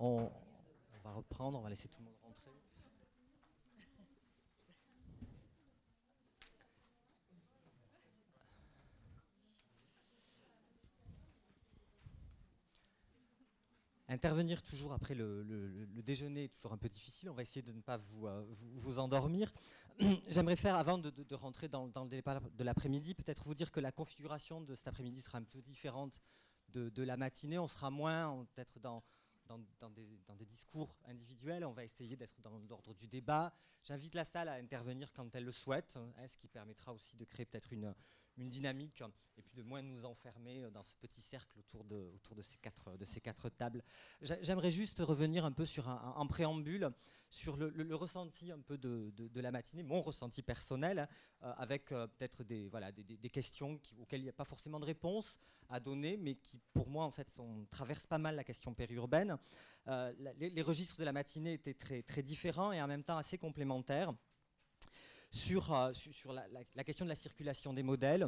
On, va reprendre, on va laisser tout le monde rentrer. Intervenir toujours après le, déjeuner est toujours un peu difficile. On va essayer de ne pas vous, euh, vous, endormir. J'aimerais faire, avant de, rentrer dans, le débat de l'après-midi, peut-être vous dire que la configuration de cet après-midi sera un peu différente de, de la matinée. On sera moins peut-être dans, dans, des, discours individuels. On va essayer d'être dans l'ordre du débat. J'invite la salle à intervenir quand elle le souhaite, hein, ce qui permettra aussi de créer peut-être une, dynamique et puis de moins nous enfermer dans ce petit cercle autour de ces quatre tables. J'aimerais juste revenir un peu sur un, préambule, sur le, ressenti un peu de, la matinée, mon ressenti personnel, euh, avec euh, peut-être des, voilà, des, questions auxquelles il n'y a pas forcément de réponse à donner, mais qui pour moi en fait traversent pas mal la question périurbaine. Euh, les, registres de la matinée étaient très, très différents et en même temps assez complémentaires sur, sur la, question de la circulation des modèles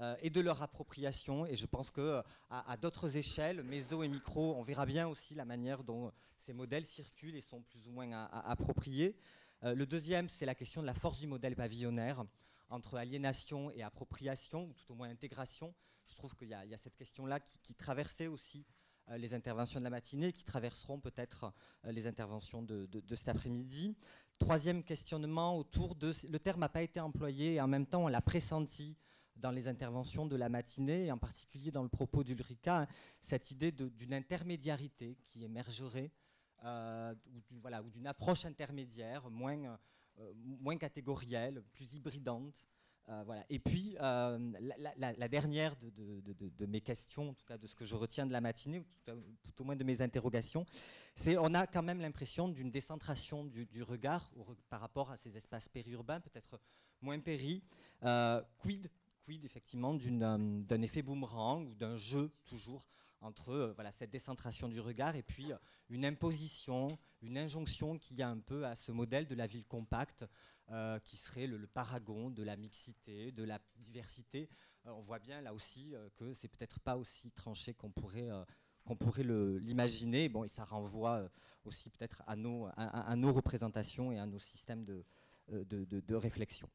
euh, et de leur appropriation. Et je pense que à, d'autres échelles, méso et micro, on verra bien aussi la manière dont ces modèles circulent et sont plus ou moins appropriés. le deuxième, c'est la question de la force du modèle pavillonnaire entre aliénation et appropriation, ou tout au moins intégration. Je trouve qu'il y, a cette question-là qui, traversait aussi euh, les interventions de la matinée, qui traverseront peut-être euh, les interventions de, cet après-midi. Troisième questionnement autour de... Le terme n'a pas été employé et en même temps on l'a pressenti dans les interventions de la matinée, et en particulier dans le propos d'Ulrika, cette idée d'une intermédiarité qui émergerait, euh, ou, d'une approche intermédiaire, moins, moins catégorielle, plus hybridante, euh, voilà. Et puis, euh, la, dernière de, mes questions, en tout cas de ce que je retiens de la matinée, ou tout, au moins de mes interrogations, c'est on a quand même l'impression d'une décentration du, regard par rapport à ces espaces périurbains, peut-être moins péri. Euh, quid, quid effectivement d'un effet boomerang ou d'un jeu toujours entre euh, voilà, cette décentration du regard et puis euh, une imposition, une injonction qu'il y a un peu à ce modèle de la ville compacte euh, qui serait le, paragon de la mixité, de la diversité. on voit bien là aussi que c'est peut-être pas aussi tranché qu'on pourrait qu'on pourrait l'imaginer. Bon, et ça renvoie aussi peut-être à nos, à, nos représentations et à nos systèmes de, de, de, réflexion.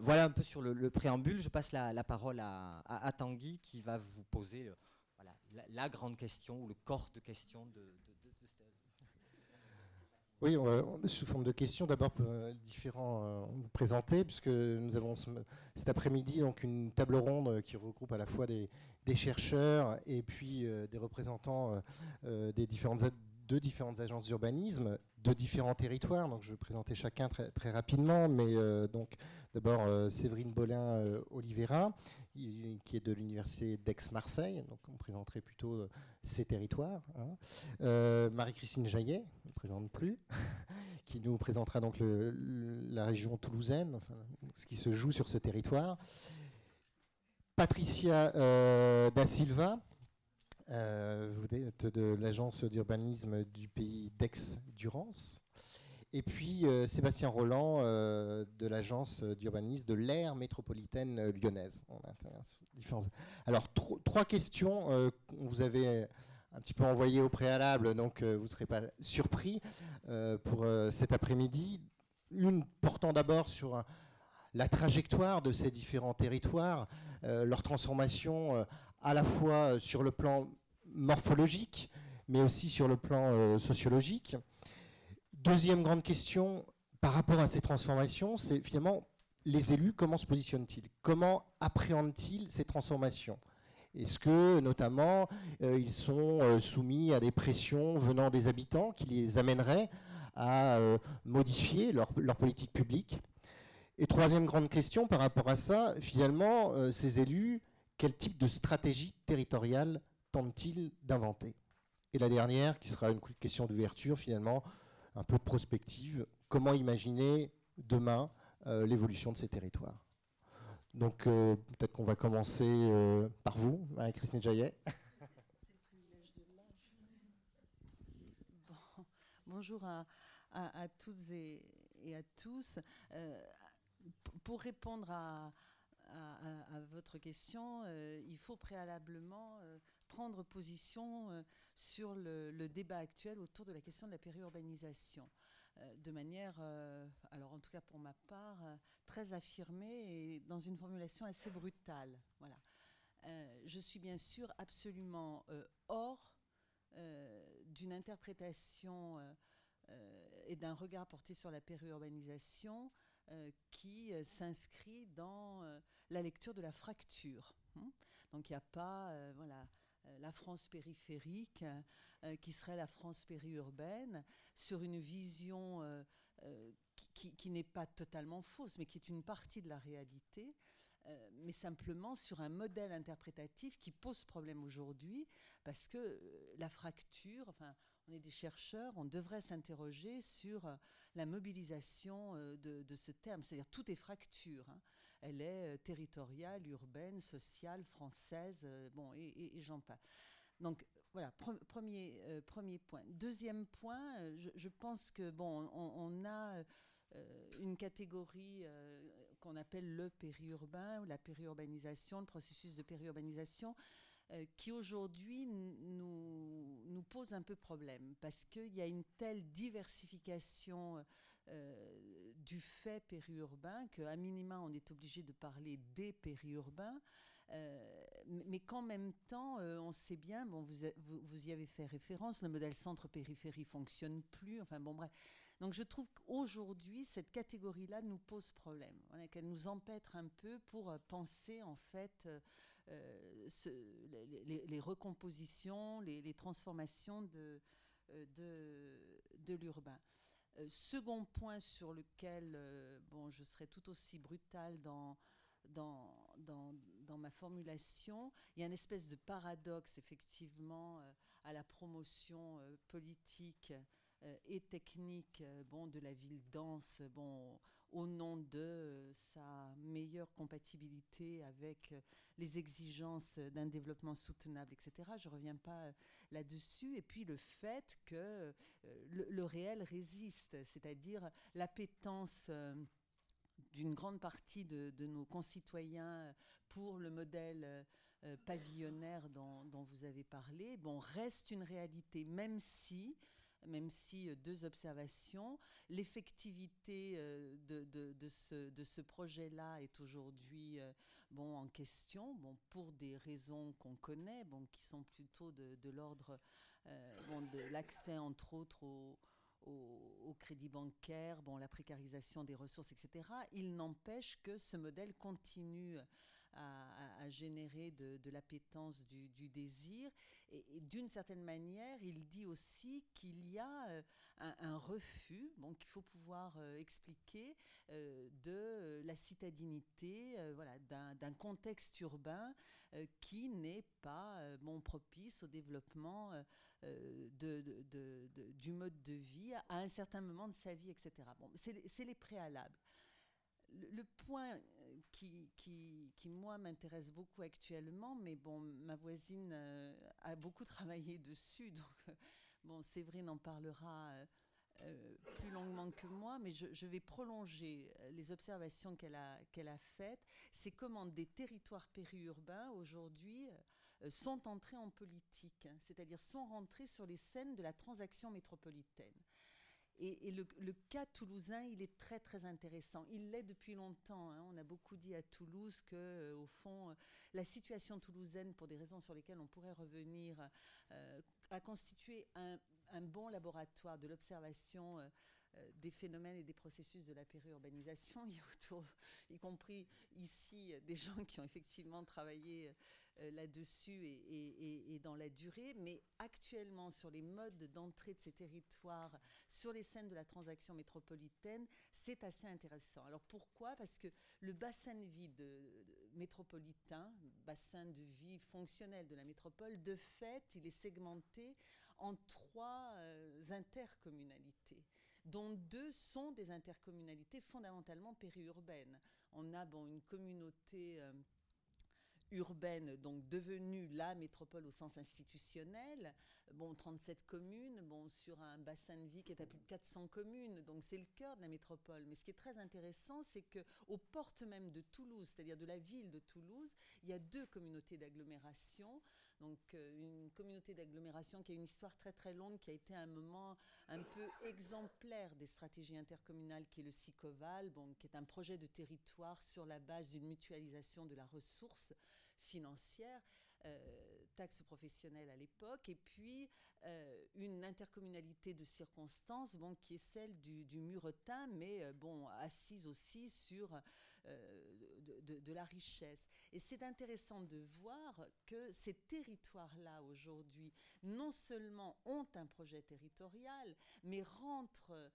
voilà un peu sur le, préambule. Je passe la, parole à, à, Tanguy qui va vous poser voilà, la, grande question ou le corps de questions de, oui, sous forme de questions, d'abord euh, différents euh, présenter, puisque nous avons cet après-midi donc une table ronde qui regroupe à la fois des, chercheurs et puis euh, des représentants des différentes deux différentes agences d'urbanisme, de différents territoires. Donc je vais présenter chacun très, rapidement, mais euh, donc d'abord euh, Séverine Bolin euh, Oliveira, qui est de l'université d'Aix-Marseille. Donc on présenterait plutôt ces territoires. Hein. Marie-Christine Jaillet, ne présente plus, qui nous présentera donc la région toulousaine, ce qui se joue sur ce territoire. Patricia Da Silva, euh, vous êtes de l'agence d'urbanisme du pays d'Aix-Durance. Et puis euh, Sébastien Roland euh, de l'agence d'urbanisme de l'aire métropolitaine lyonnaise. Alors trois questions qu'on vous avez un petit peu envoyées au préalable, donc vous ne serez pas surpris pour cet après-midi. Une portant d'abord sur la trajectoire de ces différents territoires, leur transformation à la fois sur le plan morphologique, mais aussi sur le plan euh, sociologique. Deuxième grande question par rapport à ces transformations, c'est finalement les élus, comment se positionnent-ils? Comment appréhendent-ils ces transformations? Est-ce que, notamment, euh, ils sont euh, soumis à des pressions venant des habitants qui les amèneraient à modifier leur, leur, politique publique? Et troisième grande question par rapport à ça, finalement, ces élus, quel type de stratégie territoriale tentent-ils d'inventer? Et la dernière, qui sera une question d'ouverture finalement, un peu prospective, comment imaginer demain euh, l'évolution de ces territoires? Donc euh, peut-être qu'on va commencer euh, par vous, Christine Jaillet. bonjour à, toutes et, à tous. pour répondre à, à, votre question, il faut préalablement prendre position sur le, débat actuel autour de la question de la périurbanisation. de manière, alors en tout cas pour ma part, très affirmée et dans une formulation assez brutale. Voilà. je suis bien sûr absolument hors d'une interprétation et d'un regard porté sur la périurbanisation euh, qui euh, s'inscrit dans euh, la lecture de la fracture. Hein. Donc il n'y a pas voilà, la France périphérique qui serait la France périurbaine sur une vision qui, n'est pas totalement fausse, mais qui est une partie de la réalité. mais simplement sur un modèle interprétatif qui pose problème aujourd'hui, parce que la fracture, on est des chercheurs, on devrait s'interroger sur euh, la mobilisation euh, de, ce terme, c'est-à-dire tout est fracture. Hein. Elle est euh, territoriale, urbaine, sociale, française, bon, et, j'en passe. Donc voilà, premier, premier point. Deuxième point, je, pense que bon, on, a une catégorie qu'on appelle le périurbain ou la périurbanisation, le processus de périurbanisation. Euh, qui aujourd'hui nous, pose un peu problème parce qu'il y a une telle diversification euh, du fait périurbain qu'à minima on est obligé de parler des périurbains. Euh, mais qu'en même temps, on sait bien, bon, vous, vous, y avez fait référence, le modèle centre-périphérie fonctionne plus. Enfin bon, bref. Donc je trouve qu'aujourd'hui, cette catégorie-là nous pose problème, qu'elle nous empêtre un peu pour penser en fait euh, les, recompositions, les, transformations de, euh, de, l'urbain. Euh, second point sur lequel bon, je serai tout aussi brutal dans, dans, dans, ma formulation, il y a une espèce de paradoxe effectivement à la promotion politique et technique bon, de la ville dense. Bon, au nom de euh, sa meilleure compatibilité avec euh, les exigences d'un développement soutenable, etc. Je ne reviens pas euh, là-dessus. Et puis le fait que le, réel résiste, c'est-à-dire l'appétence d'une grande partie de, nos concitoyens pour le modèle pavillonnaire dont, dont, vous avez parlé, bon, reste une réalité, même si même si euh, deux observations. L'effectivité euh, de, ce, projet-là est aujourd'hui euh, bon, en question, bon, pour des raisons qu'on connaît, bon, qui sont plutôt de, l'ordre de l'accès, entre autres, au, crédit bancaire, la précarisation des ressources, etc. Il n'empêche que ce modèle continue à, générer de, l'appétence, du, désir. Et, d'une certaine manière, il dit aussi qu'il y a euh, un, refus, bon, qu'il faut pouvoir euh, expliquer, euh, de la citadinité, voilà, d'un contexte urbain qui n'est pas bon, propice au développement de, du mode de vie à un certain moment de sa vie, etc. Bon, c'est les préalables le, point qui, moi, m'intéresse beaucoup actuellement, mais bon, ma voisine euh, a beaucoup travaillé dessus, donc, euh, bon, Séverine en parlera plus longuement que moi, mais je, vais prolonger les observations qu'elle a, qu'elle a faites. C'est comment des territoires périurbains, aujourd'hui, sont entrés en politique, hein, c'est-à-dire sont rentrés sur les scènes de la transaction métropolitaine. Et, le, cas toulousain, il est très très intéressant. Il l'est depuis longtemps. Hein. On a beaucoup dit à Toulouse que, euh, au fond, euh, la situation toulousaine, pour des raisons sur lesquelles on pourrait revenir, euh, a constitué un, bon laboratoire de l'observation des phénomènes et des processus de la périurbanisation. Il y a autour, y compris ici, des gens qui ont effectivement travaillé euh, là-dessus et, dans la durée, mais actuellement sur les modes d'entrée de ces territoires, sur les scènes de la transaction métropolitaine, c'est assez intéressant. Alors pourquoi? Parce que le bassin de vie métropolitain, bassin de vie fonctionnel de la métropole, de fait, il est segmenté en trois euh, intercommunalités dont deux sont des intercommunalités fondamentalement périurbaines. On a une communauté euh, urbaine, donc devenue la métropole au sens institutionnel. Bon, 37 communes, bon, sur un bassin de vie qui est à plus de 400 communes, donc c'est le cœur de la métropole. Mais ce qui est très intéressant, c'est que aux portes même de Toulouse, c'est-à-dire de la ville de Toulouse, il y a deux communautés d'agglomération donc une communauté d'agglomération qui a une histoire très très longue, qui a été un moment un peu exemplaire des stratégies intercommunales, qui est le SICOVAL, qui est un projet de territoire sur la base d'une mutualisation de la ressource financière. Euh, taxe professionnelle à l'époque, et puis euh, une intercommunalité de circonstances, bon, qui est celle du, Muretin, mais euh, bon, assise aussi sur de, la richesse. Et c'est intéressant de voir que ces territoires-là aujourd'hui, non seulement ont un projet territorial, mais rentrent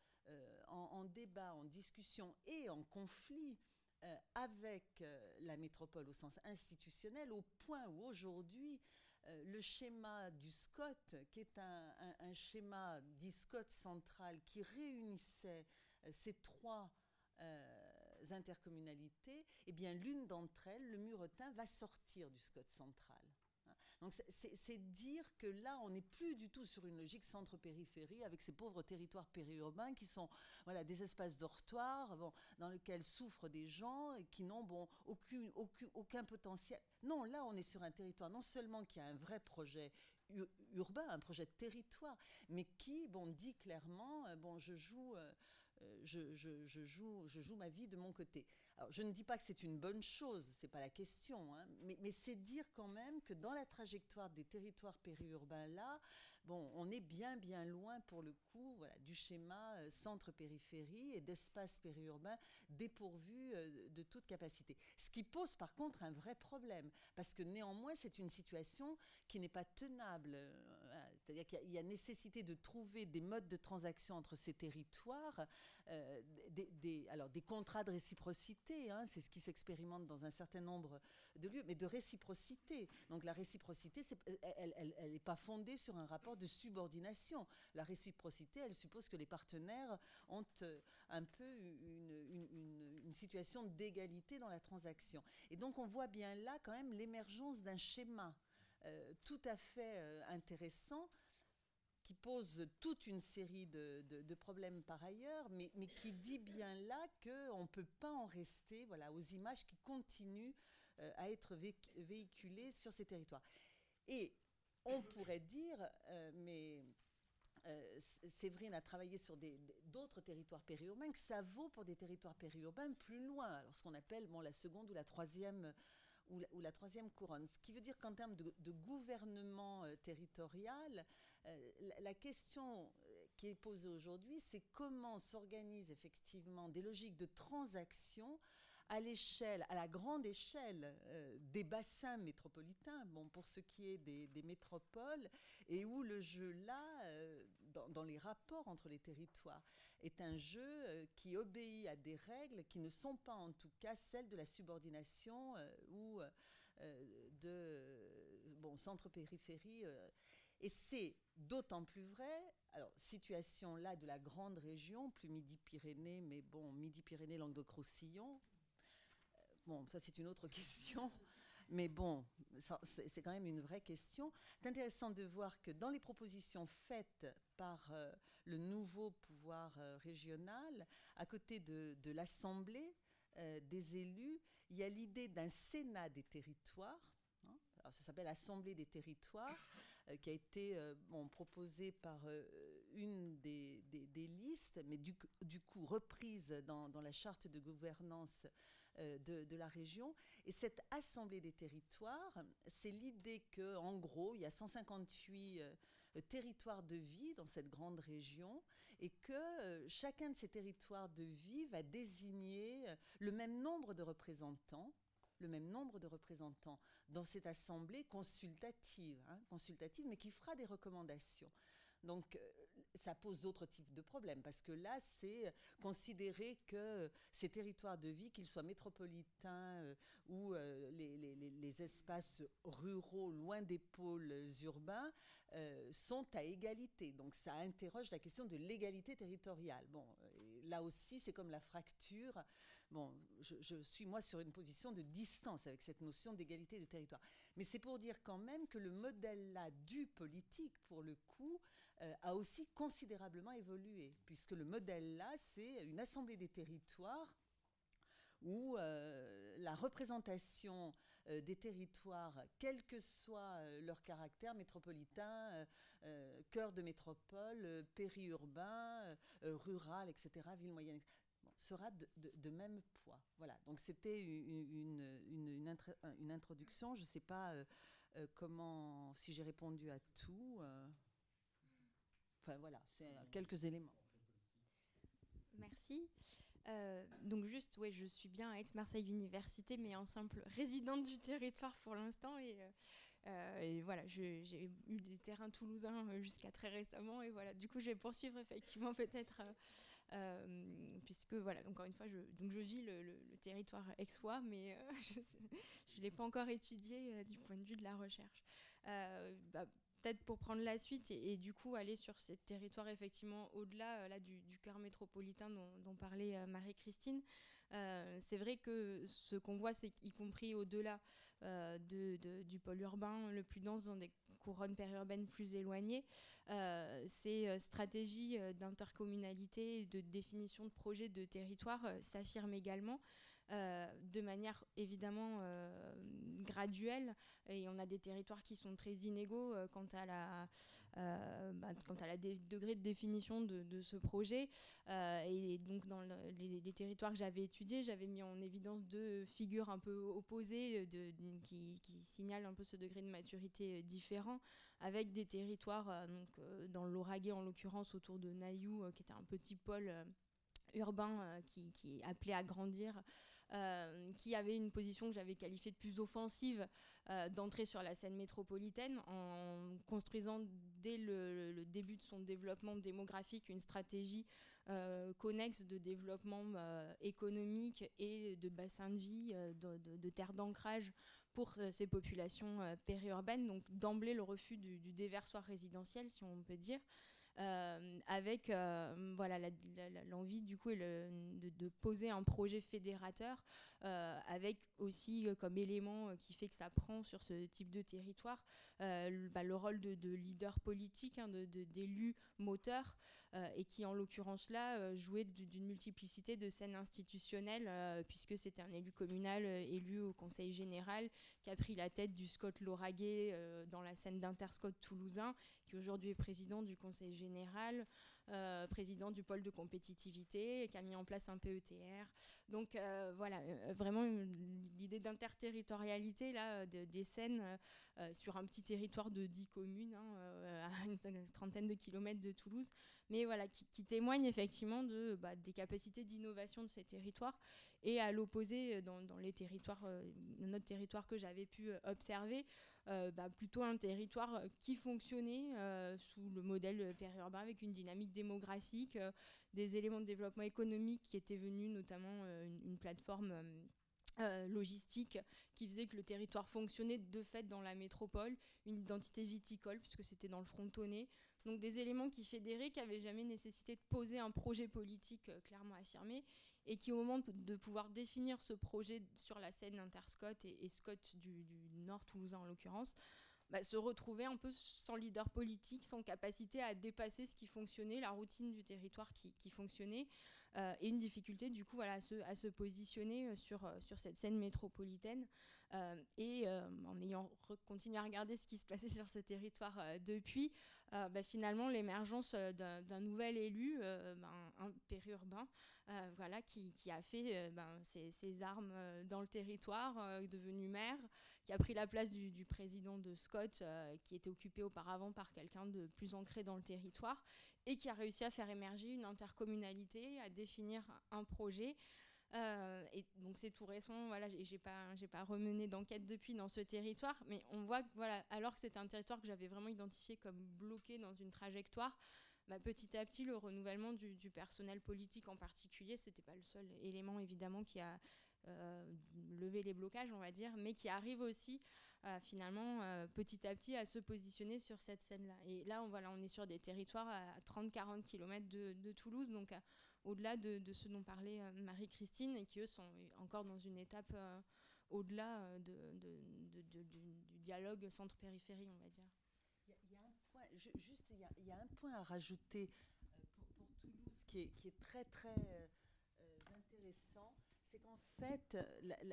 en, en, débat, en discussion et en conflit euh, avec euh, la métropole au sens institutionnel, au point où aujourd'hui, euh, le schéma du SCOT, qui est un, schéma dit SCOT central, qui réunissait ces trois intercommunalités, eh bien l'une d'entre elles, le Muretin, va sortir du SCOT central. Donc c'est dire que là, on n'est plus du tout sur une logique centre-périphérie avec ces pauvres territoires périurbains qui sont voilà, des espaces dortoirs dans lesquels souffrent des gens et qui n'ont bon, aucun potentiel. Non, là, on est sur un territoire non seulement qui a un vrai projet urbain, un projet de territoire, mais qui bon, dit clairement, euh, bon, je joue... Euh, euh, je, joue, ma vie de mon côté. Alors, je ne dis pas que c'est une bonne chose, c'est pas la question, hein, mais, c'est dire quand même que dans la trajectoire des territoires périurbains là, bon, on est bien bien loin pour le coup, du schéma euh, centre-périphérie et d'espace périurbain dépourvu euh, de toute capacité. Ce qui pose par contre un vrai problème, parce que néanmoins c'est une situation qui n'est pas tenable. C'est-à-dire y, a nécessité de trouver des modes de transaction entre ces territoires, des, des, alors des contrats de réciprocité Hein, c'est ce qui s'expérimente dans un certain nombre de lieux, mais de réciprocité. Donc la réciprocité, elle n'est pas fondée sur un rapport de subordination. La réciprocité, elle suppose que les partenaires ont euh, un peu une, situation d'égalité dans la transaction. Et donc on voit bien là quand même l'émergence d'un schéma euh, tout à fait euh, intéressant qui pose toute une série de, problèmes par ailleurs, mais, qui dit bien là qu'on ne peut pas en rester voilà, aux images qui continuent euh, à être véhiculées sur ces territoires. Et on pourrait dire, euh, mais euh, Séverine a travaillé sur d'autres territoires périurbains, que ça vaut pour des territoires périurbains plus loin, alors ce qu'on appelle bon, la seconde ou la troisième ou la, troisième couronne. Ce qui veut dire qu'en termes de, de gouvernement territorial, euh, la question euh, qui est posée aujourd'hui, c'est comment s'organisent effectivement des logiques de transaction à l'échelle, à la grande échelle euh, des bassins métropolitains, bon, pour ce qui est des, métropoles, et où le jeu là, dans, les rapports entre les territoires, est un jeu qui obéit à des règles qui ne sont pas en tout cas celles de la subordination ou de centre-périphérie. Et c'est d'autant plus vrai, alors situation là de la grande région, plus Midi-Pyrénées, mais bon, Midi-Pyrénées, Languedoc-Roussillon, euh, bon, ça c'est une autre question. Mais bon, c'est quand même une vraie question. C'est intéressant de voir que dans les propositions faites par euh, le nouveau pouvoir euh, régional, à côté de, l'Assemblée des élus, il y a l'idée d'un Sénat des territoires. Hein. alors ça s'appelle Assemblée des territoires. Euh, qui a été euh, bon, proposée par euh, une des, listes, mais du, coup reprise dans, dans, la charte de gouvernance de, de, la région. Et cette assemblée des territoires, c'est l'idée que, en gros, il y a 158 territoires de vie dans cette grande région et que chacun de ces territoires de vie va désigner le même nombre de représentants le même nombre de représentants dans cette assemblée consultative, hein, consultative, mais qui fera des recommandations. Donc, euh, ça pose d'autres types de problèmes, parce que là, c'est considérer que ces territoires de vie, qu'ils soient métropolitains euh, ou euh, les, espaces ruraux loin des pôles urbains, sont à égalité. Donc, ça interroge la question de l'égalité territoriale. Bon, là aussi, c'est comme la fracture Bon, je, suis moi sur une position de distance avec cette notion d'égalité de territoire. Mais c'est pour dire quand même que le modèle-là du politique, pour le coup, euh, a aussi considérablement évolué, puisque le modèle-là, c'est une assemblée des territoires où euh, la représentation des territoires, quel que soit leur caractère métropolitain, cœur de métropole, périurbain, rural, etc., ville moyenne, sera de, même poids. Voilà, donc c'était une, une, une, introduction. Je ne sais pas comment, si j'ai répondu à tout. Enfin voilà, c'est quelques éléments. Merci. Euh, donc juste, ouais, je suis bien à Aix-Marseille Université, mais en simple résidente du territoire pour l'instant. Et, euh, euh, voilà, j'ai eu des terrains toulousains jusqu'à très récemment. Et voilà, du coup, je vais poursuivre effectivement peut-être, puisque voilà, encore une fois, je, donc je vis le, territoire aixois, mais je ne l'ai pas encore étudié du point de vue de la recherche. Bah, peut-être pour prendre la suite et, du coup aller sur ces territoires effectivement au-delà euh, là du, cœur métropolitain dont, parlait euh, Marie-Christine. Euh, c'est vrai que ce qu'on voit, c'est qu'y compris au-delà du pôle urbain le plus dense dans des couronnes périurbaines plus éloignées, ces stratégies d'intercommunalité de définition de projets de territoire s'affirment également. Euh, de manière évidemment euh, graduelle. Et on a des territoires qui sont très inégaux euh, quant à la, bah, quant à la degré de définition de, ce projet. et donc dans les, territoires que j'avais étudiés, j'avais mis en évidence deux figures un peu opposées de, qui, signalent un peu ce degré de maturité différent, avec des territoires, donc, dans l'Auragais en l'occurrence autour de Naïou, qui était un petit pôle urbain qui, qui, est appelé à grandir euh, qui avait une position que j'avais qualifiée de plus offensive euh, d'entrer sur la scène métropolitaine en construisant dès le, début de son développement démographique une stratégie euh, connexe de développement économique et de bassin de vie, de, de, terre d'ancrage pour ces populations périurbaines. Donc d'emblée le refus du, du, déversoir résidentiel, si on peut dire. Euh, avec euh, voilà l'envie du coup de, poser un projet fédérateur euh, avec aussi comme élément qui fait que ça prend sur ce type de territoire bah, le rôle de, leader politique, hein, d'élus moteurs et qui en l'occurrence là jouait d'une multiplicité de scènes institutionnelles puisque c'était un élu communal élu au conseil général qui a pris la tête du Scott Lauragais dans la scène d'Interscott toulousain qui aujourd'hui est président du conseil général, euh, président du pôle de compétitivité, qui a mis en place un PETR. Donc euh, voilà, euh, vraiment l'idée d'interterritorialité là, des scènes sur un petit territoire de 10 communes, hein, à une trentaine de kilomètres de Toulouse, mais voilà, qui, témoigne effectivement de, bah, des capacités d'innovation de ces territoires et à l'opposé dans, dans, les territoires, notre territoire que j'avais pu observer, bah, plutôt un territoire qui fonctionnait euh, sous le modèle périurbain avec une dynamique démographique, euh, des éléments de développement économique qui étaient venus, notamment une, plateforme. logistique qui faisait que le territoire fonctionnait de fait dans la métropole, une identité viticole puisque c'était dans le frontonnet. Donc des éléments qui fédéraient, qui n'avaient jamais nécessité de poser un projet politique clairement affirmé et qui au moment de pouvoir définir ce projet sur la scène interscott et, et Scott du, Nord toulousain en l'occurrence, bah, se retrouver un peu sans leader politique, sans capacité à dépasser ce qui fonctionnait, la routine du territoire qui, fonctionnait, euh, et une difficulté du coup voilà, à, se, positionner euh, sur, euh, sur cette scène métropolitaine. et en ayant continué à regarder ce qui se passait sur ce territoire depuis, bah, finalement l'émergence d'un nouvel élu, ben, un périurbain, voilà, qui, a fait ben, ses, armes dans le territoire, devenu maire, qui a pris la place du, président de Scott, qui était occupé auparavant par quelqu'un de plus ancré dans le territoire, et qui a réussi à faire émerger une intercommunalité, à définir un projet. Euh, et donc c'est tout récent, voilà, j'ai pas, pas remené d'enquête depuis dans ce territoire, mais on voit que voilà, alors que c'était un territoire que j'avais vraiment identifié comme bloqué dans une trajectoire, bah, petit à petit le renouvellement du, du personnel politique en particulier, c'était pas le seul élément évidemment qui a lever les blocages, on va dire, mais qui arrive aussi euh, finalement euh, petit à petit à se positionner sur cette scène-là. Et là, on, voilà, on est sur des territoires à 30-40 km de, Toulouse, donc au-delà de, ce dont parlait Marie-Christine, et qui eux sont encore dans une étape au-delà de, du dialogue centre-périphérie, on va dire. Il y, a un point, juste, il y, a un point à rajouter pour, Toulouse qui est très très intéressant c'est qu'en fait,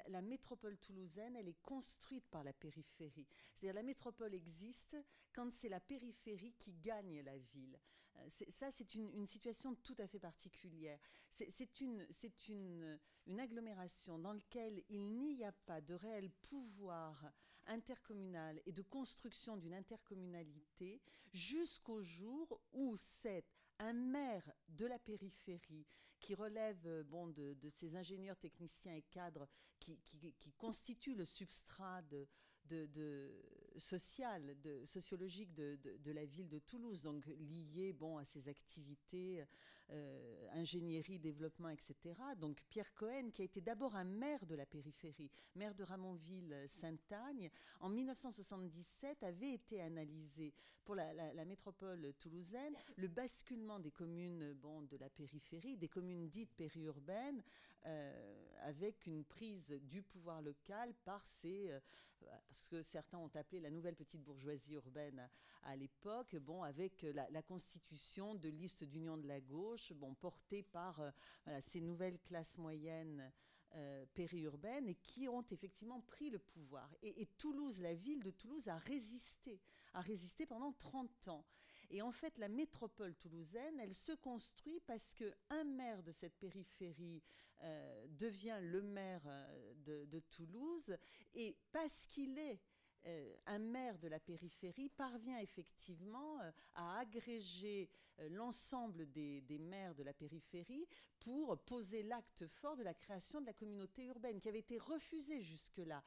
la, métropole toulousaine, elle est construite par la périphérie. C'est-à-dire la métropole existe quand c'est la périphérie qui gagne la ville. Euh, ça, c'est une, situation tout à fait particulière. C'est une, une, une agglomération dans laquelle il n'y a pas de réel pouvoir intercommunal et de construction d'une intercommunalité jusqu'au jour où c'est un maire de la périphérie qui relève euh, bon, de, ces ingénieurs, techniciens et cadres qui, qui, constituent le substrat de, social, de, sociologique de, de, la ville de Toulouse, donc lié bon, à ses activités euh, ingénierie, développement, etc. Donc Pierre Cohen, qui a été d'abord un maire de la périphérie, maire de Ramonville-Sainte-Agne, en 1977 avait été analysé pour la, métropole toulousaine le basculement des communes bon, de la périphérie, des communes dites périurbaines, euh, avec une prise du pouvoir local par ces... Euh, parce que certains ont appelé la nouvelle petite bourgeoisie urbaine à, l'époque, bon, avec la, constitution de listes d'union de la gauche, bon, portées par euh, ces nouvelles classes moyennes euh, périurbaines et qui ont effectivement pris le pouvoir. Et, Toulouse, la ville de Toulouse, a résisté, a résisté pendant 30 ans. Et en fait, la métropole toulousaine, elle se construit parce qu'un maire de cette périphérie euh, devient le maire de, Toulouse et parce qu'il est un maire de la périphérie parvient effectivement à agréger l'ensemble des, des, maires de la périphérie pour poser l'acte fort de la création de la communauté urbaine qui avait été refusée jusque-là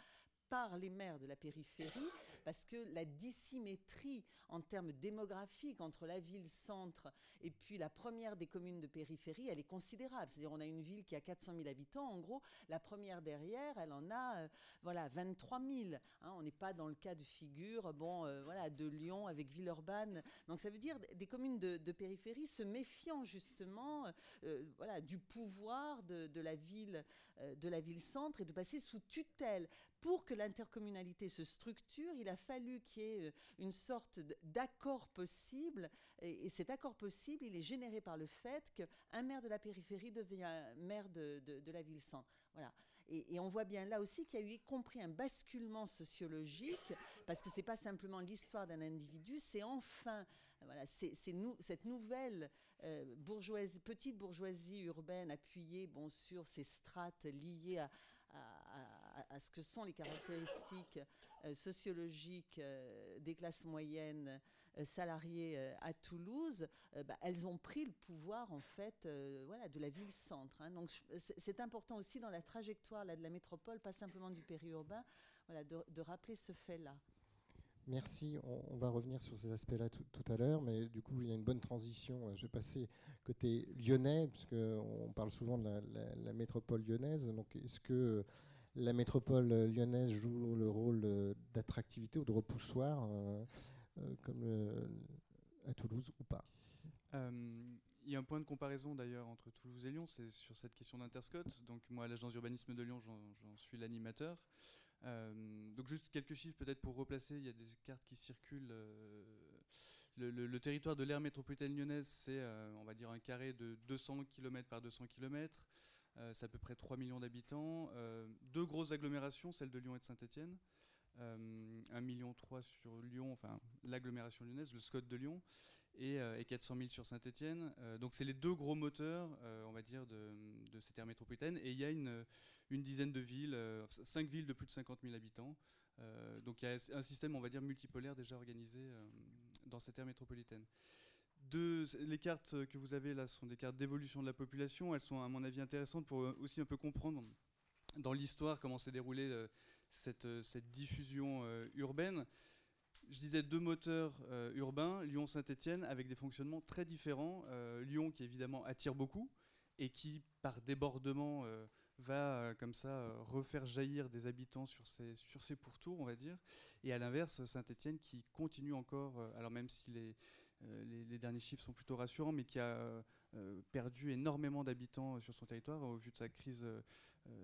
par les maires de la périphérie, parce que la dissymétrie en termes démographiques entre la ville-centre et puis la première des communes de périphérie, elle est considérable. C'est-à-dire on a une ville qui a 400 000 habitants, en gros, la première derrière, elle en a euh, voilà, 23 000. Hein. on n'est pas dans le cas de figure bon, euh, voilà, de Lyon avec Villeurbanne. Donc ça veut dire des communes de, périphérie se méfiant justement euh, voilà, du pouvoir de, la ville de la ville-centre et de passer sous tutelle pour que l'intercommunalité se structure, il a fallu qu'il y ait euh, une sorte d'accord possible. Et, cet accord possible, il est généré par le fait qu'un maire de la périphérie devient maire de, la ville-centre. Voilà. Et, on voit bien là aussi qu'il y a eu y compris un basculement sociologique, parce que ce n'est pas simplement l'histoire d'un individu, c'est enfin voilà, cette nouvelle euh, petite bourgeoisie urbaine appuyée bon, sur ces strates liées à, à, ce que sont les caractéristiques euh, sociologiques euh, des classes moyennes euh, salariées à Toulouse, bah, elles ont pris le pouvoir en fait voilà, de la ville-centre. Hein. Donc c'est important aussi dans la trajectoire là, de la métropole, pas simplement du périurbain, voilà, de rappeler ce fait-là. Merci. On, va revenir sur ces aspects-là tout, à l'heure, mais du coup, il y a une bonne transition. Je vais passer côté lyonnais, puisqu'on parle souvent de la, métropole lyonnaise. Donc, est-ce que la métropole lyonnaise joue le rôle d'attractivité ou de repoussoir, euh, euh, comme euh, à Toulouse ou pas il y a un point de comparaison d'ailleurs entre Toulouse et Lyon, c'est sur cette question d'interscot. Donc moi, à l'agence d'urbanisme de Lyon, j'en suis l'animateur. Euh, donc juste quelques chiffres peut-être pour replacer, il y a des cartes qui circulent. Euh, le, territoire de l'aire métropolitaine lyonnaise, c'est euh, on va dire un carré de 200 km par 200 km. C'est à peu près 3 millions d'habitants. deux grosses agglomérations, celle de Lyon et de Saint-Étienne. 1,3 million sur Lyon, enfin l'agglomération lyonnaise, le SCOT de Lyon, et, 400 000 sur Saint-Étienne. donc c'est les deux gros moteurs, on va dire, de, de, cette aire métropolitaine. Et il y a une, dizaine de villes, euh, cinq villes de plus de 50 000 habitants. Euh, donc il y a un système, on va dire, multipolaire déjà organisé euh, dans cette aire métropolitaine. Les cartes que vous avez là sont des cartes d'évolution de la population. Elles sont, à mon avis, intéressantes pour aussi un peu comprendre dans l'histoire comment s'est déroulée cette, diffusion urbaine. Je disais deux moteurs urbains, Lyon-Saint-Étienne, avec des fonctionnements très différents. Lyon qui évidemment attire beaucoup et qui, par débordement, va euh, comme ça euh, refaire jaillir des habitants sur ses, sur ses pourtours, on va dire. Et à l'inverse, Saint-Etienne qui continue encore, euh, alors même si les, les, derniers chiffres sont plutôt rassurants, mais qui a perdu énormément d'habitants sur son territoire au vu de sa crise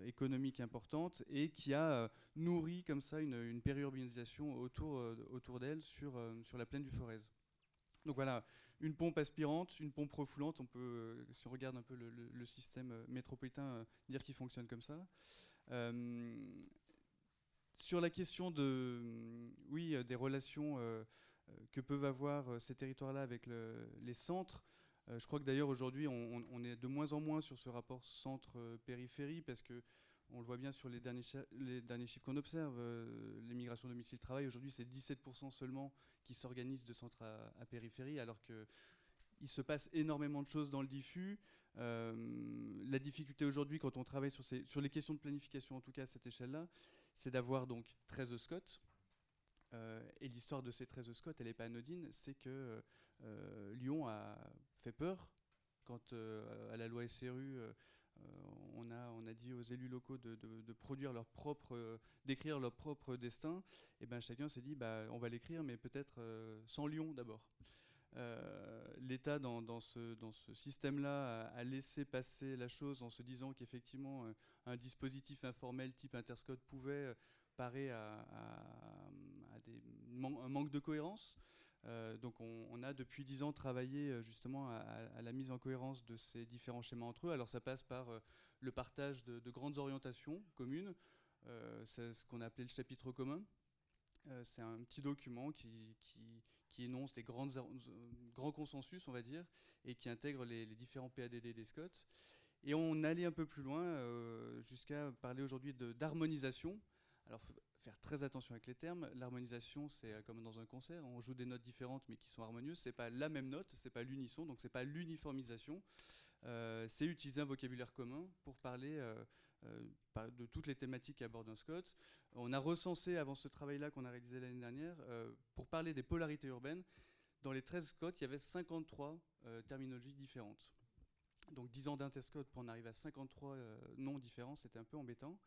économique importante et qui a nourri comme ça une, une périurbanisation autour, autour d'elle sur, sur la plaine du Forez. Donc voilà, une pompe aspirante, une pompe refoulante. On peut, si on regarde un peu le, système métropolitain, dire qu'il fonctionne comme ça. sur la question de, oui, des relations que peuvent avoir ces territoires-là avec les centres, je crois que d'ailleurs aujourd'hui on, est de moins en moins sur ce rapport centre-périphérie parce que on le voit bien sur les derniers, les chiffres qu'on observe. Euh, L'immigration domicile-travail, aujourd'hui, c'est 17% seulement qui s'organisent de centre à, périphérie, alors qu'il se passe énormément de choses dans le diffus. Euh, la difficulté aujourd'hui, quand on travaille sur les questions de planification, en tout cas à cette échelle-là, c'est d'avoir donc 13 SCOT. Euh, et l'histoire de ces 13 SCOT, elle n'est pas anodine, c'est que Lyon a fait peur quand à la loi SRU on, a, dit aux élus locaux de, produire leur propre, euh, d'écrire leur propre destin, et ben chacun s'est dit bah, on va l'écrire, mais peut-être euh, sans Lyon d'abord. Euh, L'État, dans, ce, système-là, a, laissé passer la chose en se disant qu'effectivement, un dispositif informel type Interscode pouvait parer à, un manque de cohérence. Euh, donc on, a depuis dix ans travaillé euh, justement à, la mise en cohérence de ces différents schémas entre eux. Alors ça passe par euh, le partage de, grandes orientations communes, c'est ce qu'on a appelé le chapitre commun. c'est un petit document qui, énonce les grands consensus, on va dire, et qui intègre les, différents PADD des SCOT. Et on allait un peu plus loin jusqu'à parler aujourd'hui d'harmonisation. Alors, faire très attention avec les termes. L'harmonisation, c'est euh, comme dans un concert, on joue des notes différentes mais qui sont harmonieuses. C'est pas la même note, c'est pas l'unisson, donc c'est pas l'uniformisation. Euh, c'est utiliser un vocabulaire commun pour parler euh, de toutes les thématiques qu'aborde un Scott. On a recensé avant ce travail-là qu'on a réalisé l'année dernière, pour parler des polarités urbaines, dans les 13 Scott, il y avait 53 terminologies différentes. Donc 10 ans d'interscott pour en arriver à 53 noms différents, c'était un peu embêtant.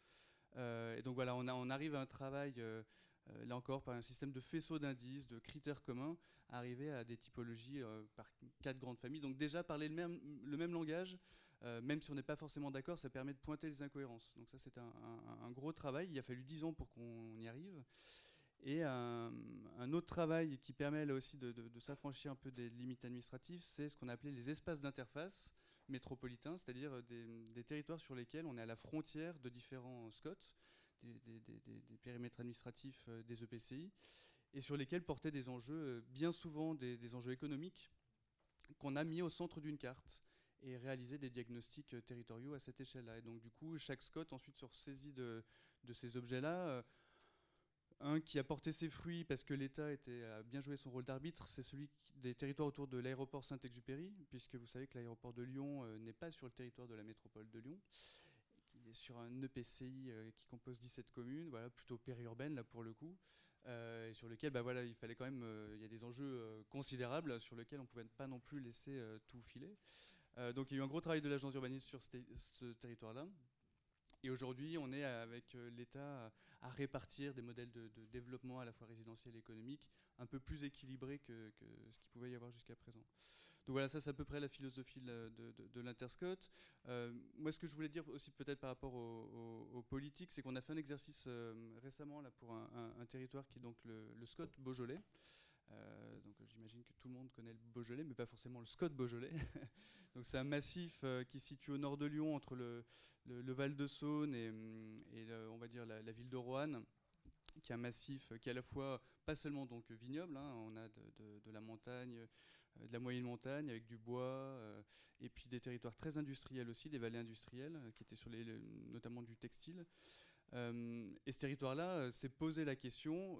Euh, et donc voilà, on, arrive à un travail, euh, euh, là encore, par un système de faisceaux d'indices, de critères communs, arriver à des typologies par quatre grandes familles. Donc déjà, parler le même, le même langage, même si on n'est pas forcément d'accord, ça permet de pointer les incohérences. Donc ça, c'est un, gros travail. Il a fallu dix ans pour qu'on y arrive. Et un, autre travail qui permet là aussi de, de s'affranchir un peu des limites administratives, c'est ce qu'on a appelé les espaces d'interface métropolitains, c'est-à-dire euh, des, territoires sur lesquels on est à la frontière de différents SCOT, des, périmètres administratifs euh, des EPCI, et sur lesquels portaient des enjeux, euh, bien souvent des, enjeux économiques, qu'on a mis au centre d'une carte et réalisé des diagnostics territoriaux à cette échelle-là. Et donc du coup, chaque SCOT ensuite se ressaisit de ces objets-là. Un qui a porté ses fruits parce que l'État a bien joué son rôle d'arbitre, c'est celui des territoires autour de l'aéroport Saint-Exupéry, puisque vous savez que l'aéroport de Lyon euh, n'est pas sur le territoire de la métropole de Lyon. Il est sur un EPCI euh, qui compose 17 communes, voilà, plutôt périurbaine là pour le coup, euh, et sur lequel bah, voilà, il fallait quand même, il y a des enjeux considérables sur lesquels on ne pouvait pas non plus laisser tout filer. donc il y a eu un gros travail de l'agence urbaniste sur ce territoire-là. Et aujourd'hui, on est avec euh, l'État à répartir des modèles de, développement à la fois résidentiel et économique un peu plus équilibrés que, ce qu'il pouvait y avoir jusqu'à présent. Donc voilà, ça c'est à peu près la philosophie de, l'Interscot. Euh, moi, ce que je voulais dire aussi peut-être par rapport aux, politiques, c'est qu'on a fait un exercice euh, récemment là, pour un, territoire qui est donc le, le Scott Beaujolais. Euh, donc j'imagine que tout le monde connaît le Beaujolais, mais pas forcément le Scott Beaujolais. donc c'est un massif euh, qui se situe au nord de Lyon, entre le, Val de Saône et, hum, on va dire la, ville de Roanne, qui est un massif qui est à la fois pas seulement donc vignoble, hein, on a de, la montagne, euh, de la moyenne montagne avec du bois, et puis des territoires très industriels aussi, des vallées industrielles qui étaient sur les, notamment du textile. et ce territoire-là s'est posé la question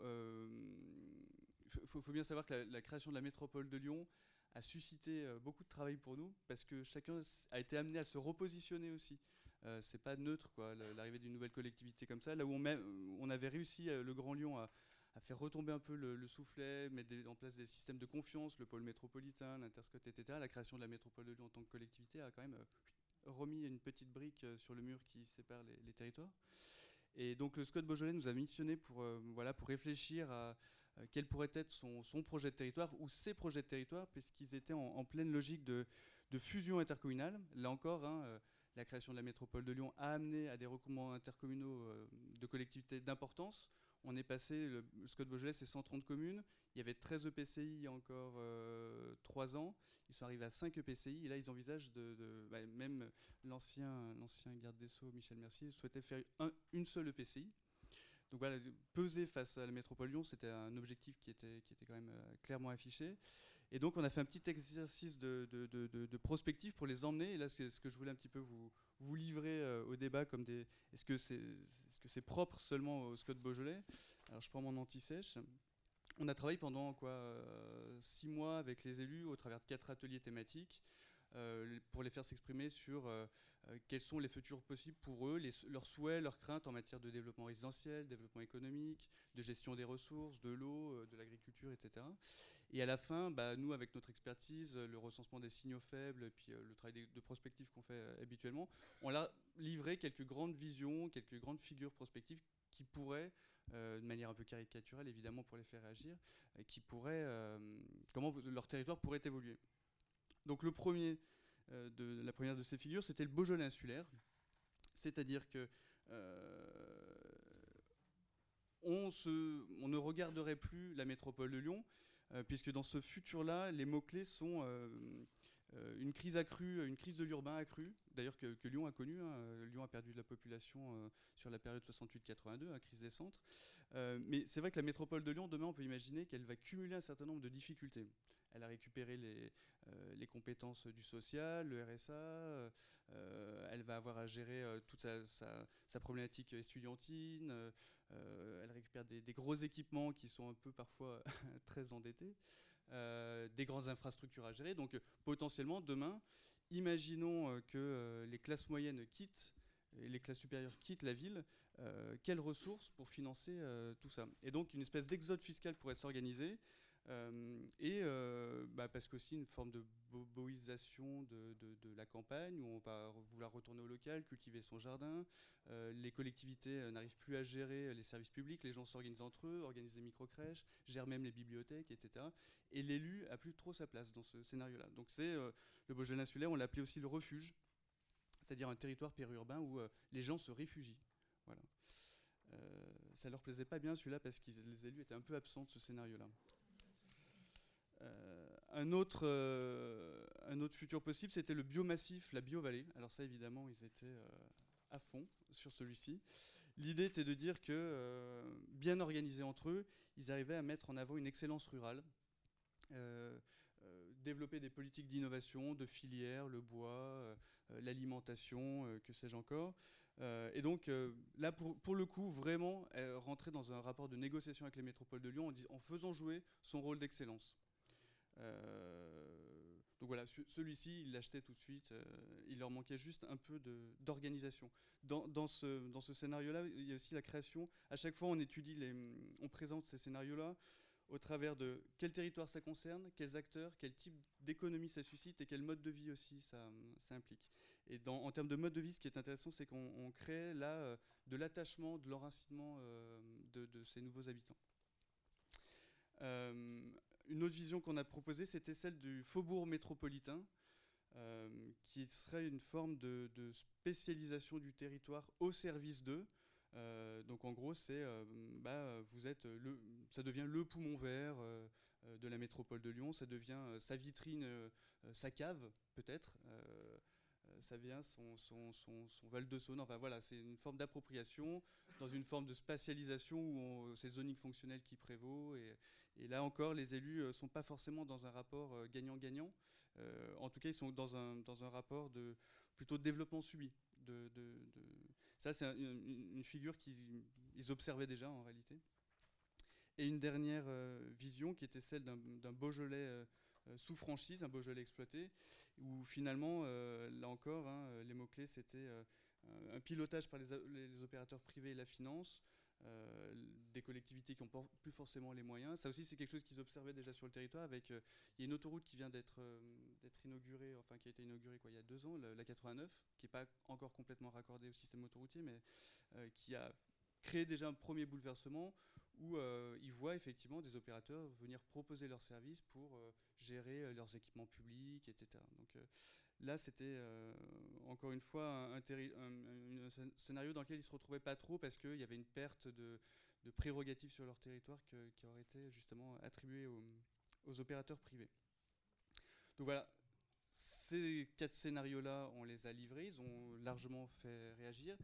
il faut, bien savoir que la, création de la métropole de Lyon a suscité euh, beaucoup de travail pour nous parce que chacun a été amené à se repositionner aussi. Euh, c'est pas neutre quoi, l'arrivée d'une nouvelle collectivité comme ça. Là où on, avait réussi euh, le Grand Lyon à, faire retomber un peu le, soufflet, mettre en place des systèmes de confiance, le pôle métropolitain, l'interscot, etc. La création de la métropole de Lyon en tant que collectivité a quand même remis une petite brique sur le mur qui sépare les, territoires. Et donc le Scott Beaujolais nous a missionné pour, voilà, pour réfléchir à, euh, quel pourrait être son, projet de territoire ou ses projets de territoire, puisqu'ils étaient en, pleine logique de, fusion intercommunale. Là encore, hein, euh, la création de la métropole de Lyon a amené à des recoupements intercommunaux euh, de collectivités d'importance. on est passé, le, Scott Beaujolais, c'est 130 communes. Il y avait 13 EPCI il y a encore euh, 3 ans. Ils sont arrivés à 5 EPCI. Et là, ils envisagent de. Bah, même l'ancien garde des Sceaux, Michel Mercier, souhaitait faire une seule EPCI. Donc voilà, peser face à la métropole Lyon, c'était un objectif qui était, qui était quand même euh, clairement affiché. Et donc on a fait un petit exercice de, de, prospective pour les emmener. Et là, c'est ce que je voulais un petit peu vous, vous livrer euh, au débat comme des. Est-ce que c'est est -ce c'est propre seulement au Scott Beaujolais? Alors je prends mon anti-sèche. On a travaillé pendant quoi, euh, six mois avec les élus au travers de quatre ateliers thématiques. Pour les faire s'exprimer sur euh, quels sont les futurs possibles pour eux, leurs souhaits, leurs craintes en matière de développement résidentiel, développement économique, de gestion des ressources, de l'eau, euh, de l'agriculture, etc. Et à la fin, bah, nous, avec notre expertise, le recensement des signaux faibles, puis euh, le travail de prospective qu'on fait habituellement, on a livré quelques grandes visions, quelques grandes figures prospectives qui pourraient, de manière un peu caricaturale évidemment pour les faire réagir, qui pourraient, comment leur territoire pourrait évoluer. Donc le premier, euh, de, la première de ces figures, c'était le Beaujolais insulaire. C'est-à-dire que euh, on, ne regarderait plus la métropole de Lyon, euh, puisque dans ce futur-là, les mots-clés sont une crise accrue, une crise de l'urbain accrue, d'ailleurs que, Lyon a connu. Hein. Lyon a perdu de la population sur la période 68-82, à hein, crise des centres. mais c'est vrai que la métropole de Lyon, demain, on peut imaginer qu'elle va cumuler un certain nombre de difficultés. Elle a récupéré les, euh, les compétences du social, le RSA, euh, elle va avoir à gérer euh, toute sa, problématique estudiantine, elle récupère des, gros équipements qui sont un peu parfois très endettés, des grandes infrastructures à gérer. Donc potentiellement, demain, imaginons que les classes moyennes quittent les classes supérieures quittent la ville, quelles ressources pour financer tout ça? Et donc une espèce d'exode fiscal pourrait s'organiser et euh, bah, parce qu'aussi une forme de boboisation de, la campagne, où on va vouloir retourner au local, cultiver son jardin. Euh, les collectivités n'arrivent plus à gérer les services publics, les gens s'organisent entre eux, organisent des micro-crèches, gèrent même les bibliothèques, etc. Et l'élu a plus trop sa place dans ce scénario-là. Donc c'est le Beaujolais insulaire, on l'appelait aussi le refuge, c'est-à-dire un territoire périurbain où les gens se réfugient. Voilà. ça leur plaisait pas bien celui-là parce que les élus étaient un peu absents de ce scénario-là. Euh, un, autre, euh, un autre futur possible, c'était le biomassif, la biovallée. Alors ça, évidemment, ils étaient euh, à fond sur celui-ci. L'idée était de dire que, bien organisés entre eux, ils arrivaient à mettre en avant une excellence rurale, développer des politiques d'innovation, de filières, le bois, l'alimentation, que sais-je encore. et donc là, pour, pour, le coup, vraiment rentrer dans un rapport de négociation avec les métropoles de Lyon en, en faisant jouer son rôle d'excellence. Euh, donc voilà, celui-ci, ils l'achetaient tout de suite. Euh, il leur manquait juste un peu d'organisation. Dans, ce, scénario-là, il y a aussi la création. À chaque fois, on étudie, on présente ces scénarios-là au travers de quel territoire ça concerne, quels acteurs, quel type d'économie ça suscite et quel mode de vie aussi ça, implique. Et en termes de mode de vie, ce qui est intéressant, c'est qu'on crée là euh, de l'attachement, de l'enracinement de, ces nouveaux habitants. Une autre vision qu'on a proposée, c'était celle du faubourg métropolitain, euh, qui serait une forme de, spécialisation du territoire au service d'eux. Euh, donc en gros, c'est euh, bah, vous êtes le, ça devient le poumon vert de la métropole de Lyon, ça devient sa vitrine, sa cave peut-être ça vient son, son, son, Val de Saône. Enfin voilà, c'est une forme d'appropriation dans une forme de spatialisation où c'est le zoning fonctionnel qui prévaut. Et, là encore, les élus ne euh, sont pas forcément dans un rapport euh, gagnant-gagnant. Euh, en tout cas, ils sont dans un, dans un rapport de, plutôt de développement subi. Ça, c'est une, figure qu'ils observaient déjà en réalité. Et une dernière vision qui était celle d'un Beaujolais sous franchise, un Beaujolais exploité, où finalement, là encore, hein, les mots-clés, c'était un pilotage par les, opérateurs privés et la finance, euh, des collectivités qui n'ont plus forcément les moyens. Ça aussi, c'est quelque chose qu'ils observaient déjà sur le territoire. Avec, euh, il y a une autoroute qui vient d'être euh, inaugurée, enfin qui a été inaugurée il y a deux ans, la, 89, qui n'est pas encore complètement raccordée au système autoroutier, mais qui a créé déjà un premier bouleversement où ils voient effectivement des opérateurs venir proposer leurs services pour gérer leurs équipements publics, etc. Donc Là, c'était euh, encore une fois un, scénario dans lequel il ne se retrouvait pas trop parce qu'il y avait une perte de, prérogatives sur leur territoire qui auraient été justement attribuées aux, opérateurs privés. Donc voilà, ces quatre scénarios-là, on les a livrés, ils ont largement fait réagir.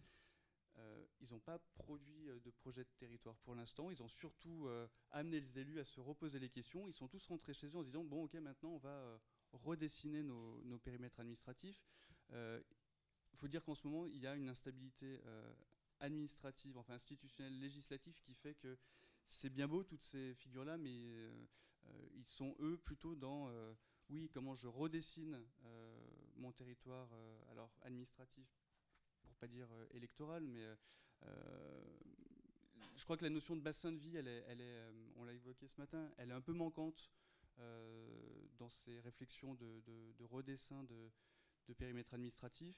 Euh, ils n'ont pas produit euh, de projet de territoire pour l'instant. Ils ont surtout amené les élus à se reposer les questions. Ils sont tous rentrés chez eux en se disant bon, ok, maintenant on va redessiner nos, périmètres administratifs. Il faut dire qu'en ce moment, il y a une instabilité administrative, enfin institutionnelle, législative, qui fait que c'est bien beau toutes ces figures-là, mais ils sont eux plutôt dans oui, comment je redessine mon territoire, alors administratif pas dire euh, électorale, mais euh, euh, je crois que la notion de bassin de vie, elle est on l'a évoqué ce matin, elle est un peu manquante dans ces réflexions de, redessin de, de, périmètre administratif.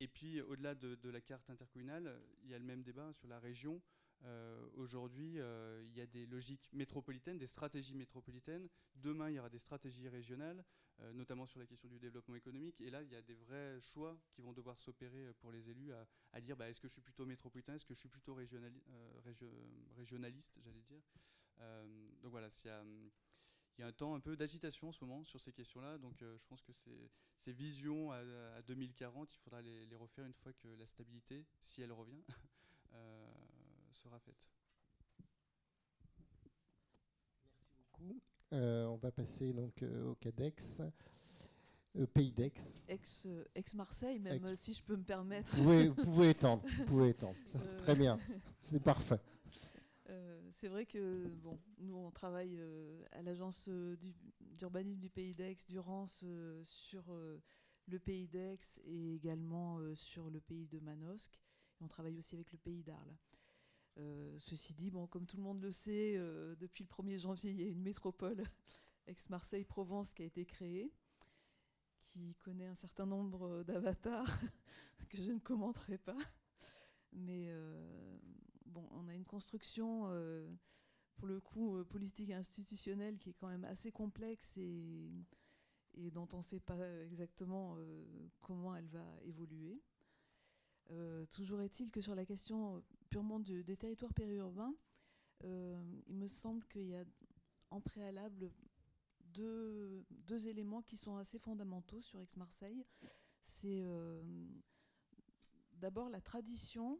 Et puis, au-delà de, la carte intercommunale, il y a le même débat sur la région. Euh, aujourd'hui, euh, il y a des logiques métropolitaines, des stratégies métropolitaines. Demain, il y aura des stratégies régionales, euh, notamment sur la question du développement économique. Et là, il y a des vrais choix qui vont devoir s'opérer pour les élus à, dire bah, est-ce que je suis plutôt métropolitain, est-ce que je suis plutôt régionaliste, j'allais dire. donc voilà, il y a un temps un peu d'agitation en ce moment sur ces questions-là. Donc je pense que ces, visions à, 2040, il faudra les, les, refaire une fois que la stabilité, si elle revient, sera faite. Merci beaucoup. Euh, on va passer donc euh, au CADEX. Euh, pays d'Aix. Ex, ex Marseille, même si je peux me permettre. Vous pouvez, étendre, vous pouvez étendre. très bien, c'est parfait. C'est vrai que bon, nous on travaille à l'agence d'urbanisme du Pays d'Aix, Durance, sur le Pays d'Aix et également sur le pays de Manosque. On travaille aussi avec le Pays d'Arles. Euh, ceci dit, bon, comme tout le monde le sait, euh, depuis le 1er janvier, il y a une métropole ex-Marseille-Provence qui a été créée, qui connaît un certain nombre d'avatars que je ne commenterai pas. Mais euh, on a une construction, pour le coup, politique et institutionnelle qui est quand même assez complexe et, dont on ne sait pas exactement comment elle va évoluer. toujours est-il que sur la question purement des territoires périurbains, euh, il me semble qu'il y a en préalable deux, éléments qui sont assez fondamentaux sur Aix-Marseille. C'est euh, d'abord la tradition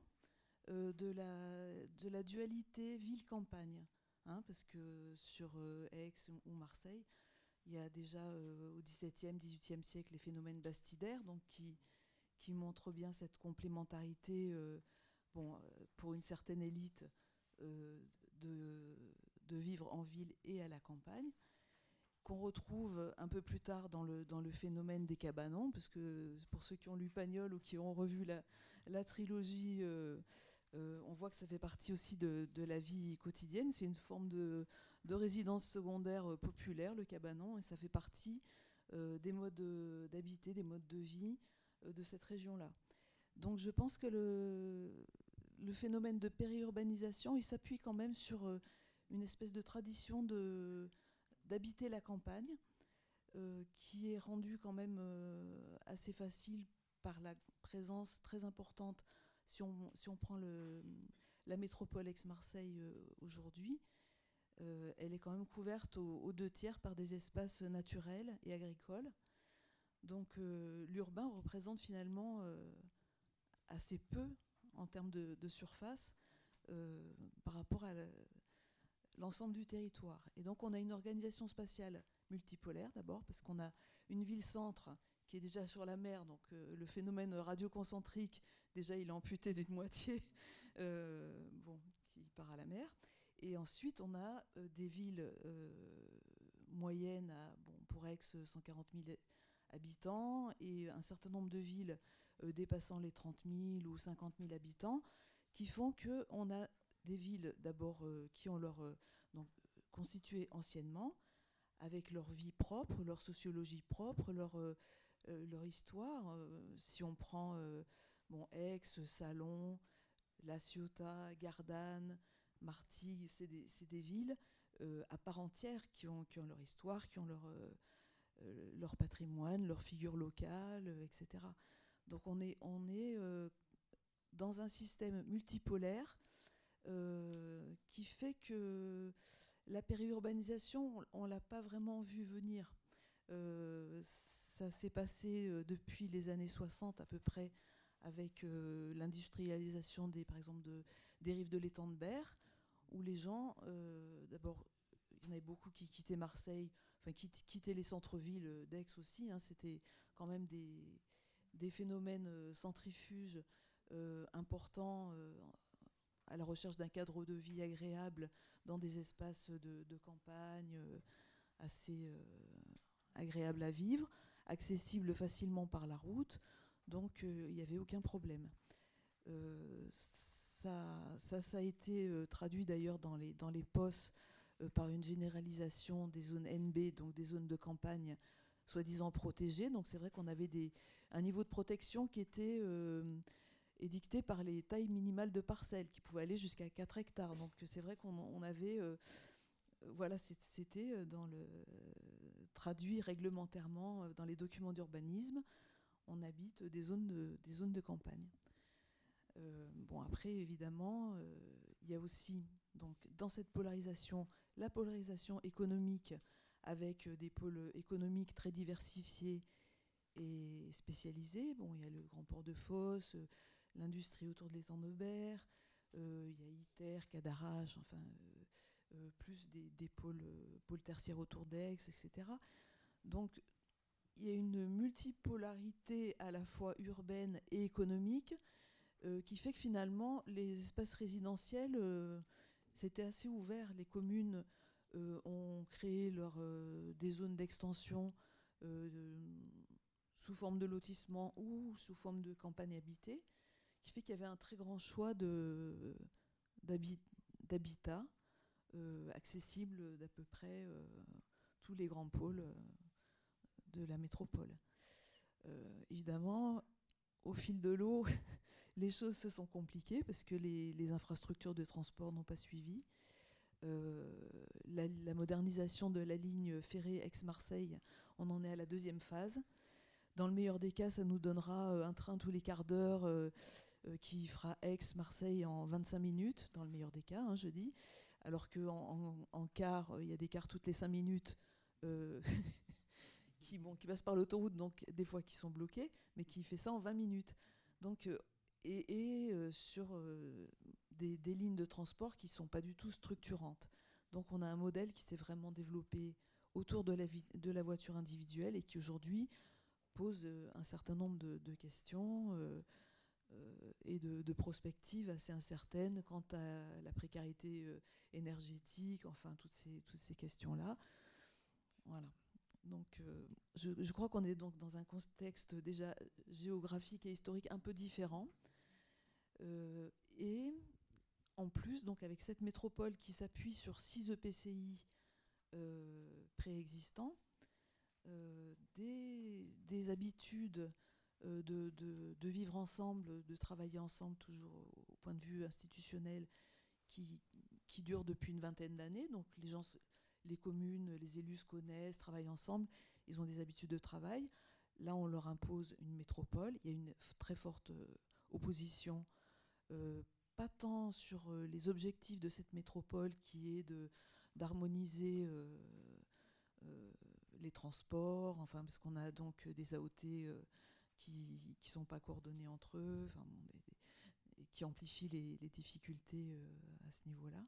euh, de, la, de la dualité ville-campagne. Hein, parce que sur Aix ou Marseille, il y a déjà au XVIIe, XVIIIe siècle les phénomènes bastidaires, donc qui, qui montrent bien cette complémentarité bon, euh, pour une certaine élite euh, de, de, vivre en ville et à la campagne, qu'on retrouve un peu plus tard dans le, dans le phénomène des cabanons, parce que pour ceux qui ont lu Pagnol ou qui ont revu la, la trilogie, euh, on voit que ça fait partie aussi de, la vie quotidienne. C'est une forme de, de, résidence secondaire populaire, le cabanon, et ça fait partie des modes d'habiter, des modes de vie de cette région-là. Donc je pense que le, phénomène de périurbanisation, il s'appuie quand même sur euh, une espèce de tradition d'habiter la campagne, euh, qui est rendue quand même euh, assez facile par la présence très importante, si on, prend la métropole ex-Marseille aujourd'hui, elle est quand même couverte aux, deux tiers par des espaces naturels et agricoles. Donc l'urbain représente finalement assez peu en termes de, surface euh, par rapport à l'ensemble du territoire. Et donc on a une organisation spatiale multipolaire d'abord, parce qu'on a une ville-centre qui est déjà sur la mer, donc euh, le phénomène radioconcentrique, déjà il est amputé d'une moitié, euh, qui part à la mer. Et ensuite on a des villes moyennes à, pour Aix, 140 000 habitants, et un certain nombre de villes euh, dépassant les 30 000 ou 50 000 habitants, qui font qu'on a des villes d'abord euh, qui ont leur euh, donc, constitué anciennement, avec leur vie propre, leur sociologie propre, leur, leur histoire. si on prend bon, Aix, Salon, La Ciotat, Gardanne, Martigues, c'est des, villes à part entière qui ont, leur histoire, qui ont leur, leur patrimoine, leur figure locale, etc. Donc on est, euh, dans un système multipolaire qui fait que la périurbanisation, on ne l'a pas vraiment vu venir. ça s'est passé depuis les années 60 à peu près avec l'industrialisation des, par exemple, de, des rives de l'étang de Berre, où les gens, d'abord, il y en avait beaucoup qui quittaient Marseille, enfin qui quittaient les centres-villes d'Aix aussi. Hein. C'était quand même des, des phénomènes euh, centrifuges euh, importants euh, à la recherche d'un cadre de vie agréable dans des espaces de, campagne assez agréables à vivre, accessibles facilement par la route. Donc il n'y avait aucun problème. ça, ça, a été traduit d'ailleurs dans les, dans les POS par une généralisation des zones NB, donc des zones de campagne soi-disant protégées. Donc c'est vrai qu'on avait un niveau de protection qui était euh, édicté par les tailles minimales de parcelles, qui pouvaient aller jusqu'à 4 hectares. Donc c'est vrai qu'on avait... Euh, voilà, c'était euh, traduit réglementairement dans les documents d'urbanisme. On habite des zones de, des zones de campagne. bon, après, évidemment, il y a aussi, donc, dans cette polarisation, la polarisation économique avec des pôles économiques très diversifiés et spécialisés. Bon, il y a le Grand Port de Fosse, euh, l'industrie autour de l'étang Berre, euh, il y a ITER, Cadarache, enfin, euh, plus des, pôles, pôles, tertiaires autour d'Aix, etc. Donc, il y a une multipolarité à la fois urbaine et économique qui fait que finalement, les espaces résidentiels, c'était assez ouvert. Les communes euh, ont créé leur, euh, des zones d'extension euh, sous forme de lotissement ou sous forme de campagne habitée, qui fait qu'il y avait un très grand choix d'habitat accessible d'à peu près tous les grands pôles de la métropole. évidemment, au fil de l'eau, les choses se sont compliquées parce que les, infrastructures de transport n'ont pas suivi. Euh, la, modernisation de la ligne ferrée Aix-Marseille, on en est à la deuxième phase. Dans le meilleur des cas, ça nous donnera euh, un train tous les quarts d'heure euh, qui fera Aix-Marseille en 25 minutes, dans le meilleur des cas, hein, je dis. Alors qu'en en, quart, il y a des quarts toutes les 5 minutes qui, bon, qui passent par l'autoroute, donc des fois qui sont bloqués, mais qui fait ça en 20 minutes. Donc, et, sur des, lignes de transport qui ne sont pas du tout structurantes. Donc on a un modèle qui s'est vraiment développé autour de la, de la voiture individuelle et qui aujourd'hui pose euh, un certain nombre de, questions euh, euh, et de, prospectives assez incertaines quant à la précarité énergétique, enfin toutes ces, toutes ces questions-là. Voilà. Donc je, je, crois qu'on est donc dans un contexte déjà géographique et historique un peu différent. et en plus, donc avec cette métropole qui s'appuie sur six EPCI euh, préexistants, euh, des, habitudes euh, de, vivre ensemble, de travailler ensemble, toujours au point de vue institutionnel, qui, qui durent depuis une vingtaine d'années. Donc les gens, les communes, les élus se connaissent, travaillent ensemble, ils ont des habitudes de travail. Là, on leur impose une métropole. Il y a une très forte opposition pas tant sur euh, les objectifs de cette métropole qui est d'harmoniser euh, euh, les transports, enfin parce qu'on a donc des AOT qui ne sont pas coordonnés entre eux, enfin, qui amplifient les, difficultés à ce niveau-là.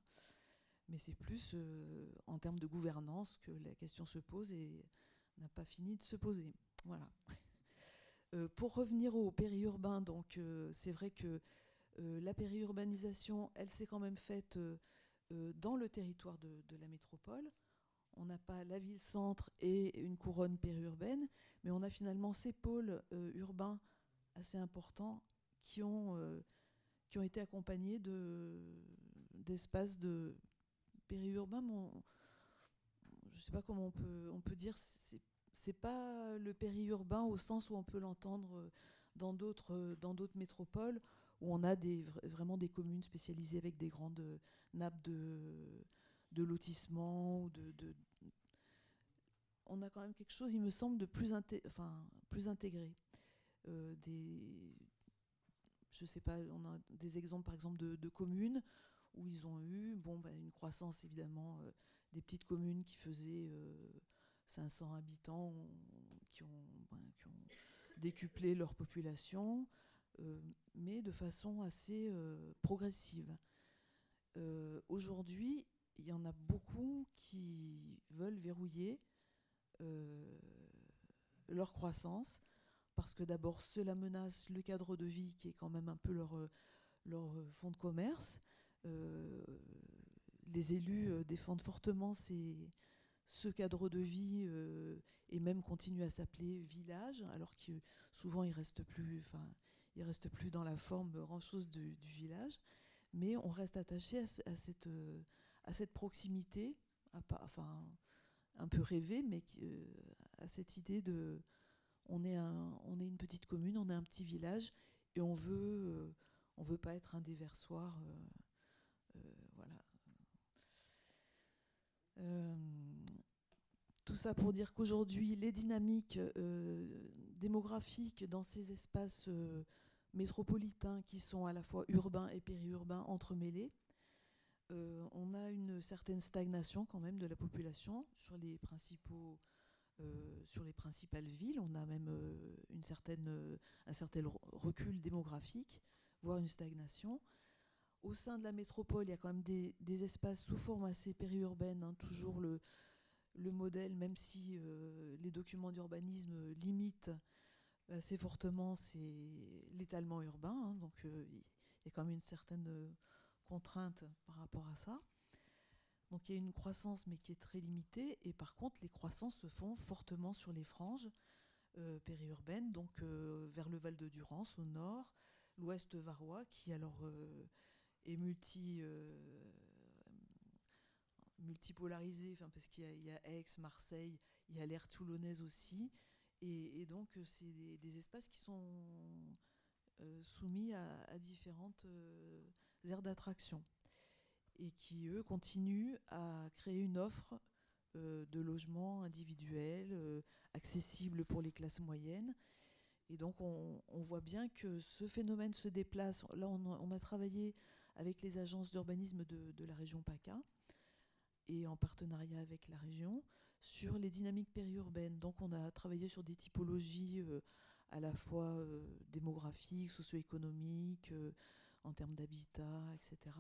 Mais c'est plus en termes de gouvernance que la question se pose et n'a pas fini de se poser. Voilà. pour revenir au périurbain, donc c'est vrai que euh, la périurbanisation, elle s'est quand même faite euh, euh, dans le territoire de, la métropole. On n'a pas la ville-centre et une couronne périurbaine, mais on a finalement ces pôles urbains assez importants qui ont, qui ont été accompagnés d'espaces de, périurbains. je ne sais pas comment on peut, on peut dire, c'est, c'est pas le périurbain au sens où on peut l'entendre dans d'autres, dans d'autres métropoles où on a des, vraiment des communes spécialisées avec des grandes nappes de, de lotissement. Ou de, on a quand même quelque chose, il me semble, de plus, enfin, plus intégré. Euh, des, je sais pas, on a des exemples par exemple de, communes où ils ont eu bon, bah, une croissance évidemment des petites communes qui faisaient 500 habitants, qui ont, ben, qui ont décuplé leur population, mais de façon assez progressive. Aujourd'hui, il y en a beaucoup qui veulent verrouiller leur croissance, parce que d'abord cela menace le cadre de vie qui est quand même un peu leur, leur fonds de commerce. Euh, les élus euh, défendent fortement ces, ce cadre de vie euh, et même continuent à s'appeler village, alors que souvent il reste plus, enfin, il reste plus dans la forme grand chose du, village, mais on reste attaché à, cette, à cette proximité, enfin un peu rêvé, mais à cette idée de on est, un, on est une petite commune, on est un petit village et on veut, on veut pas être un déversoir. Voilà. Euh, tout ça pour dire qu'aujourd'hui, les dynamiques euh, démographiques dans ces espaces euh, métropolitains qui sont à la fois urbains et périurbains entremêlés, on a une certaine stagnation quand même de la population sur les principaux principales villes. On a même un certain recul démographique, voire une stagnation. Au sein de la métropole, il y a quand même des, espaces sous forme assez périurbaine, hein, toujours le, le, modèle, même si euh, les documents d'urbanisme limitent assez fortement, l'étalement urbain. Hein, donc euh, il y a quand même une certaine contrainte par rapport à ça. Donc il y a une croissance, mais qui est très limitée. Et par contre, les croissances se font fortement sur les franges euh, périurbaines, donc vers le Val de Durance au nord, l'ouest varois, qui alors et multi, euh, multipolarisé, parce qu'il y, a Aix, Marseille, il y a l'air toulonnaise aussi. Et, donc, euh, c'est des, espaces qui sont euh, soumis à, différentes aires d'attraction et qui, eux, continuent à créer une offre de logements individuels, accessibles pour les classes moyennes. Et donc, on, voit bien que ce phénomène se déplace. Là, on on a travaillé avec les agences d'urbanisme de, la région PACA et en partenariat avec la région sur les dynamiques périurbaines. Donc on a travaillé sur des typologies euh, à la fois euh, démographiques, socio-économiques, euh, en termes d'habitat, etc.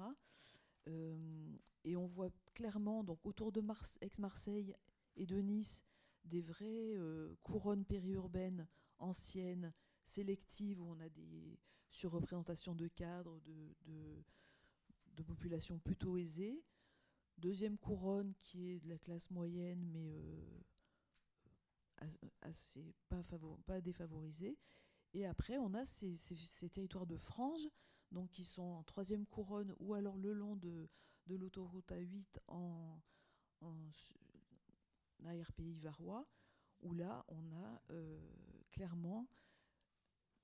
et on voit clairement, donc autour de Aix-Marseille et de Nice, des vraies couronnes périurbaines anciennes, sélectives, où on a des surreprésentations de cadres, de de population plutôt aisée. Deuxième couronne qui est de la classe moyenne, mais euh, assez pas, défavorisée. Et après, on a ces, territoires de franges, donc qui sont en troisième couronne ou alors le long de, de l'autoroute A8 en, ARPI varois, où là, on a euh, clairement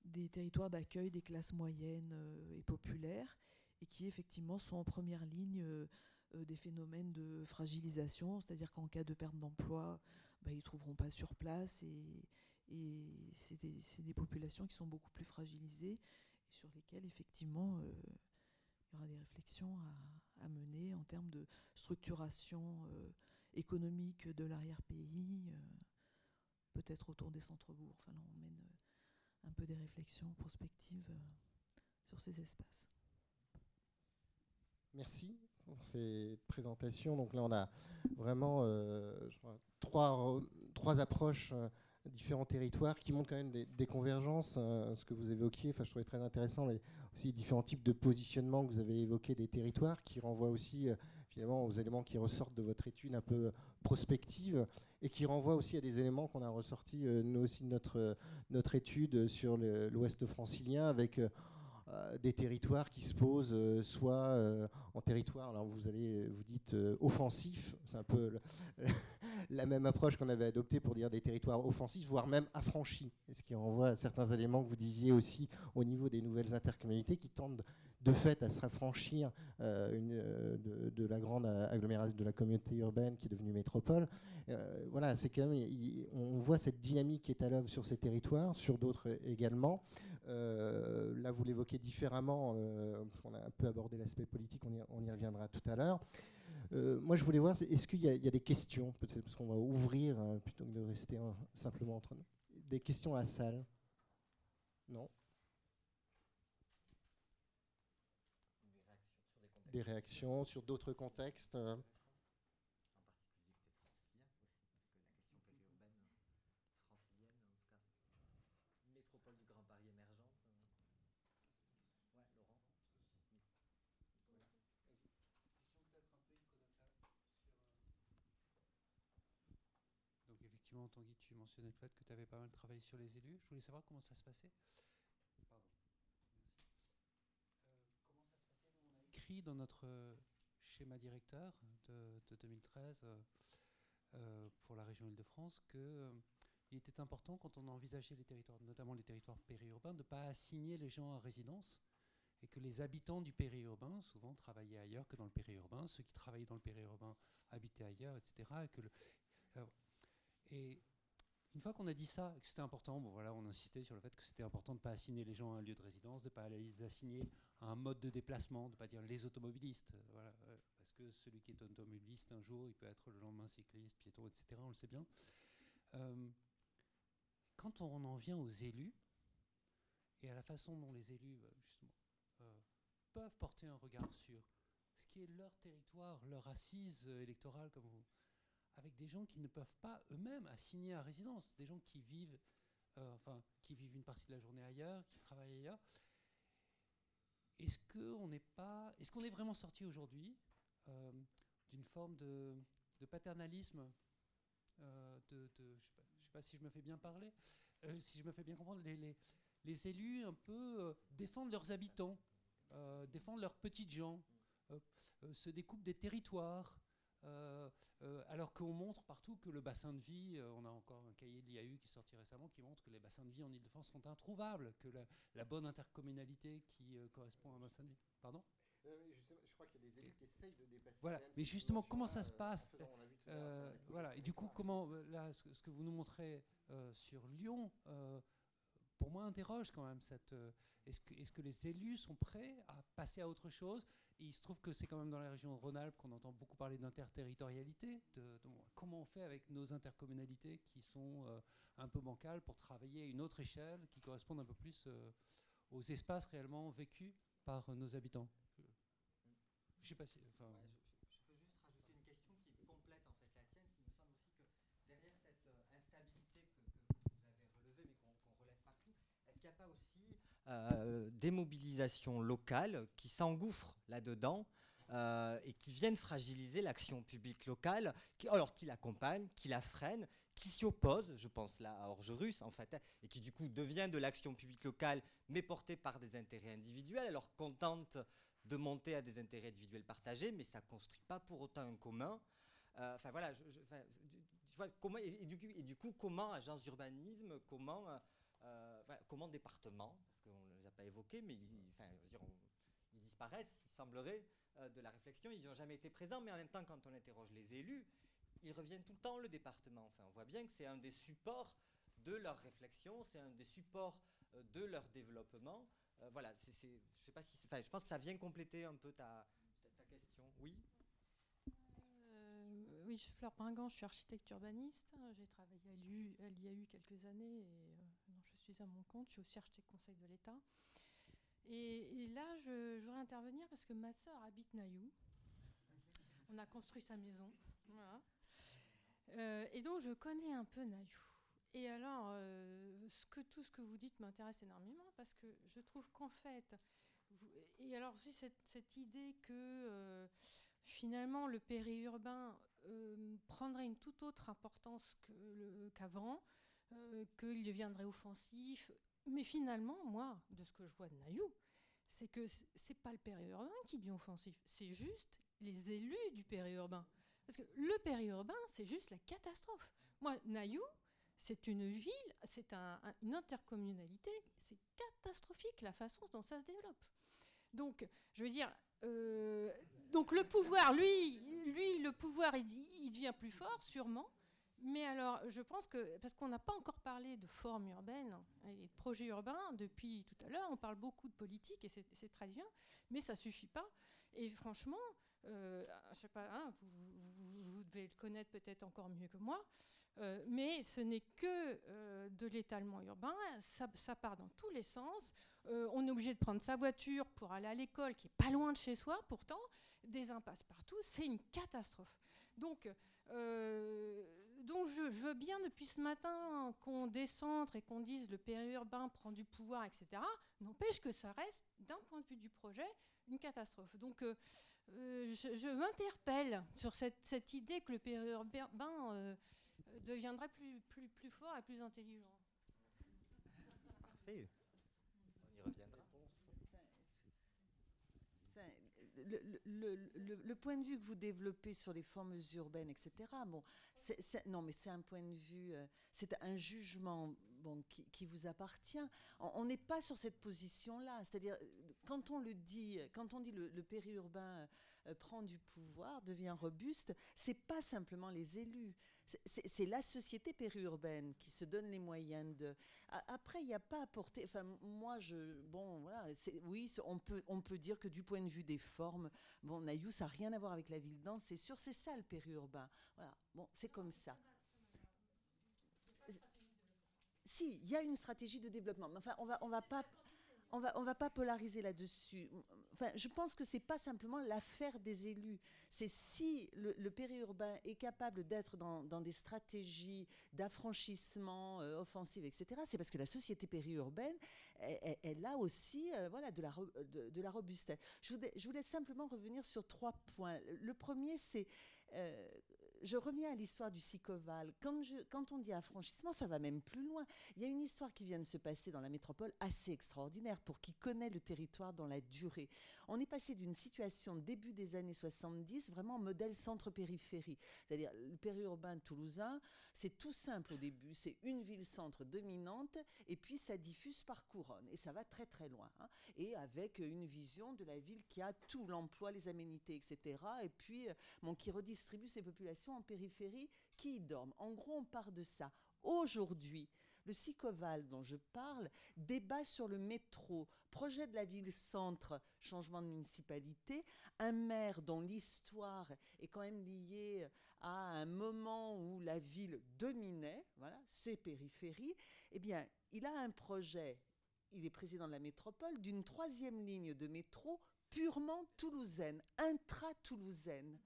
des territoires d'accueil des classes moyennes euh, et populaires et qui effectivement sont en première ligne euh, euh, des phénomènes de fragilisation, c'est-à-dire qu'en cas de perte d'emploi, bah, ils ne trouveront pas sur place et, c'est des, populations qui sont beaucoup plus fragilisées et sur lesquelles effectivement euh, il y aura des réflexions à, mener en termes de structuration économique de l'arrière-pays, peut-être autour des centres-bourgs. Enfin, on mène un peu des réflexions prospectives sur ces espaces. Merci pour cette présentation. Donc là, on a vraiment euh, trois, trois approches, euh, différents territoires qui montrent quand même des, convergences. Euh, ce que vous évoquiez, enfin, je trouvais très intéressant, mais aussi différents types de positionnement que vous avez évoqués des territoires qui renvoient aussi finalement aux éléments qui ressortent de votre étude un peu prospective et qui renvoient aussi à des éléments qu'on a ressortis nous aussi de notre, notre étude sur l'ouest francilien avec euh, des territoires qui se posent euh, soit euh, en territoire, alors vous allez, vous dites offensif, c'est un peu la même approche qu'on avait adoptée pour dire des territoires offensifs, voire même affranchis, ce qui renvoie à certains éléments que vous disiez aussi au niveau des nouvelles intercommunalités qui tentent de fait à se raffranchir de, la grande agglomération de la communauté urbaine qui est devenue métropole. voilà, c'est quand même, on voit cette dynamique qui est à l'œuvre sur ces territoires, sur d'autres également. Là, vous l'évoquez différemment, on a un peu abordé l'aspect politique, on y, reviendra tout à l'heure. moi, je voulais voir, est-ce qu'il y, a des questions, peut-être parce qu'on va ouvrir hein, plutôt que de rester simplement entre nous. Des questions à la salle? Non? Des réactions sur d'autres contextes euh mentionnais le fait que tu avais pas mal travaillé sur les élus. Je voulais savoir comment ça se passait. Euh, On a écrit dans notre schéma directeur de, 2013 euh, euh, pour la région Île-de-France que il était important quand on envisageait les territoires, notamment les territoires périurbains, de ne pas assigner les gens à résidence et que les habitants du périurbain souvent travaillaient ailleurs que dans le périurbain, ceux qui travaillaient dans le périurbain habitaient ailleurs, etc. Et une fois qu'on a dit ça, que c'était important, bon voilà, on insistait sur le fait que c'était important de ne pas assigner les gens à un lieu de résidence, de ne pas les assigner à un mode de déplacement, de ne pas dire les automobilistes, euh, voilà, euh, parce que celui qui est automobiliste un jour, il peut être le lendemain cycliste, piéton, etc. On le sait bien. Euh, quand on en vient aux élus et à la façon dont les élus, peuvent porter un regard sur ce qui est leur territoire, leur assise électorale, comme vous avec des gens qui ne peuvent pas eux-mêmes assigner à résidence, des gens qui vivent, euh, enfin, qui vivent une partie de la journée ailleurs, qui travaillent ailleurs. Est-ce qu'on n'est pas, qu'on est vraiment sorti aujourd'hui euh, d'une forme de, paternalisme, euh, de, je ne sais, pas si je me fais bien parler, si je me fais bien comprendre, les, les élus un peu défendent leurs habitants, défendent leurs petites gens, se découpent des territoires. Euh, euh, alors qu'on montre partout que le bassin de vie, euh, on a encore un cahier de l'IAU qui est sorti récemment qui montre que les bassins de vie en Ile-de-France sont introuvables, que la, bonne intercommunalité qui correspond à un bassin de vie. Pardon? Je crois qu'il y a des élus qui essayent de dépasser. Voilà, mais justement, comment ça se passe Voilà, et du coup, comment là, ce, que vous nous montrez sur Lyon, pour moi, interroge quand même cette. est-ce que, est-ce que les élus sont prêts à passer à autre chose? Il se trouve que c'est quand même dans la région Rhône-Alpes qu'on entend beaucoup parler d'interterritorialité, comment on fait avec nos intercommunalités qui sont euh, un peu bancales pour travailler à une autre échelle qui correspondent un peu plus euh, aux espaces réellement vécus par nos habitants. Je sais pas si. Enfin, peux juste rajouter une question qui complète en fait la tienne. Il me semble aussi que derrière cette euh, instabilité que, vous avez relevée, mais qu'on relève partout, est-ce qu'il n'y a pas aussi euh, des mobilisations locales qui s'engouffrent là-dedans euh, et qui viennent fragiliser l'action publique locale, alors qui l'accompagne, qui la freine, qui s'y oppose, je pense là à Orgerus en fait, et qui du coup devient de l'action publique locale, mais portée par des intérêts individuels, alors qu'on tente de monter à des intérêts individuels partagés, mais ça ne construit pas pour autant un commun. Euh, enfin voilà, et, du, et, du, coup, comment agence d'urbanisme, comment, comment département, pas évoqué, mais ils, enfin, disparaissent, il semblerait, euh, de la réflexion. Ils n'ont jamais été présents, mais en même temps, quand on interroge les élus, ils reviennent tout le temps, le département. Enfin, on voit bien que c'est un des supports de leur réflexion, c'est un des supports euh, de leur développement. Euh, voilà, c'est, je sais pas si, je pense que ça vient compléter un peu ta, ta, question. Oui. oui, je suis Fleur Pingan, je suis architecte urbaniste. J'ai travaillé à l'IAU quelques années suis à mon compte. Je suis aussi architecte conseil de l'État. Et, là, je, voudrais intervenir parce que ma sœur habite Naïou. On a construit sa maison. Euh, et donc, je connais un peu Naïou. Et alors, euh, ce que, tout ce que vous dites m'intéresse énormément parce que je trouve qu'en fait, et alors aussi cette, idée que euh, finalement le périurbain prendrait une toute autre importance qu'avant, qu'il deviendrait offensif, mais finalement, moi, de ce que je vois de Naïou, c'est que c'est pas le périurbain qui devient offensif, c'est juste les élus du périurbain. Parce que le périurbain, c'est juste la catastrophe. Moi, Naïou, c'est une ville, c'est une intercommunalité, c'est catastrophique la façon dont ça se développe. Donc, je veux dire, euh, donc le pouvoir, lui, lui, le pouvoir, il, il devient plus fort, sûrement. Mais alors, je pense que, parce qu'on n'a pas encore parlé de forme urbaine et de projet urbain depuis tout à l'heure, on parle beaucoup de politique et c'est très bien, mais ça suffit pas. Et franchement, euh, je sais pas, hein, vous, devez le connaître peut-être encore mieux que moi, euh, mais ce n'est que euh, de l'étalement urbain, ça, part dans tous les sens. Euh, on est obligé de prendre sa voiture pour aller à l'école, qui est pas loin de chez soi, pourtant, des impasses partout, c'est une catastrophe. Donc, donc je, veux bien depuis ce matin qu'on descende et qu'on dise le périurbain prend du pouvoir, etc. N'empêche que ça reste, d'un point de vue du projet, une catastrophe. Donc euh, je, je m'interpelle sur cette, idée que le périurbain euh, deviendrait plus, plus, plus fort et plus intelligent. Parfait. On y reviendra. Le, le, le, le, point de vue que vous développez sur les formes urbaines, etc., bon, non, mais c'est un point de vue, euh, c'est un jugement bon, qui, qui, vous appartient. On n'est pas sur cette position-là. C'est-à-dire, quand on le dit, quand on dit le, le périurbain euh, prend du pouvoir, devient robuste, c'est pas simplement les élus. C'est la société périurbaine qui se donne les moyens de. Après, il n'y a pas à porter. Enfin, moi, je. Bon, voilà. Oui, on peut, on peut dire que du point de vue des formes, bon, Naïou, ça n'a rien à voir avec la ville dense, c'est sûr, c'est ça le périurbain. Voilà. Bon, c'est comme ça. Si, il y a une stratégie de développement. Mais enfin, on va, on va pas on va, on va pas polariser là-dessus. Enfin, je pense que c'est pas simplement l'affaire des élus. C'est si le, périurbain est capable d'être dans, dans, des stratégies d'affranchissement euh, offensive, etc. C'est parce que la société périurbaine, elle, elle a aussi, euh, voilà, de la, de, la robustesse. Je voulais, je voulais, simplement revenir sur trois points. Le premier, c'est euh, je reviens à l'histoire du Sicoval. Quand, on dit affranchissement, ça va même plus loin. Il y a une histoire qui vient de se passer dans la métropole assez extraordinaire pour qui connaît le territoire dans la durée. On est passé d'une situation début des années 70, vraiment modèle centre-périphérie. C'est-à-dire le périurbain toulousain, c'est tout simple au début. C'est une ville-centre dominante et puis ça diffuse par couronne. Et ça va très très loin. Hein. Et avec une vision de la ville qui a tout, l'emploi, les aménités, etc. Et puis bon, qui redistribue ses populations en périphérie qui y dorment. En gros, on part de ça. Aujourd'hui, le Sicoval dont je parle débat sur le métro, projet de la ville-centre, changement de municipalité, un maire dont l'histoire est quand même liée à un moment où la ville dominait, voilà, ses périphéries, eh bien, il a un projet, il est président de la métropole, d'une troisième ligne de métro purement toulousaine, intra-toulousaine.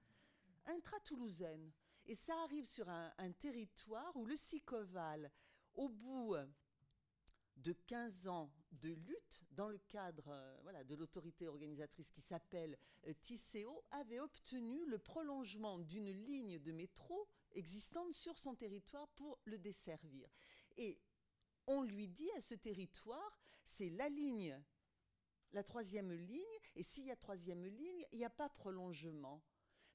Intra-toulousaine. Et ça arrive sur un, territoire où le Sicoval, au bout de 15 ans de lutte dans le cadre euh, de l'autorité organisatrice qui s'appelle euh, avait obtenu le prolongement d'une ligne de métro existante sur son territoire pour le desservir. Et on lui dit à ce territoire, c'est la ligne, la troisième ligne, et s'il y a troisième ligne, il n'y a pas prolongement.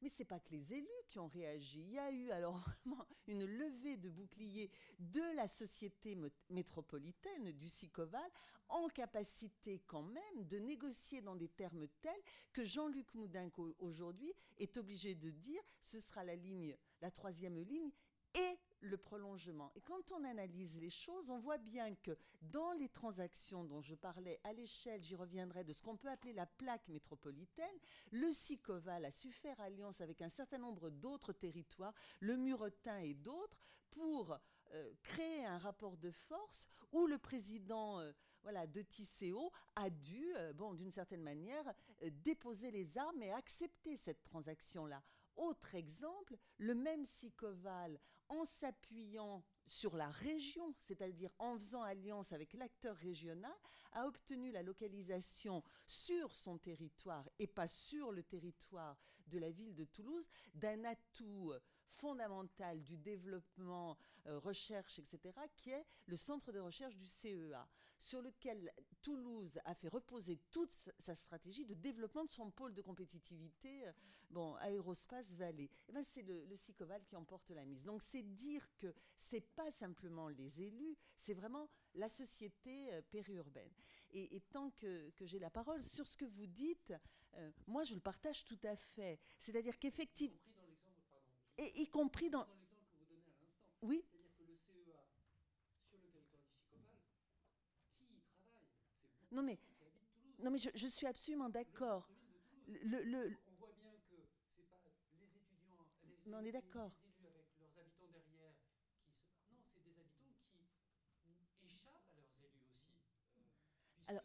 Mais ce n'est pas que les élus qui ont réagi. Il y a eu alors vraiment une levée de boucliers de la société métropolitaine du Sicoval en capacité quand même de négocier dans des termes tels que Jean-Luc Moudinco aujourd'hui est obligé de dire ce sera la ligne, la troisième ligne et le prolongement. Et quand on analyse les choses, on voit bien que dans les transactions dont je parlais à l'échelle, j'y reviendrai, de ce qu'on peut appeler la plaque métropolitaine, le Sicoval a su faire alliance avec un certain nombre d'autres territoires, le Muretin et d'autres, pour euh, créer un rapport de force où le président euh, voilà, de Tisséo a dû, euh, bon, d'une certaine manière, déposer les armes et accepter cette transaction-là. Autre exemple, le même Sicoval, en s'appuyant sur la région, c'est-à-dire en faisant alliance avec l'acteur régional, a obtenu la localisation sur son territoire et pas sur le territoire de la ville de Toulouse d'un atout fondamental du développement, euh, recherche, etc., qui est le centre de recherche du CEA, sur lequel Toulouse a fait reposer toute sa stratégie de développement de son pôle de compétitivité, euh, bon, Aérospace Vallée. Eh ben, c'est le, le Sicoval qui emporte la mise. Donc c'est dire que c'est pas simplement les élus, c'est vraiment la société euh, périurbaine. Et, tant que, j'ai la parole sur ce que vous dites, euh, moi je le partage tout à fait. C'est-à-dire qu'effectivement... Et y compris dans... Oui. Non mais, non mais je, je suis absolument d'accord. Le, le, on voit bien que c'est pas les étudiants, les, mais on est d'accord. élus avec leurs habitants derrière qui se... Non, c'est des habitants qui échappent à leurs élus aussi. Euh, Alors,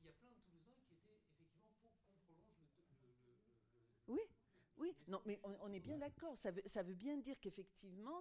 il y a plein de Toulousains qui étaient effectivement pour qu'on prolonge le, Oui. Oui, non, mais on, est bien d'accord. Ça veut, ça veut bien dire qu'effectivement,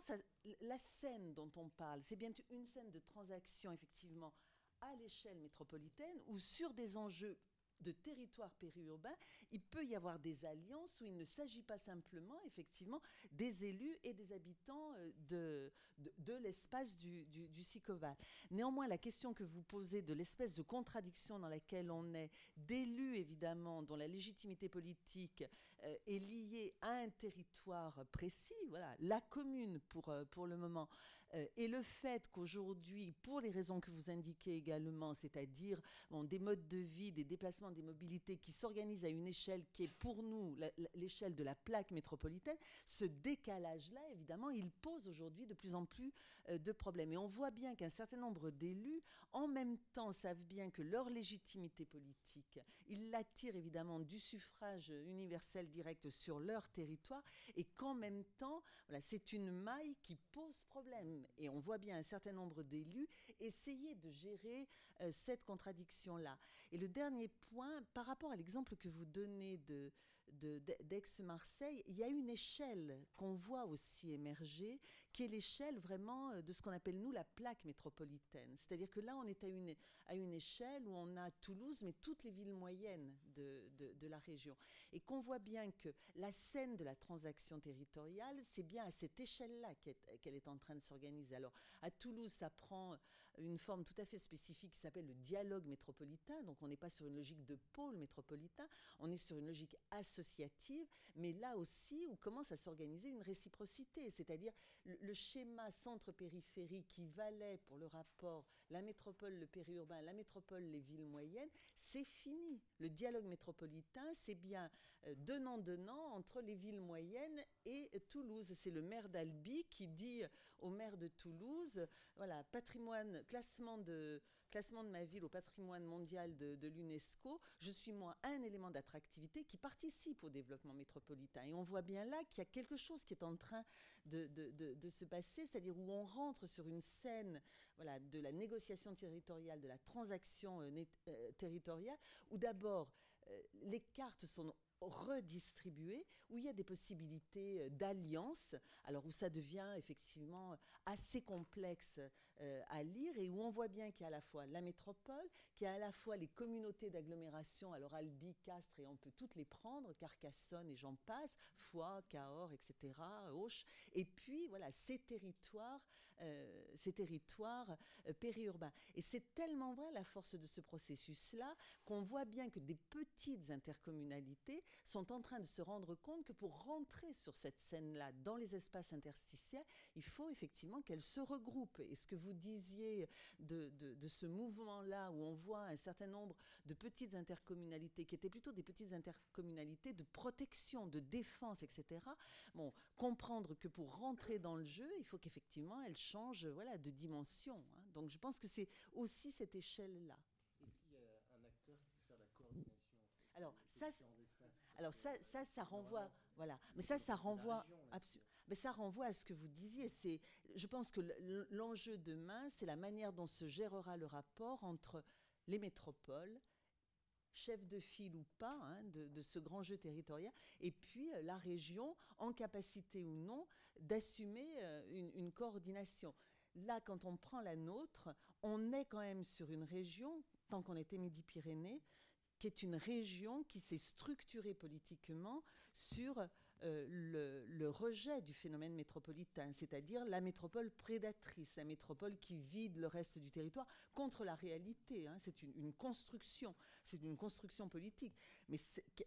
la scène dont on parle, c'est bien une scène de transaction, effectivement, à l'échelle métropolitaine ou sur des enjeux de territoire périurbain, il peut y avoir des alliances où il ne s'agit pas simplement, effectivement, des élus et des habitants euh, de, l'espace du, du, Sicoval. Néanmoins, la question que vous posez de l'espèce de contradiction dans laquelle on est, d'élus évidemment, dont la légitimité politique euh, est liée à un territoire précis, voilà, la commune pour, euh, pour le moment, euh, et le fait qu'aujourd'hui, pour les raisons que vous indiquez également, c'est-à-dire des modes de vie, des déplacements, des mobilités qui s'organisent à une échelle qui est pour nous l'échelle de la plaque métropolitaine, ce décalage-là, évidemment, il pose aujourd'hui de plus en plus euh, de problèmes. Et on voit bien qu'un certain nombre d'élus, en même temps, savent bien que leur légitimité politique, ils l'attirent évidemment du suffrage universel direct sur leur territoire, et qu'en même temps, voilà, c'est une maille qui pose problème et on voit bien un certain nombre d'élus essayer de gérer euh, cette contradiction-là. Et le dernier point, par rapport à l'exemple que vous donnez d'Aix-Marseille, il y a une échelle qu'on voit aussi émerger, qui est l'échelle vraiment euh, de ce qu'on appelle nous la plaque métropolitaine. C'est-à-dire que là, on est à une, à une échelle où on a Toulouse, mais toutes les villes moyennes de, de, la région. Et qu'on voit bien que la scène de la transaction territoriale, c'est bien à cette échelle-là qu'elle est en train de s'organiser. Alors, à Toulouse, ça prend une forme tout à fait spécifique qui s'appelle le dialogue métropolitain. Donc on n'est pas sur une logique de pôle métropolitain, on est sur une logique associative, mais là aussi où commence à s'organiser une réciprocité, c'est-à-dire schéma centre-périphérie qui valait pour le rapport la métropole, le périurbain, la métropole, les villes moyennes, c'est fini. Le dialogue métropolitain, c'est bien euh, donnant-donnant entre les villes moyennes et Toulouse. C'est le maire d'Albi qui dit au maire de Toulouse, voilà, patrimoine, classement de, classement de ma ville au patrimoine mondial de, l'UNESCO, je suis moi un élément d'attractivité qui participe au développement métropolitain. Et on voit bien là qu'il y a quelque chose qui est en train de, se passer, c'est-à-dire où on rentre sur une scène de la négociation territoriale, de la transaction euh, euh, territoriale, où d'abord euh, les cartes sont redistribuées, où il y a des possibilités euh, d'alliance, alors où ça devient effectivement assez complexe euh, à lire et où on voit bien qu'il y a à la fois la métropole, qu'il y a à la fois les communautés d'agglomération, alors Albi, Castres, et on peut toutes les prendre, Carcassonne et j'en passe, Foix, Cahors, etc., Auch, et puis voilà, ces territoires, euh, ces territoires périurbains. Et c'est tellement vrai la force de ce processus-là qu'on voit bien que des petites intercommunalités sont en train de se rendre compte que pour rentrer sur cette scène-là, dans les espaces interstitiels, il faut effectivement qu'elles se regroupent. Et ce que vous disiez de, de, ce mouvement-là, où on voit un certain nombre de petites intercommunalités, qui étaient plutôt des petites intercommunalités de protection, de défense, etc., bon, comprendre que pour rentrer dans le jeu, il faut qu'effectivement elles changent voilà, de dimension. Hein. Donc je pense que c'est aussi cette échelle-là. Est-ce qu'il y a un acteur qui peut faire la coordination alors ça, alors ça, ça, ça renvoie, voilà. Mais ça, ça renvoie, mais ça renvoie à ce que vous disiez. C'est, je pense que l'enjeu demain, c'est la manière dont se gérera le rapport entre les métropoles, chefs de file ou pas, hein, de, ce grand jeu territorial, et puis euh, la région, en capacité ou non d'assumer euh, une, une coordination. Là, quand on prend la nôtre, on est quand même sur une région, tant qu'on était Midi-Pyrénées, qui est une région qui s'est structurée politiquement sur euh, le, rejet du phénomène métropolitain, c'est-à-dire la métropole prédatrice, la métropole qui vide le reste du territoire contre la réalité. Hein. C'est une, construction, c'est une construction politique, mais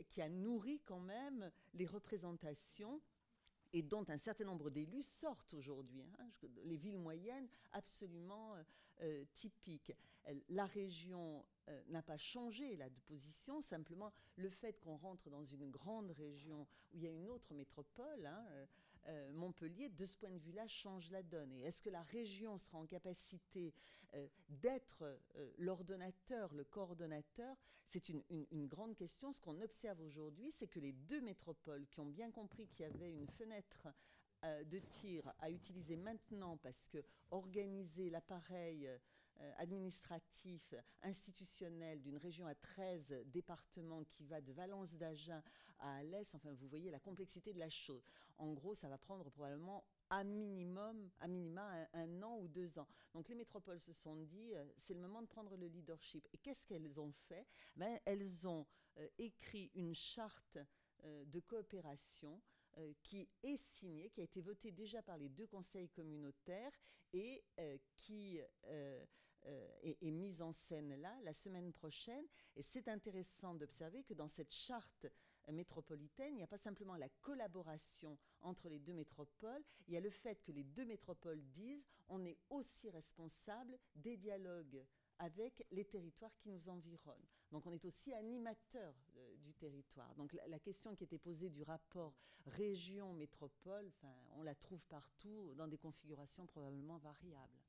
qui a nourri quand même les représentations et dont un certain nombre d'élus sortent aujourd'hui. Hein, les villes moyennes, absolument euh, euh, typiques. La région euh, n'a pas changé de position, simplement le fait qu'on rentre dans une grande région où il y a une autre métropole, hein, Montpellier, de ce point de vue-là, change la donne. Et est-ce que la région sera en capacité d'être l'ordonnateur, le coordonnateur? C'est une, une, grande question. Ce qu'on observe aujourd'hui, c'est que les deux métropoles qui ont bien compris qu'il y avait une fenêtre de tir à utiliser maintenant parce que organiser l'appareil euh, administratif, institutionnel d'une région à 13 départements qui va de Valence d'Agen à Alès, enfin vous voyez la complexité de la chose. En gros, ça va prendre probablement à minimum, à minima un, an ou deux ans. Donc les métropoles se sont dit, euh, c'est le moment de prendre le leadership. Et qu'est-ce qu'elles ont fait? Ben, Elles ont euh, écrit une charte de coopération qui est signée, qui a été votée déjà par les deux conseils communautaires et qui euh, est, mise en scène là la semaine prochaine. Et c'est intéressant d'observer que dans cette charte métropolitaine, il n'y a pas simplement la collaboration entre les deux métropoles, il y a le fait que les deux métropoles disent on est aussi responsable des dialogues avec les territoires qui nous environnent. Donc on est aussi animateur euh, du territoire. Donc la, la, question qui était posée du rapport région-métropole, on la trouve partout dans des configurations probablement variables.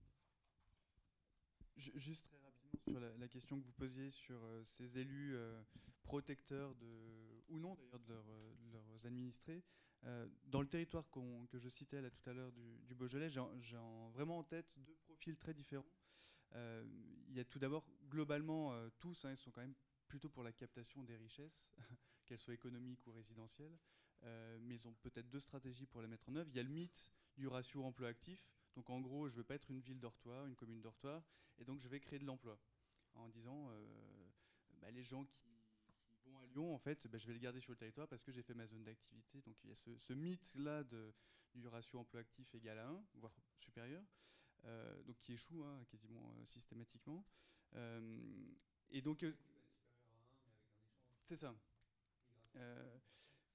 Juste très rapidement sur la, question que vous posiez sur euh, ces élus euh, protecteurs de, ou non d'ailleurs de, euh, leurs administrés. dans le territoire que je citais là tout à l'heure du, Beaujolais, j'ai vraiment en tête deux profils très différents. il y a tout d'abord, globalement, tous, hein, ils sont quand même plutôt pour la captation des richesses, qu'elles soient économiques ou résidentielles, mais ils ont peut-être deux stratégies pour les mettre en œuvre. Il y a le mythe du ratio emploi actif, donc en gros, je ne veux pas être une ville dortoir, une commune dortoir, et donc je vais créer de l'emploi en disant euh, bah, les gens qui, vont à Lyon, en fait, bah, je vais les garder sur le territoire parce que j'ai fait ma zone d'activité. Donc il y a ce, mythe-là du ratio emploi actif égal à 1, voire supérieur, euh, donc qui échoue hein, quasiment euh, systématiquement. et donc. c'est ça.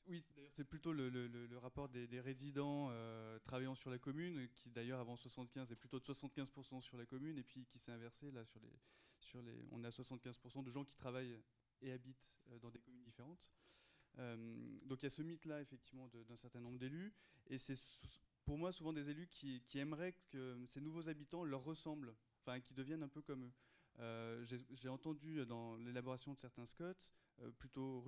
Oui, d'ailleurs, c'est plutôt le, rapport des, résidents euh, travaillant sur la commune, qui d'ailleurs avant 75 est plutôt de 75% sur la commune, et puis qui s'est inversé là sur les, sur les, on a 75% de gens qui travaillent et habitent euh, dans des communes différentes. Euh, donc il y a ce mythe-là effectivement d'un certain nombre d'élus, et c'est pour moi souvent des élus qui, aimeraient que ces nouveaux habitants leur ressemblent, enfin qui deviennent un peu comme eux. J'ai entendu dans l'élaboration de certains Scots, plutôt,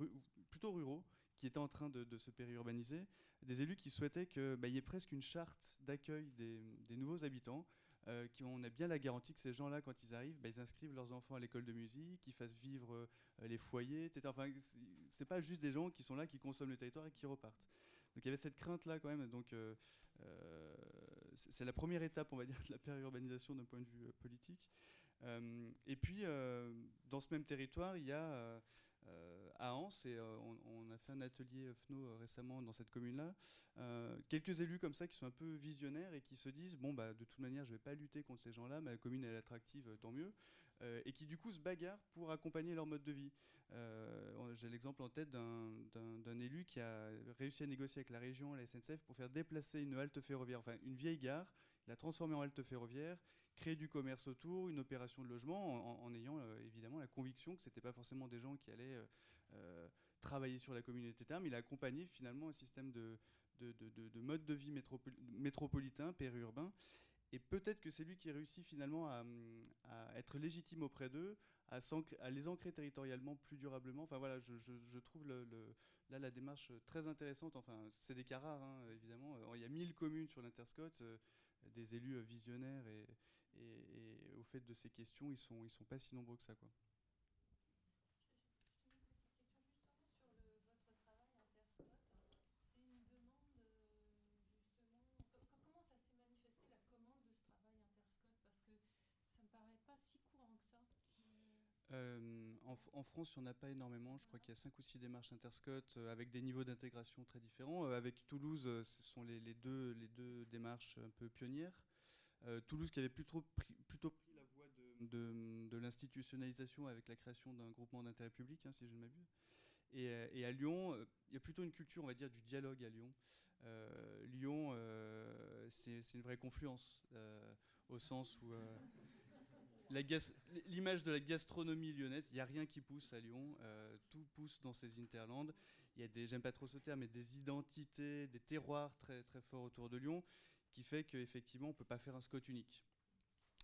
plutôt ruraux, qui étaient en train de, se périurbaniser, des élus qui souhaitaient qu'il bah, y ait presque une charte d'accueil des, nouveaux habitants, euh, qui a bien la garantie que ces gens-là, quand ils arrivent, bah, ils inscrivent leurs enfants à l'école de musique, qu'ils fassent vivre euh, les foyers, etc. Enfin, c'est pas juste des gens qui sont là, qui consomment le territoire et qui repartent. Donc il y avait cette crainte-là quand même. Donc euh, c'est la première étape, on va dire, de la périurbanisation d'un point de vue politique. et puis, dans ce même territoire, il y a euh, à Anse, et euh, on, a fait un atelier FNO euh, récemment dans cette commune-là. quelques élus comme ça qui sont un peu visionnaires et qui se disent bon bah de toute manière je vais pas lutter contre ces gens-là, ma commune est attractive, tant mieux, et qui du coup se bagarrent pour accompagner leur mode de vie. J'ai l'exemple en tête d'un élu qui a réussi à négocier avec la région, la SNCF, pour faire déplacer une halte ferroviaire, enfin une vieille gare, la transformer en halte ferroviaire, créer du commerce autour, une opération de logement, en, ayant euh, évidemment la conviction que ce n'était pas forcément des gens qui allaient euh, euh, travailler sur la communauté. Mais il a accompagné finalement un système de, de, mode de vie métropolitain, périurbain. Et peut-être que c'est lui qui réussit finalement à, être légitime auprès d'eux, à, les ancrer territorialement plus durablement. Enfin voilà, je, trouve là la démarche très intéressante. Enfin, c'est des cas rares, hein, évidemment. Il y a 1000 communes sur l'Interscot, des élus visionnaires et, et, au fait de ces questions, ils sont, ils sont pas si nombreux que ça. Quoi. Euh, en, en, France, il n'y en a pas énormément. Je crois qu'il y a 5 ou 6 démarches interscot euh, avec des niveaux d'intégration très différents. Euh, avec Toulouse, ce sont les, les, deux, les deux démarches un peu pionnières. Euh, Toulouse qui avait plutôt pris, la voie de, l'institutionnalisation avec la création d'un groupement d'intérêt public, hein, si je ne m'abuse. Et, à Lyon, il y a plutôt une culture, on va dire, du dialogue à Lyon. Lyon, c'est une vraie confluence, au sens où l'image de la gastronomie lyonnaise, il n'y a rien qui pousse à Lyon, tout pousse dans ces interlandes. Il y a des, j'aime pas trop ce terme, mais des identités, des terroirs très, très forts autour de Lyon, qui fait qu'effectivement, on ne peut pas faire un Scott unique.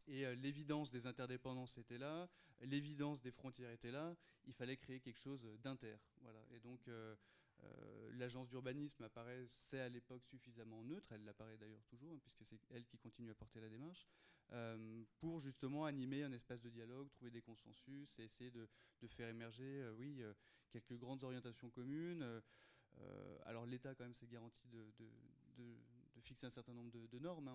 Et euh, l'évidence des interdépendances était là, l'évidence des frontières était là, il fallait créer quelque chose d'inter. Voilà. Et donc euh, euh, l'agence d'urbanisme apparaît, c'est à l'époque suffisamment neutre, elle l'apparaît d'ailleurs toujours, hein, puisque c'est elle qui continue à porter la démarche, pour justement animer un espace de dialogue, trouver des consensus et essayer de, faire émerger, oui, quelques grandes orientations communes. alors l'État quand même s'est garanti de, fixer un certain nombre de, normes hein,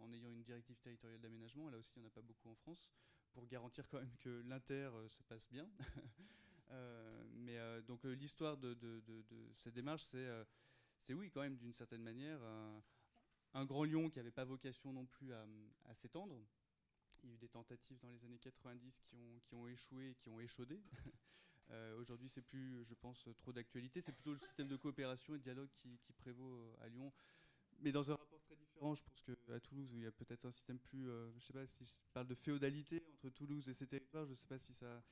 en, ayant une directive territoriale d'aménagement. Là aussi, il n'y en a pas beaucoup en France, pour garantir quand même que l'inter euh, se passe bien. Euh, mais euh, donc l'histoire de, cette démarche, c'est oui, quand même, d'une certaine manière, un grand lion qui n'avait pas vocation non plus à, s'étendre. Il y a eu des tentatives dans les années 90 qui ont, qui ont échoué et qui ont échaudé. Aujourd'hui, c'est plus, je pense, trop d'actualité. C'est plutôt le système de coopération et de dialogue qui, qui prévaut à Lyon mais dans un rapport très différent. Je pense qu'à Toulouse, où il y a peut-être un système plus, euh, je sais pas si je parle de féodalité entre Toulouse et ses territoires, je ne sais pas si ça,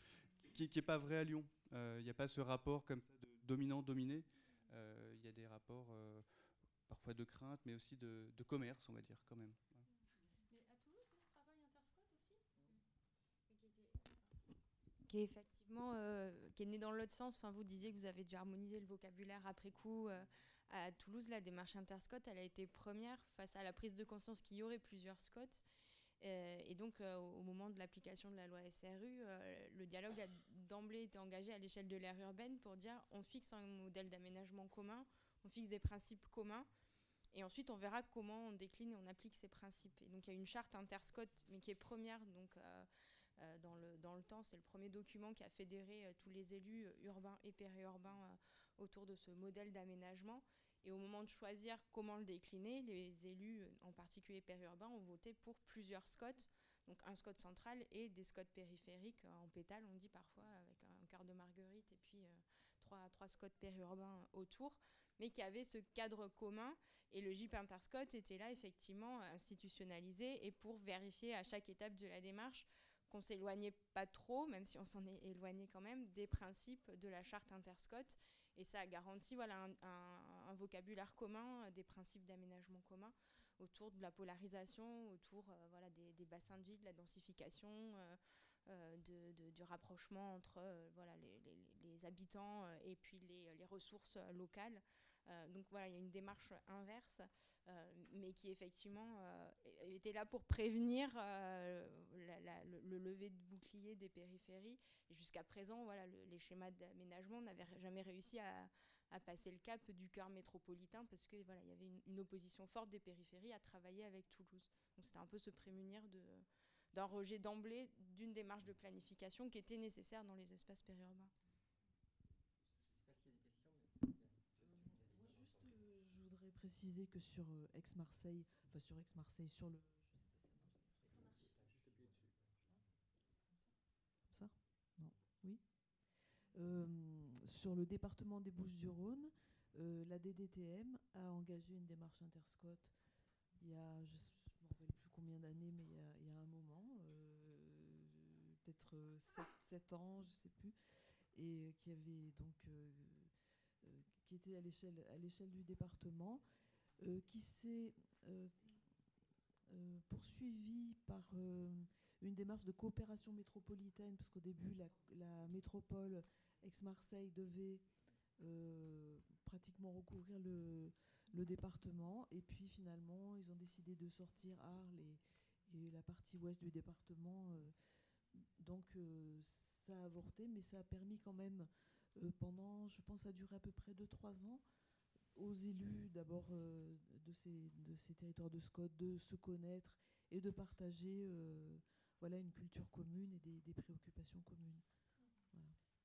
qui n'est pas vrai à Lyon. Euh, il n'y a pas ce rapport comme ça de dominant-dominé. Euh, il y a des rapports parfois de crainte, mais aussi de, commerce, on va dire, quand même. Mais à Toulouse, ce travail interscot aussi? Qui est effectivement, qui est né dans l'autre sens. Enfin, vous disiez que vous avez dû harmoniser le vocabulaire après coup à Toulouse, la démarche interscot, elle a été première face à la prise de conscience qu'il y aurait plusieurs SCOT. Euh, et donc, euh, au moment de l'application de la loi SRU, euh, le dialogue a d'emblée été engagé à l'échelle de l'aire urbaine pour dire on fixe un modèle d'aménagement commun, on fixe des principes communs, et ensuite on verra comment on décline et on applique ces principes. Et donc, il y a une charte interscot, mais qui est première donc, dans, le, dans le temps. C'est le premier document qui a fédéré tous les élus urbains et périurbains autour de ce modèle d'aménagement. Et au moment de choisir comment le décliner, les élus, en particulier périurbains, ont voté pour plusieurs SCOT, donc un SCOT central et des SCOT périphériques euh, en pétale, on dit parfois, avec un quart de marguerite et puis euh, trois, trois SCOT périurbains autour, mais qui avaient ce cadre commun. Et le JIP Interscot était là effectivement institutionnalisé et pour vérifier à chaque étape de la démarche qu'on s'éloignait pas trop, même si on s'en est éloigné quand même, des principes de la charte Interscot et ça a garanti voilà, un, vocabulaire commun, des principes d'aménagement commun autour de la polarisation, autour euh, voilà, des, bassins de vie, de la densification, euh, euh, de, du rapprochement entre voilà, les, habitants et puis les, ressources locales. Donc voilà, il y a une démarche inverse, mais qui effectivement était là pour prévenir le, le, lever de bouclier des périphéries et jusqu'à présent, voilà, les schémas d'aménagement n'avaient jamais réussi à, passer le cap du cœur métropolitain parce que voilà, il y avait une, opposition forte des périphéries à travailler avec Toulouse. Donc c'était un peu se prémunir d'un rejet d'emblée d'une démarche de planification qui était nécessaire dans les espaces périurbains. je voudrais préciser que sur euh, Aix-Marseille, enfin sur Aix-Marseille, sur le Euh, sur le département des Bouches-du-Rhône, euh, la DDTM a engagé une démarche interscot il y a, je ne me rappelle plus combien d'années, mais il y, a, un moment, euh, peut-être 7, ans, je ne sais plus, et qui avait donc qui était à l'échelle du département, qui s'est poursuivi par une démarche de coopération métropolitaine, parce qu'au début, la, métropole Aix-Marseille devait euh, pratiquement recouvrir le, département. Et puis finalement, ils ont décidé de sortir Arles et, la partie ouest du département. Euh, donc euh, ça a avorté, mais ça a permis quand même, pendant, je pense, ça a duré à peu près 2-3 ans, aux élus d'abord de, ces, de ces territoires de SCOT de se connaître et de partager voilà, une culture commune et des, préoccupations communes.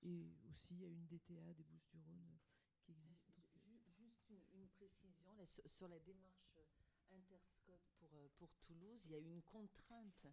Et aussi, il y a une DTA des Bouches-du-Rhône qui existe. Juste une, précision sur la démarche Interscot pour, euh, pour Toulouse, il y a une contrainte,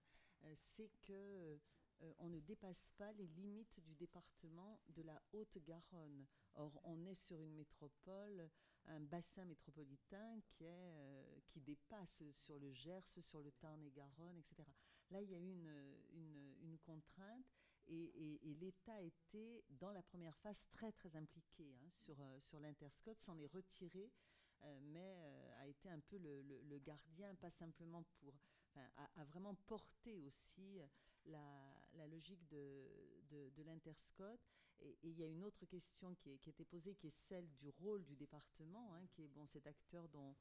euh, c'est que euh, on ne dépasse pas les limites du département de la Haute-Garonne. Or, on est sur une métropole, un bassin métropolitain qui, est, euh, qui dépasse sur le Gers, sur le Tarn-et-Garonne, etc. Là, il y a eu une, une, contrainte et, l'État a été, dans la première phase, très, très impliqué hein, sur, euh, sur l'Interscot, s'en est retiré, mais a été un peu le, gardien, pas simplement pour... A, vraiment porté aussi la, logique de, de, l'interscot. Et, il y a une autre question qui, est, qui était posée, qui est celle du rôle du département, hein, qui est bon, cet acteur dont,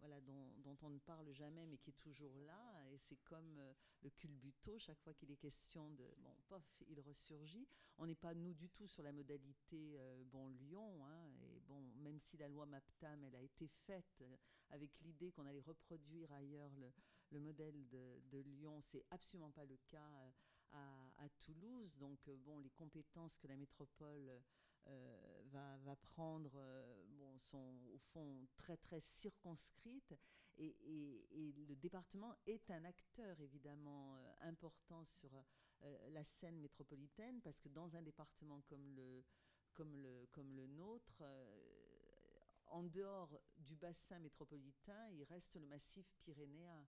voilà, dont, on ne parle jamais, mais qui est toujours là. Et c'est comme euh, le culbuto, chaque fois qu'il est question de. Bon, pof, il ressurgit. On n'est pas, nous, du tout sur la modalité euh, bon, Lyon. Hein, et bon, même si la loi MAPTAM, elle a été faite euh, avec l'idée qu'on allait reproduire ailleurs le, le modèle de, de Lyon. C'est absolument pas le cas euh, à, Toulouse. Donc, euh, bon, les compétences que la métropole euh, va, prendre bon, sont au fond très très circonscrites et, et, le département est un acteur évidemment important sur la scène métropolitaine parce que dans un département comme le, comme le, comme le nôtre, en dehors du bassin métropolitain, il reste le massif pyrénéen.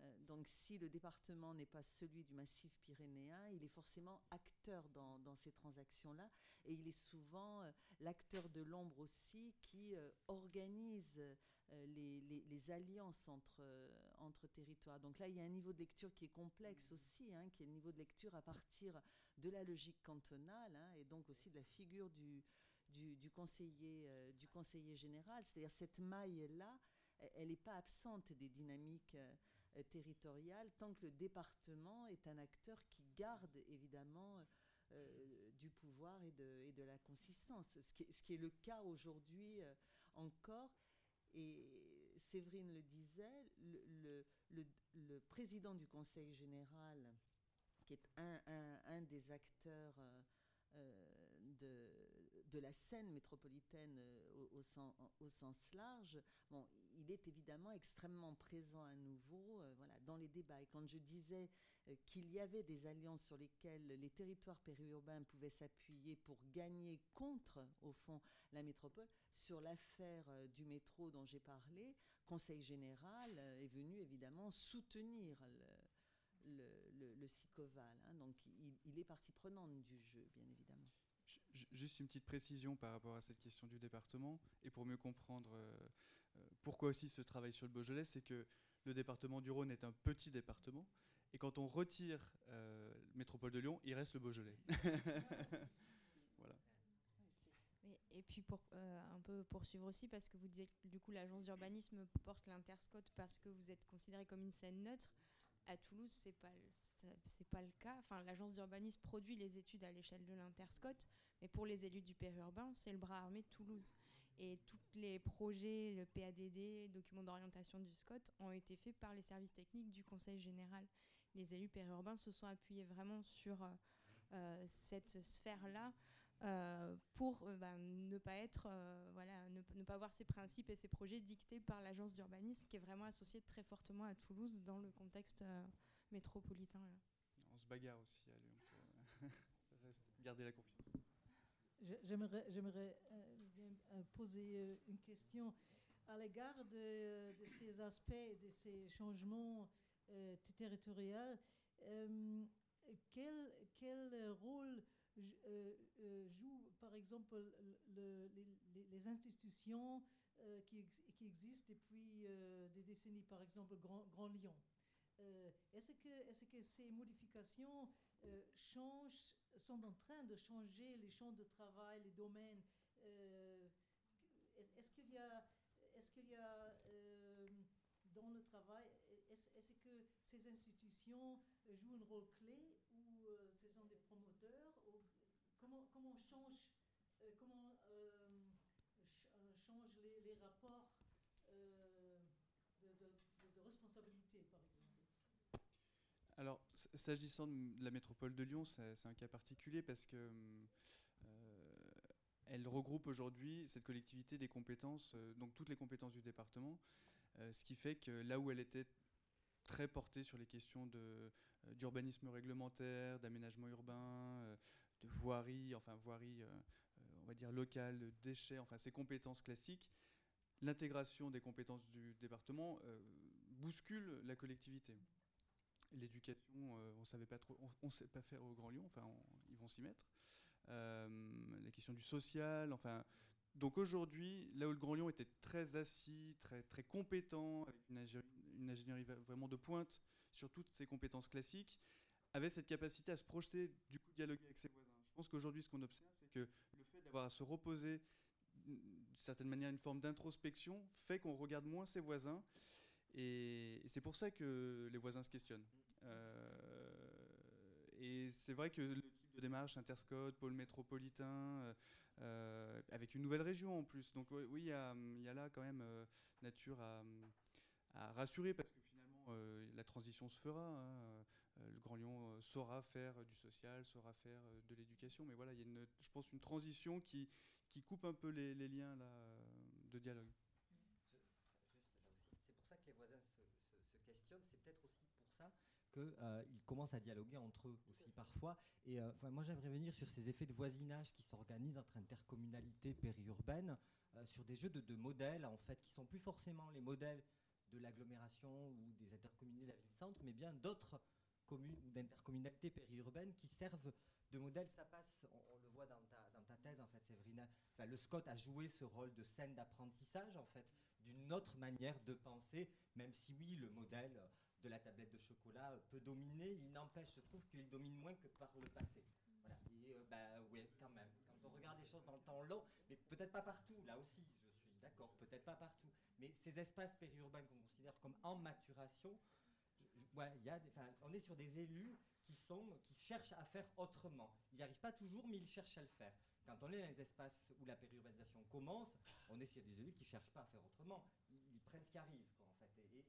Euh, donc si le département n'est pas celui du massif pyrénéen, il est forcément acteur dans, ces transactions-là. Et il est souvent euh, l'acteur de l'ombre aussi qui euh, organise les, alliances entre, entre territoires. Donc là, il y a un niveau de lecture qui est complexe aussi, hein, qui est le niveau de lecture à partir de la logique cantonale hein, et donc aussi de la figure du, du, conseiller, du conseiller général. C'est-à-dire cette maille-là, elle n'est pas absente des dynamiques territoriale, tant que le département est un acteur qui garde évidemment euh, du pouvoir et de, et de, la consistance, ce qui est, ce qui est le cas aujourd'hui euh, encore. Et Séverine le disait, le, le, le, président du Conseil général, qui est un, un des acteurs de, de, la scène métropolitaine au, au, sens, large, bon, il est évidemment extrêmement présent à nouveau euh, voilà, dans les débats. Et quand je disais euh, qu'il y avait des alliances sur lesquelles les territoires périurbains pouvaient s'appuyer pour gagner contre, au fond, la métropole, sur l'affaire euh, du métro dont j'ai parlé, Conseil général est venu évidemment soutenir le, SICOVAL. Hein. donc il, est partie prenante du jeu, bien évidemment. Juste une petite précision par rapport à cette question du département, et pour mieux comprendre euh, pourquoi aussi ce travail sur le Beaujolais, c'est que le département du Rhône est un petit département, et quand on retire euh, métropole de Lyon, il reste le Beaujolais. voilà. Et, puis pour euh, un peu poursuivre aussi, parce que vous disiez que du coup l'agence d'urbanisme porte l'interscot parce que vous êtes considéré comme une scène neutre. À Toulouse, c'est pas pas le cas. Enfin, l'agence d'urbanisme produit les études à l'échelle de l'interscot, mais pour les élus du périurbain, c'est le bras armé de Toulouse. Et tous les projets, le PADD, document d'orientation du SCOT, ont été faits par les services techniques du Conseil général. Les élus périurbains se sont appuyés vraiment sur euh, euh, cette sphère-là euh, pour bah, ne pas être, voilà, ne, ne, pas avoir ces principes et ces projets dictés par l'agence d'urbanisme qui est vraiment associée très fortement à Toulouse dans le contexte métropolitain. Là. On se bagarre aussi à Lyon pour garder la confiance. J'aimerais euh, poser euh, une question à l'égard de, ces aspects, de ces changements euh, territoriaux. Quel, quel, rôle jouent, par exemple, les, institutions qui, qui, existent depuis des décennies, par exemple Grand, Lyon. Est-ce que, ces modifications changent, sont en train de changer les champs de travail, les domaines euh, est-ce qu'il y a, euh, dans le travail, est-ce que ces institutions jouent un rôle clé ou euh, ce sont des promoteurs Comment, comment change, comment, change les, les rapports de, responsabilité, par exemple. Alors, s'agissant de la métropole de Lyon, c'est un cas particulier parce que elle regroupe aujourd'hui, cette collectivité, des compétences, euh, donc toutes les compétences du département, euh, ce qui fait que là où elle était très portée sur les questions d'urbanisme réglementaire, d'aménagement urbain, de voirie, enfin voirie, on va dire locale, de déchets, enfin ces compétences classiques, l'intégration des compétences du département bouscule la collectivité. L'éducation, on savait pas trop, on, ne sait pas faire au Grand Lyon, enfin ils vont s'y mettre. la question du social, enfin donc aujourd'hui, là où le Grand Lyon était très assis, très, très compétent, avec une ingénierie, vraiment de pointe sur toutes ses compétences classiques, avait cette capacité à se projeter, du coup dialoguer avec ses voisins. Je pense qu'aujourd'hui, ce qu'on observe, c'est que le fait d'avoir à se reposer, d'une certaine manière, une forme d'introspection, fait qu'on regarde moins ses voisins. Et, c'est pour ça que les voisins se questionnent. Euh, et c'est vrai que le type de démarche, Interscode, pôle métropolitain, euh, euh, avec une nouvelle région en plus. Donc oui, il y, a, là quand même nature à, rassurer parce que finalement la transition se fera. Hein. Le Grand Lyon saura faire du social, saura faire de l'éducation, mais voilà, il y a une, je pense une transition qui, qui coupe un peu les, liens là, de dialogue. C'est pour ça que les voisins se, questionnent, c'est peut-être aussi pour ça qu'ils euh, commencent à dialoguer entre eux aussi parfois. Et euh, moi, j'aimerais venir sur ces effets de voisinage qui s'organisent entre intercommunalités périurbaines, euh, sur des jeux de, modèles, en fait, qui sont plus forcément les modèles de l'agglomération ou des intercommunalités de la ville-centre, mais bien d'autres communes ou d'intercommunalités périurbaines qui servent de modèle. Ça passe, on, le voit dans ta, thèse, en fait, Séverine. Enfin, le Scott a joué ce rôle de scène d'apprentissage, en fait, d'une autre manière de penser, même si oui, le modèle de la tablette de chocolat peut dominer, il n'empêche, je trouve qu'il domine moins que par le passé. Voilà. Et euh, bah quand même. Quand on regarde les choses dans le temps long, mais peut-être pas partout, là aussi, je suis d'accord, peut-être pas partout. Mais ces espaces périurbains qu'on considère comme en maturation, on est sur des élus qui, cherchent à faire autrement. Ils n'y arrivent pas toujours, mais ils cherchent à le faire. Quand on est dans les espaces où la périurbanisation commence, on est sur des élus qui ne cherchent pas à faire autrement. Ils, prennent ce qui arrive.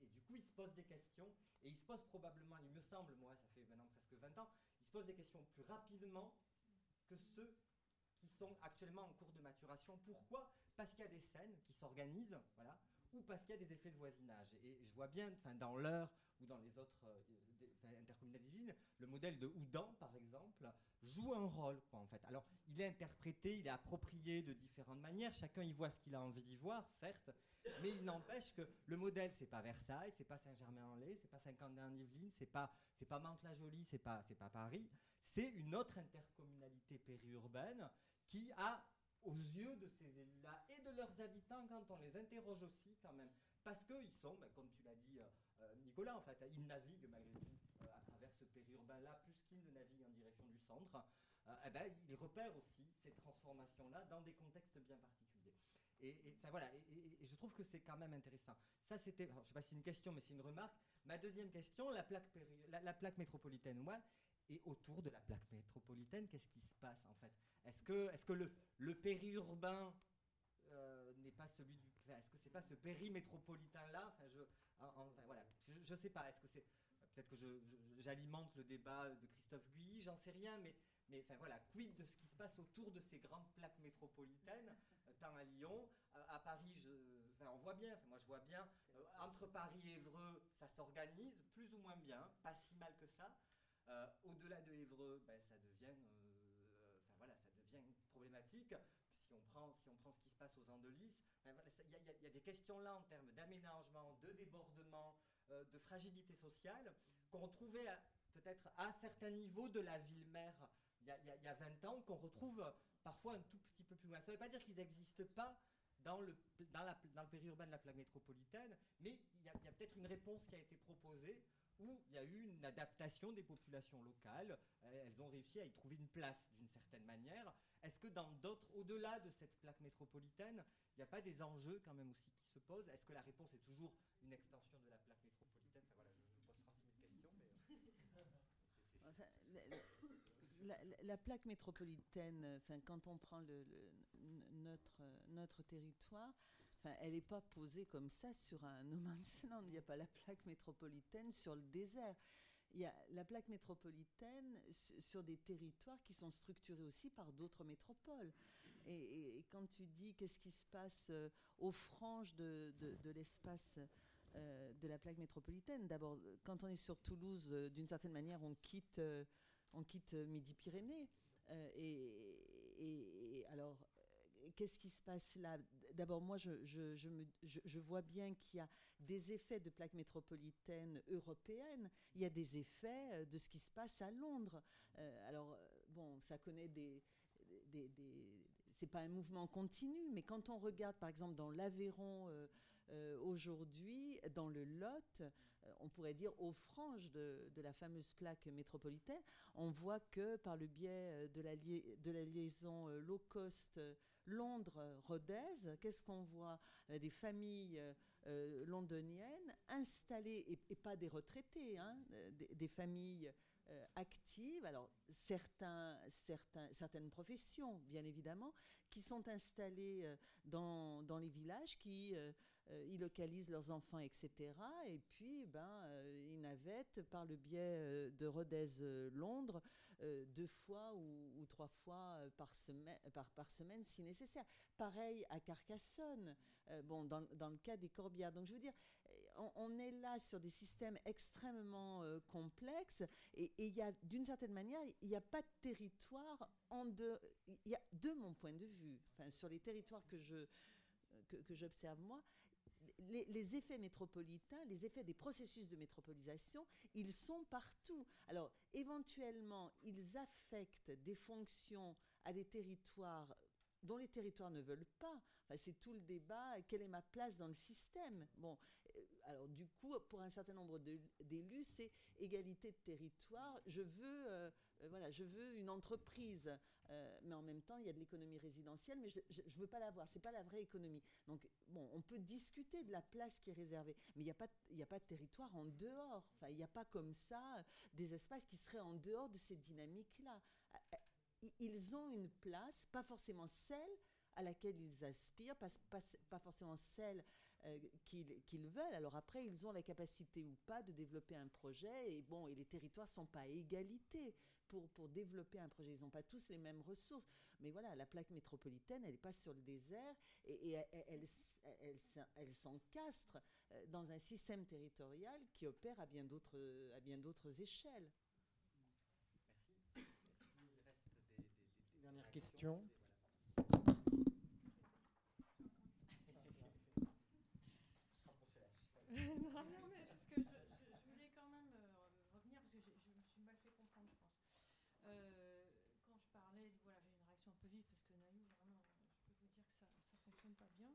Et, du coup, il se pose des questions, et il se pose probablement, il me semble, moi, ça fait maintenant presque 20 ans, il se pose des questions plus rapidement que ceux qui sont actuellement en cours de maturation. Pourquoi? Parce qu'il y a des scènes qui s'organisent, voilà, ou parce qu'il y a des effets de voisinage. Et je vois bien, dans l'heure ou dans les autres euh, intercommunalités, le modèle de Houdan, par exemple, joue un rôle, en fait. Alors, il est interprété, il est approprié de différentes manières, chacun y voit ce qu'il a envie d'y voir, certes, mais il n'empêche que le modèle, c'est pas Versailles, c'est pas Saint-Germain-en-Laye, c'est pas Saint-Quentin-en-Yvelines, c'est pas, c'est pas Mantes-la-Jolie, c'est pas, c'est pas Paris, c'est une autre intercommunalité périurbaine qui a aux yeux de ces élus-là et de leurs habitants quand on les interroge aussi quand même. Parce qu'ils sont, comme tu l'as dit euh, euh, Nicolas, en fait, ils naviguent malgré tout euh, à travers ce périurbain-là, plus qu'ils ne naviguent en direction du centre. Eh ben, ils repèrent aussi ces transformations-là dans des contextes bien particuliers. Et, voilà, et, je trouve que c'est quand même intéressant. Ça, c'était, je ne sais pas si c'est une question, mais c'est une remarque. Ma deuxième question, la plaque, la, plaque métropolitaine, moi, et autour de la plaque métropolitaine, qu'est-ce qui se passe en fait? Est-ce que, le, périurbain n'est pas celui du. Est-ce que c'est pas ce périmétropolitain-là? Enfin, je, enfin, voilà, je, ne sais pas. Est-ce que c'est peut-être que j'alimente le débat de Christophe Guy, j'en sais rien, mais mais enfin voilà, quid de ce qui se passe autour de ces grandes plaques métropolitaines, euh, tant à Lyon, euh, à Paris, je, on voit bien, moi je vois bien, entre Paris et Évreux, ça s'organise plus ou moins bien, pas si mal que ça. Au-delà de Évreux, ben, ça devient, enfin voilà, ça devient problématique si on prend, si on prend ce qui se passe aux Andelys, il y, a des questions là en termes d'aménagement, de débordement, euh, de fragilité sociale, qu'on trouvait peut-être à certains niveaux de la ville-mère il y, a 20 ans, qu'on retrouve parfois un tout petit peu plus loin. Ça ne veut pas dire qu'ils n'existent pas dans le, périurbain de la plaque métropolitaine, mais il y a, a peut-être une réponse qui a été proposée où il y a eu une adaptation des populations locales. Euh, elles ont réussi à y trouver une place d'une certaine manière. Est-ce que dans d'autres, au-delà de cette plaque métropolitaine, il n'y a pas des enjeux quand même aussi qui se posent? Est-ce que la réponse est toujours une extension de la plaque métropolitaine? Enfin, voilà, je, pose 36 000 questions. Euh, la, plaque métropolitaine, enfin, quand on prend notre, notre territoire, elle n'est pas posée comme ça sur un no man's land. Il n'y a pas la plaque métropolitaine sur le désert. Il y a la plaque métropolitaine sur des territoires qui sont structurés aussi par d'autres métropoles. Et, quand tu dis qu'est-ce qui se passe euh, aux franges de, l'espace de la plaque métropolitaine. D'abord, quand on est sur Toulouse, d'une certaine manière, on quitte, on quitte Midi-Pyrénées. Et, alors, qu'est-ce qui se passe là? D'abord, moi, je, vois bien qu'il y a des effets de plaque métropolitaine européenne. Il y a des effets de ce qui se passe à Londres. alors, bon, ça connaît des, des, c'est pas un mouvement continu, mais quand on regarde par exemple dans l'Aveyron euh, euh, aujourd'hui, dans le Lot, euh, on pourrait dire aux franges de, la fameuse plaque métropolitaine, on voit que par le biais de la liaison low cost Londres-Rodez, qu'est-ce qu'on voit? Des familles londoniennes installées, et, pas des retraités, hein, des familles euh, actives, alors certaines professions, bien évidemment, qui sont installées euh, dans les villages, qui euh, y localisent leurs enfants, etc. Et puis, ben, ils navettent par le biais de Rodez-Londres deux fois ou, trois fois par semaine, par, semaine si nécessaire. Pareil à Carcassonne, bon, dans, dans, le cas des corbières. Donc, je veux dire, on, est là sur des systèmes extrêmement euh, complexes et il y a, d'une certaine manière, il n'y a pas de territoire en deux. Y a, de mon point de vue, enfin, sur les territoires que je que, j'observe moi, les, effets métropolitains, les effets des processus de métropolisation, ils sont partout. Alors, éventuellement, ils affectent des fonctions à des territoires dont les territoires ne veulent pas. Enfin, c'est tout le débat, quelle est ma place dans le système? Bon, alors du coup, pour un certain nombre d'élus, c'est égalité de territoire. Je veux, euh, euh, voilà, je veux une entreprise, euh, mais en même temps, il y a de l'économie résidentielle, mais je ne veux pas l'avoir. C'est pas la vraie économie. Donc, bon, on peut discuter de la place qui est réservée, mais il n'y a pas, a pas de territoire en dehors. Enfin, il n'y a pas comme ça des espaces qui seraient en dehors de ces dynamiques-là. Ils ont une place, pas forcément celle à laquelle ils aspirent, pas, forcément celle euh, qu'ils veulent. Alors après, ils ont la capacité ou pas de développer un projet. Et bon, et les territoires sont pas à égalité pour, développer un projet. Ils n'ont pas tous les mêmes ressources. Mais voilà, la plaque métropolitaine, elle n'est pas sur le désert et, elle, s'encastre euh, dans un système territorial qui opère à bien d'autres échelles. Merci. des, dernières mais parce que je, voulais quand même euh, revenir, parce que je, me suis mal fait comprendre, je pense. Euh, quand je parlais, voilà, j'ai une réaction un peu vive, parce que Naïou, vraiment, je peux vous dire que ça ne fonctionne pas bien.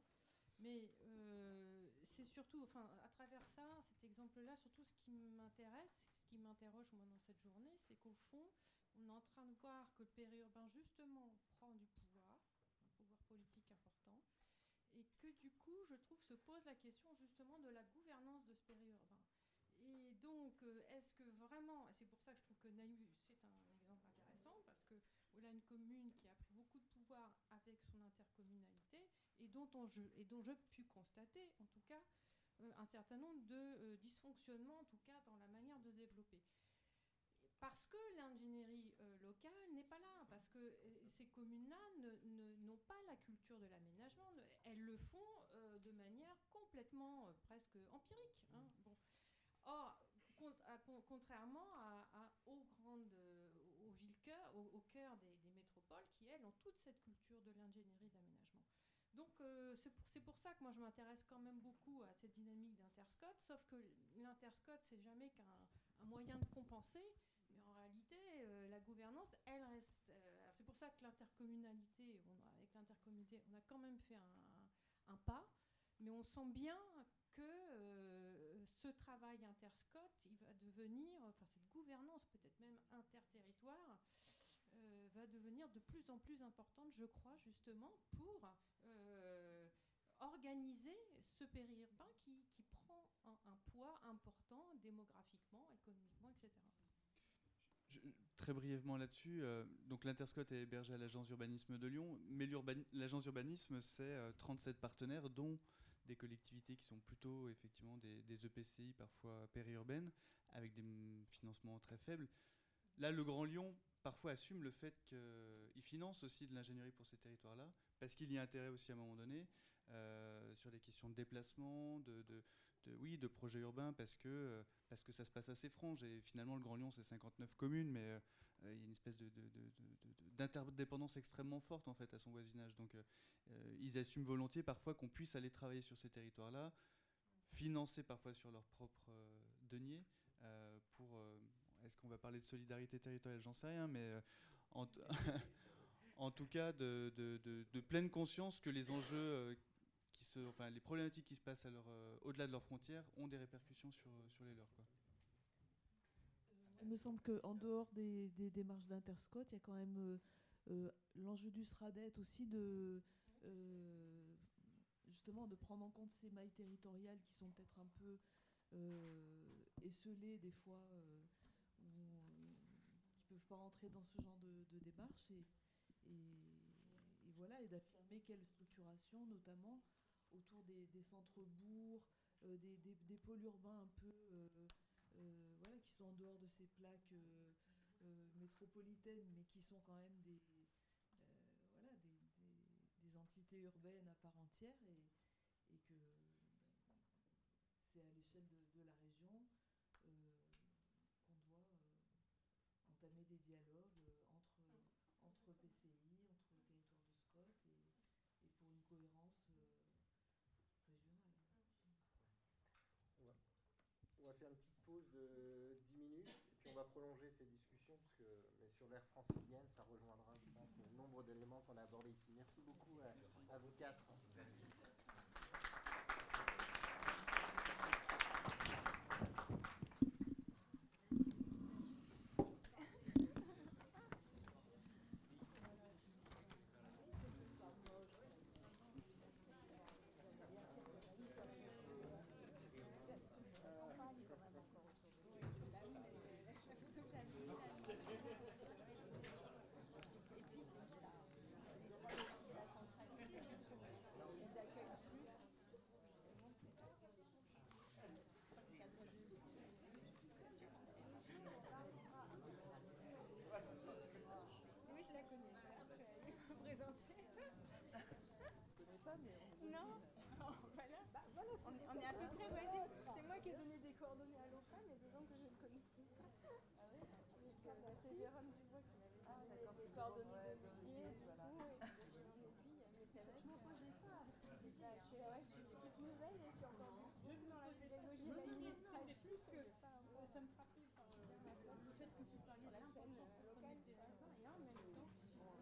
Mais euh, c'est surtout, enfin, à travers ça, cet exemple-là, surtout ce qui m'intéresse, ce qui m'interroge moi dans cette journée, c'est qu'au fond, on est en train de voir que le périurbain justement prend du pouvoir, un pouvoir politique important, et que du coup, je trouve, se pose la question justement de la gouvernance de ce périurbain. Et donc, euh, est-ce que vraiment, et c'est pour ça que je trouve que Naïu, c'est un exemple intéressant, parce que voilà une commune qui a pris beaucoup de pouvoir avec son intercommunalité, et dont, on, et dont je pu constater, en tout cas, euh, un certain nombre de euh, dysfonctionnements, en tout cas, dans la manière de se développer parce que l'ingénierie euh, locale n'est pas là, parce que euh, ces communes-là n'ont pas la culture de l'aménagement, elles le font euh, de manière complètement presque empirique. Hein. Bon. Or, contrairement à, aux grandes, aux villes cœurs, au, cœur des, métropoles, qui elles ont toute cette culture de l'ingénierie d'aménagement. Donc c'est pour, ça que moi je m'intéresse quand même beaucoup à cette dynamique d'interscot, sauf que l'interscot c'est jamais qu'un moyen de compenser, euh, la gouvernance, elle reste. Euh, c'est pour ça que l'intercommunalité, avec l'intercommunalité, on a quand même fait un, pas, mais on sent bien que euh, ce travail interscot, il va devenir, enfin cette gouvernance peut-être même interterritoire, va devenir de plus en plus importante, je crois, justement, pour organiser ce périurbain qui, qui prend un, poids important démographiquement, économiquement, etc très brièvement là-dessus, euh, donc l'Interscot est hébergé à l'agence urbanisme de Lyon, mais l'agence urbanisme, c'est 37 euh, partenaires, dont des collectivités qui sont plutôt effectivement des, EPCI, e parfois périurbaines, avec des financements très faibles. Là, le Grand Lyon, parfois, assume le fait qu'il finance aussi de l'ingénierie pour ces territoires-là, parce qu'il y a intérêt aussi à un moment donné, euh, sur les questions de déplacement, de, oui, de projets urbains parce que, parce que ça se passe assez franche. Et finalement, le Grand Lyon, c'est 59 communes, mais il y a une espèce d'interdépendance extrêmement forte en fait à son voisinage. Donc ils assument volontiers parfois qu'on puisse aller travailler sur ces territoires-là, financés parfois sur leurs propres deniers, pour est-ce qu'on va parler de solidarité territoriale? J'en sais rien, mais en, en, tout cas de, de, pleine conscience que les enjeux les problématiques qui se passent euh, au-delà de leurs frontières ont des répercussions sur, sur les leurs. Quoi. Il me semble qu'en dehors des, démarches d'Interscot, il y a quand même euh, euh, l'enjeu du SRADET aussi de justement de prendre en compte ces mailles territoriales qui sont peut-être un peu esselées des fois, qui ne peuvent pas rentrer dans ce genre de, démarche et, et voilà, et d'affirmer quelle structuration notamment autour des, centres-bourgs, euh, des, pôles urbains un peu euh, euh, voilà, qui sont en dehors de ces plaques métropolitaines, mais qui sont quand même des, voilà, des, entités urbaines à part entière et, et que c'est à l'échelle de, la région qu'on doit entamer des dialogues entre, entre PCI, entre territoires de Scott et, et pour une cohérence On va faire une petite de 10 minutes et puis on va prolonger ces discussions parce que sur l'ère francilienne, ça rejoindra, je pense, le nombre d'éléments qu'on a abordés ici. Merci beaucoup à, à vous quatre. coordonnées à l'OFA, mais des gens que je ne connaissais pas. Ah ah c'est Jérôme Dubois ah de du coup, et euh, je m'en posais pas. Je suis ouais, et je suis encore dans la pédagogie et l'administration. Ça me frappait par euh, le fait que tu parliez de la scène euh, locale et en même temps,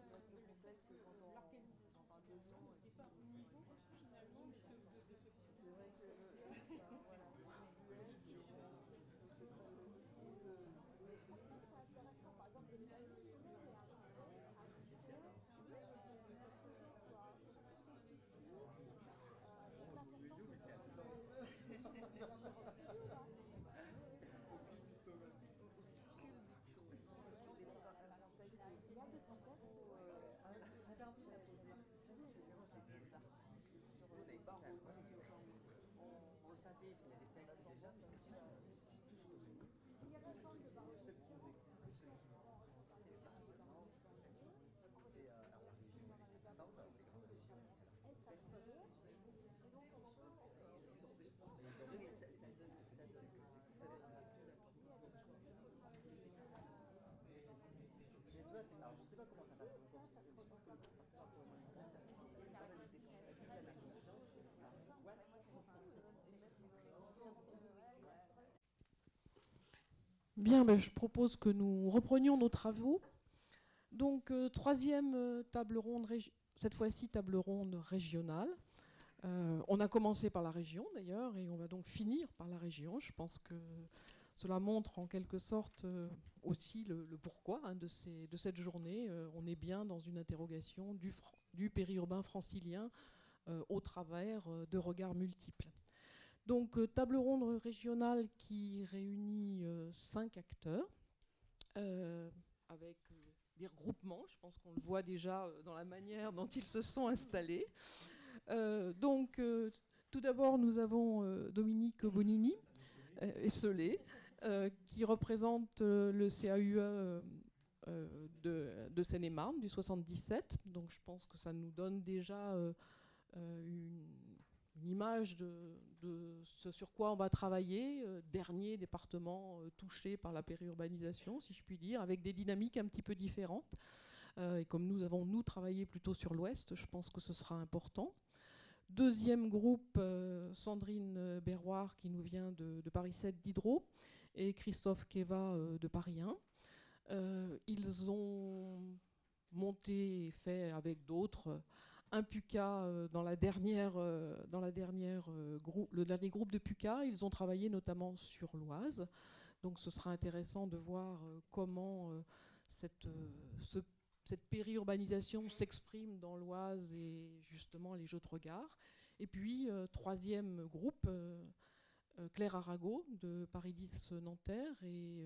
l'organisation. On le savait, il y a des textes déjà, mais Bien, ben, je propose que nous reprenions nos travaux. Donc, euh, troisième euh, table ronde, cette fois-ci table ronde régionale. Euh, on a commencé par la région d'ailleurs, et on va donc finir par la région. Je pense que cela montre en quelque sorte aussi le, pourquoi hein, de, cette journée. on est bien dans une interrogation du périurbain francilien au travers de regards multiples. Donc, euh, table ronde régionale qui réunit euh, cinq acteurs, euh, avec des regroupements, je pense qu'on le voit déjà dans la manière dont ils se sont installés. donc, tout d'abord, nous avons Dominique Bonini, esselé, qui représente le CAUE de, de Seine-et-Marne du 77. Donc je pense que ça nous donne déjà une, image de, ce sur quoi on va travailler, dernier département touché par la périurbanisation, si je puis dire, avec des dynamiques un petit peu différentes. et comme nous avons, nous, travaillé plutôt sur l'Ouest, je pense que ce sera important. Deuxième groupe, Sandrine Berroir, qui nous vient de, Paris 7 d'Hydro, et Christophe Keva de Paris 1. ils ont monté et fait avec d'autres un PUCA euh, dans, la dernière, euh, dans la dernière, euh, le dernier groupe de PUCA. Ils ont travaillé notamment sur l'Oise. Donc ce sera intéressant de voir comment cette, cette périurbanisation s'exprime dans l'Oise et justement les jeux de regard. Et puis, troisième groupe, Claire Arago de Paris 10 Nanterre et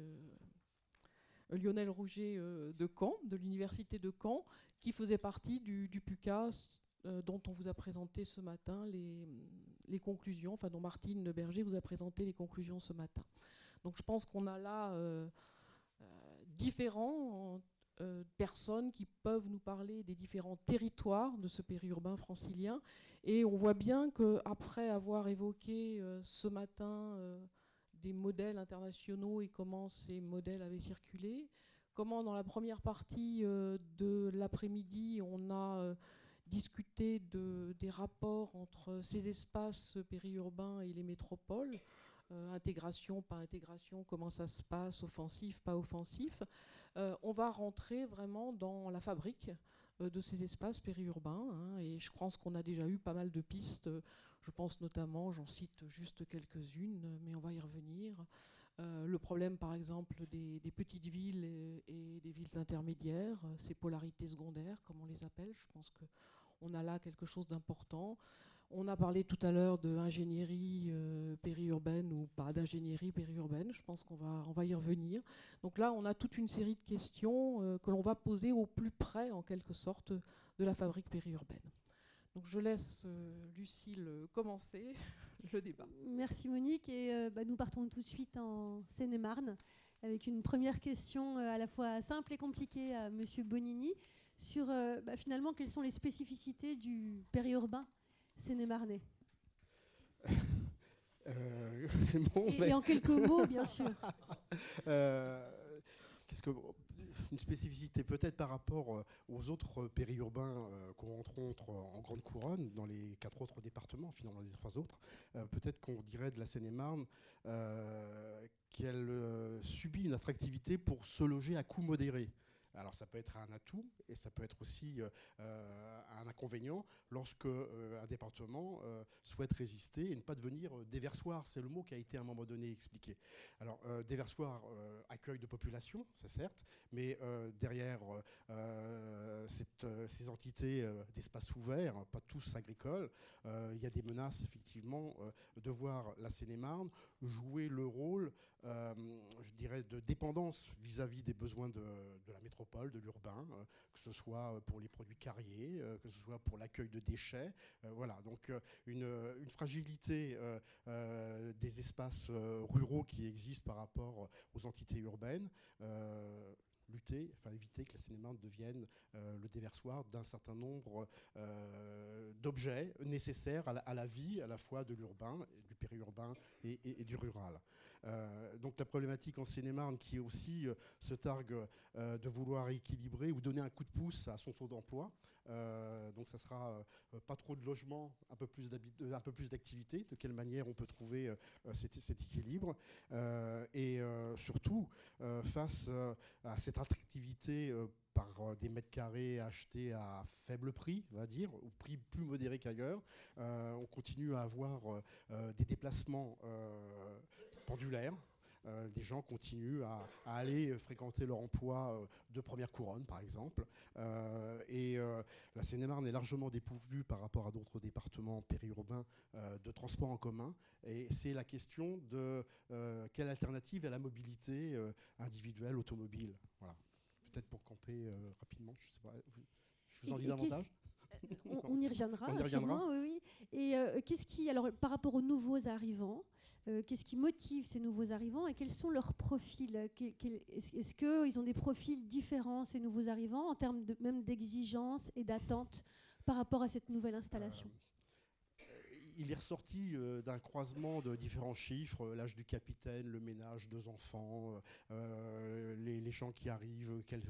Lionel Rouget de Caen, de l'Université de Caen, qui faisait partie du, du PUCA euh, dont on vous a présenté ce matin les, les, conclusions, enfin dont Martine Berger vous a présenté les conclusions ce matin. Donc je pense qu'on a là euh, euh, différents personnes qui peuvent nous parler des différents territoires de ce périurbain francilien. Et on voit bien qu'après avoir évoqué ce matin des modèles internationaux et comment ces modèles avaient circulé, comment dans la première partie de l'après-midi on a discuter de, des rapports entre ces espaces périurbains et les métropoles, euh, intégration, pas intégration, comment ça se passe, offensif, pas offensif. Euh, on va rentrer vraiment dans la fabrique euh, de ces espaces périurbains. Hein, et je pense qu'on a déjà eu pas mal de pistes. Je pense notamment, j'en cite juste quelques-unes, mais on va y revenir. le problème, par exemple, des, petites villes et, des villes intermédiaires, ces polarités secondaires, comme on les appelle. Je pense que on a là quelque chose d'important. On a parlé tout à l'heure d'ingénierie euh, périurbaine ou pas d'ingénierie périurbaine. Je pense qu'on va, on va y revenir. Donc là, on a toute une série de questions euh, que l'on va poser au plus près, en quelque sorte, de la fabrique périurbaine. Donc je laisse euh, Lucille commencer le débat. Merci Monique. Et bah, nous partons tout de suite en Seine-et-Marne avec une première question à la fois simple et compliquée à Monsieur Bonini sur euh, bah, finalement quelles sont les spécificités du périurbain sénémarnais? Euh, et, en quelques mots, bien sûr. Euh, qu'est-ce que une spécificité peut-être par rapport aux autres périurbains qu'on rencontre en Grande Couronne, dans les quatre autres départements, finalement les trois autres, peut-être qu'on dirait de la Seine-et-Marne qu'elle subit une attractivité pour se loger à coût modéré. Alors ça peut être un atout et ça peut être aussi euh, euh, un inconvénient lorsque euh, un département souhaite résister et ne pas devenir déversoir. C'est le mot qui a été à un moment donné expliqué. Alors déversoir, accueil de population, c'est certes, mais derrière ces entités d'espace ouvert, pas tous agricoles, il y a des menaces effectivement de voir la Seine-et-Marne jouer le rôle, je dirais, de dépendance vis-à-vis des besoins de la métropole de l'urbain, euh, que ce soit pour les produits carriers, euh, que ce soit pour l'accueil de déchets. Euh, voilà, donc une, fragilité des espaces ruraux qui existent par rapport aux entités urbaines lutter, enfin éviter que la cinéma devienne le déversoir d'un certain nombre d'objets nécessaires à la, vie à la fois de l'urbain, du périurbain et du rural. Euh, donc la problématique en Seine-et-Marne qui aussi euh, se targue euh, de vouloir équilibrer ou donner un coup de pouce à son taux d'emploi. donc ça sera pas trop de logements, un peu plus d'activité. De quelle manière on peut trouver cet, équilibre et surtout face à cette attractivité par des mètres carrés achetés à faible prix, on va dire, ou prix plus modéré qu'ailleurs. on continue à avoir des déplacements pendulaire. Euh, des gens continuent à, aller fréquenter leur emploi euh, de première couronne, par exemple. Euh, et la Seine-et-Marne est largement dépourvue par rapport à d'autres départements périurbains de transport en commun. Et c'est la question de quelle alternative à la mobilité individuelle automobile? Voilà. Peut-être pour camper rapidement, je sais pas. Je vous en dis davantage? On, y reviendra. oui, Et euh, qu'est-ce qui, alors, par rapport aux nouveaux arrivants, euh, qu'est-ce qui motive ces nouveaux arrivants et quels sont leurs profils Est-ce qu'ils ont des profils différents, ces nouveaux arrivants, en termes de, même d'exigence et d'attente par rapport à cette nouvelle installation? euh, il est ressorti d'un croisement de différents chiffres, l'âge du capitaine, le ménage, deux enfants, les, gens qui arrivent, quelle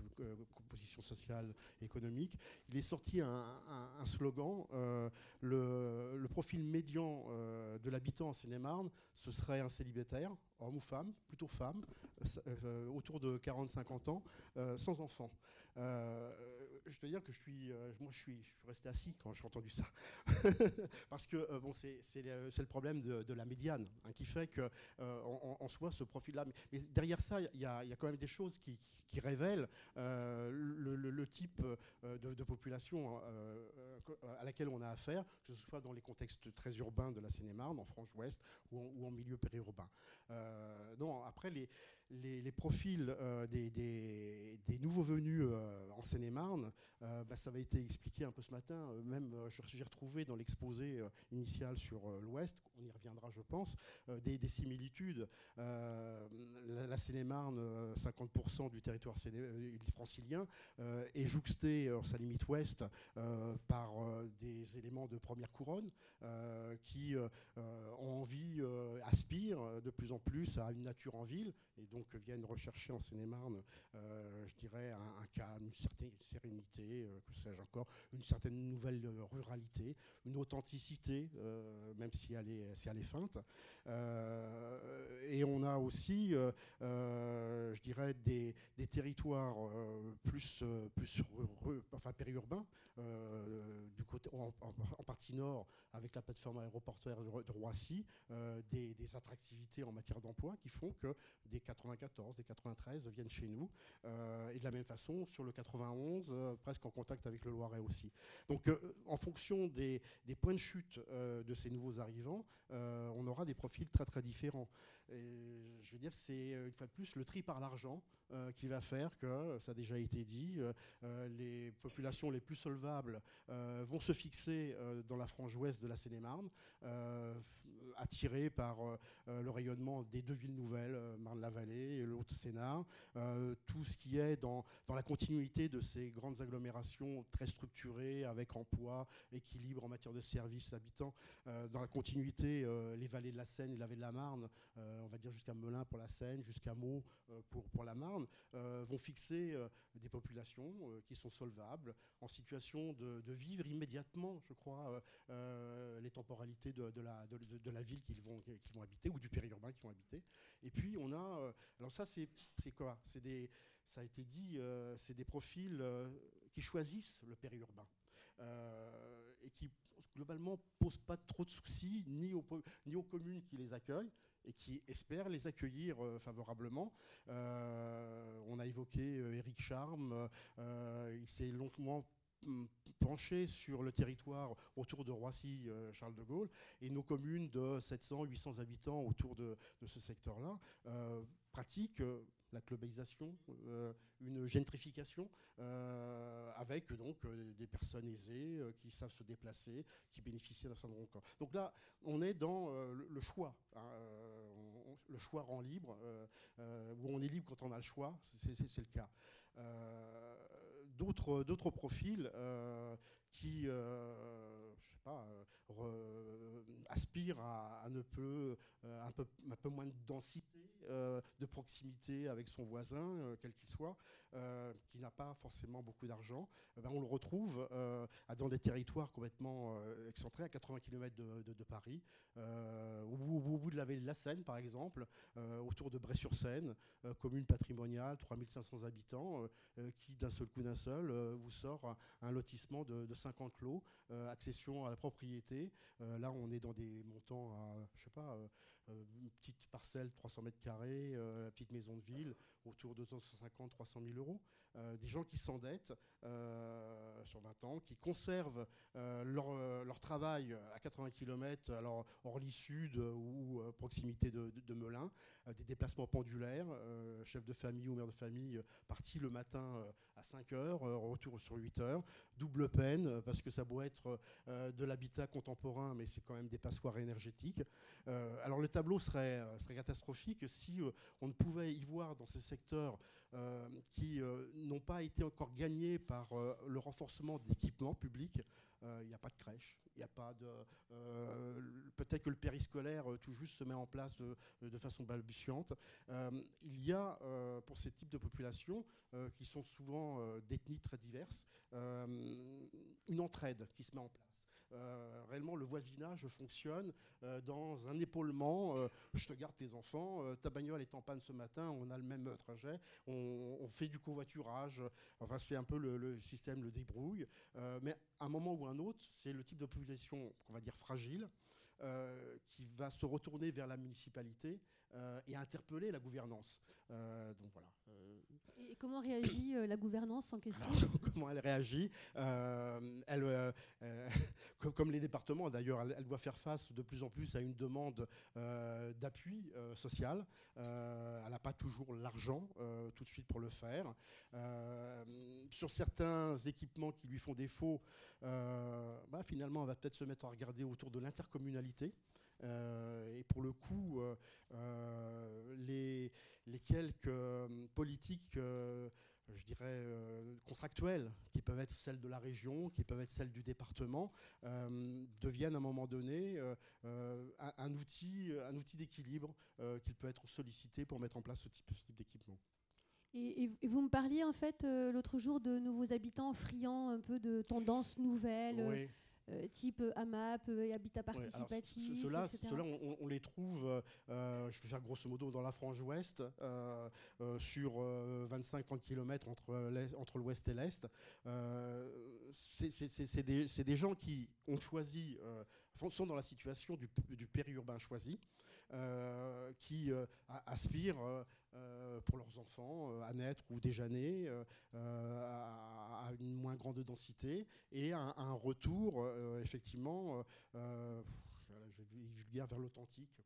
composition sociale, économique. Il est sorti un, slogan, le, profil médian de l'habitant en Seine-et-Marne, ce serait un célibataire, homme ou femme, plutôt femme, autour de 40-50 ans, sans enfant je dois dire que je suis, euh, moi, je suis, resté assis quand j'ai entendu ça, parce que euh, bon, c'est le problème de, la médiane hein, qui fait que euh, en, soi ce profil-là. Mais, derrière ça, il y, a quand même des choses qui, révèlent le, type de, population à laquelle on a affaire, que ce soit dans les contextes très urbains de la Seine-et-Marne, en Franche-Ouest ou, en milieu périurbain. non, après les les, profils euh, des, nouveaux venus euh, en Seine-et-Marne, euh, bah, ça avait été expliqué un peu ce matin, même j'ai retrouvé dans l'exposé initial sur l'Ouest, on y reviendra je pense, des, similitudes. la, Seine-et-Marne, 50% du territoire francilien, est jouxté, sa limite ouest, par des éléments de première couronne qui ont envie, aspirent de plus en plus à une nature en ville, viennent rechercher en Seine-et-Marne, euh, je dirais, un, calme, une certaine sérénité, euh, que sais-je encore, une certaine nouvelle euh, ruralité, une authenticité, même si elle est, si elle est feinte. et on a aussi, je dirais, des, territoires plus, plus enfin, périurbains, du côté, en, partie nord, avec la plateforme aéroportuaire de, Roissy, des, des attractivités en matière d'emploi qui font que des 80 94, des 93 viennent chez nous. Euh, et de la même façon, sur le 91, euh, presque en contact avec le Loiret aussi. Donc, euh, en fonction des, points de chute de ces nouveaux arrivants, on aura des profils très très différents. Je veux dire, c'est une fois de plus le tri par l'argent qui va faire que, ça a déjà été dit, les populations les plus solvables vont se fixer dans la frange ouest de la Seine-et-Marne, attirés par le rayonnement des deux villes nouvelles, Marne-la-Vallée et le Haut-Sénat, euh, tout ce qui est dans, dans, la continuité de ces grandes agglomérations très structurées, avec emploi, équilibre en matière de services habitants, euh, dans la continuité, euh, les vallées de la Seine et la vallée de la Marne, on va dire jusqu'à Melun pour la Seine, jusqu'à Meaux pour, pour la Marne, vont fixer des populations qui sont solvables, en situation de, de vivre immédiatement, je crois, les temporalités de, de la, de, la ville qu'ils vont, habiter, ou du périurbain qu'ils vont habiter. Et puis, on a alors ça, c'est quoi? Des, ça a été dit, euh, c'est des profils euh, qui choisissent le périurbain euh, et qui globalement posent pas trop de soucis ni aux, communes qui les accueillent et qui espèrent les accueillir favorablement. on a évoqué Éric Charme, il s'est longuement penché sur le territoire autour de Roissy-Charles de Gaulle et nos communes de 700-800 habitants autour de, ce secteur-là pratique euh, la globalisation, euh, une gentrification, euh, avec donc des personnes aisées qui savent se déplacer, qui bénéficient d'un certain nombre Donc là, on est dans le, choix. Hein, le choix rend libre, on est libre quand on a le choix, c'est le cas. D'autres profils qui, je sais pas, aspirent à, à ne peu, un, peu, un peu moins de densité euh, de proximité avec son voisin, euh, quel qu'il soit, euh, qui n'a pas forcément beaucoup d'argent, ben on le retrouve dans des territoires complètement excentrés, à 80 km de, Paris, au bout, de la vallée de la Seine, par exemple, autour de Bray-sur-Seine, commune patrimoniale, 3500 habitants, qui d'un seul coup d'un seul vous sort un, lotissement de, 50 lots, accession à la propriété. là, on est dans des montants à, je sais pas, euh, une petite parcelle, 300 mètres carrés, euh, la petite maison de ville, autour de 250, 300 000 euros. Euh, des gens qui s'endettent sur 20 ans, qui conservent leur, travail à 80 km, alors Orly Sud ou proximité de, Melun, des déplacements pendulaires, chef de famille ou mère de famille parti le matin à 5 heures, retour sur 8 heures, double peine, parce que ça doit être de l'habitat contemporain, mais c'est quand même des passoires énergétiques. alors le tableau serait, euh, serait catastrophique si euh, on ne pouvait y voir dans ces secteurs qui n'ont pas été encore gagnés par le renforcement d'équipements publics. Il n'y a pas de crèche, il n'y a pas de. Peut-être que le périscolaire tout juste se met en place de, de façon balbutiante. il y a pour ces types de populations qui sont souvent d'ethnies très diverses une entraide qui se met en place. Euh, réellement, le voisinage fonctionne euh, dans un épaulement. Euh, je te garde tes enfants, ta bagnole est en panne ce matin, on a le même trajet, on, fait du covoiturage. Enfin, c'est un peu le, système, le débrouille. mais à un moment ou un autre, c'est le type de population qu'on va dire fragile. qui va se retourner vers la municipalité et interpeller la gouvernance. donc voilà. Et comment réagit la gouvernance en question? Comment elle réagit? Elle, comme, les départements d'ailleurs, elle, doit faire face de plus en plus à une demande euh, d'appui euh, social. Euh, elle n'a pas toujours l'argent tout de suite pour le faire. sur certains équipements qui lui font défaut, bah, finalement, elle va peut-être se mettre à regarder autour de l'intercommunalité. Et pour le coup, les, les, quelques politiques je dirais, euh, contractuelles, qui peuvent être celles de la région, qui peuvent être celles du département, euh, deviennent à un moment donné euh, un, outil, un outil d'équilibre qu'il peut être sollicité pour mettre en place ce type, type d'équipement. Et, vous me parliez en fait l'autre jour de nouveaux habitants friands un peu de tendances nouvelles. Oui. Euh, type euh, AMAP euh, habitat participatif. Ceux-là, on, les trouve, je vais faire grosso modo, dans la frange ouest, sur 25-30 km entre l'ouest et l'est. c'est des, gens qui ont choisi, sont dans la situation du, du périurbain choisi. Qui aspirent pour leurs enfants à naître ou déjà nés à, une moins grande densité et à, un retour effectivement je vais vers l'authentique.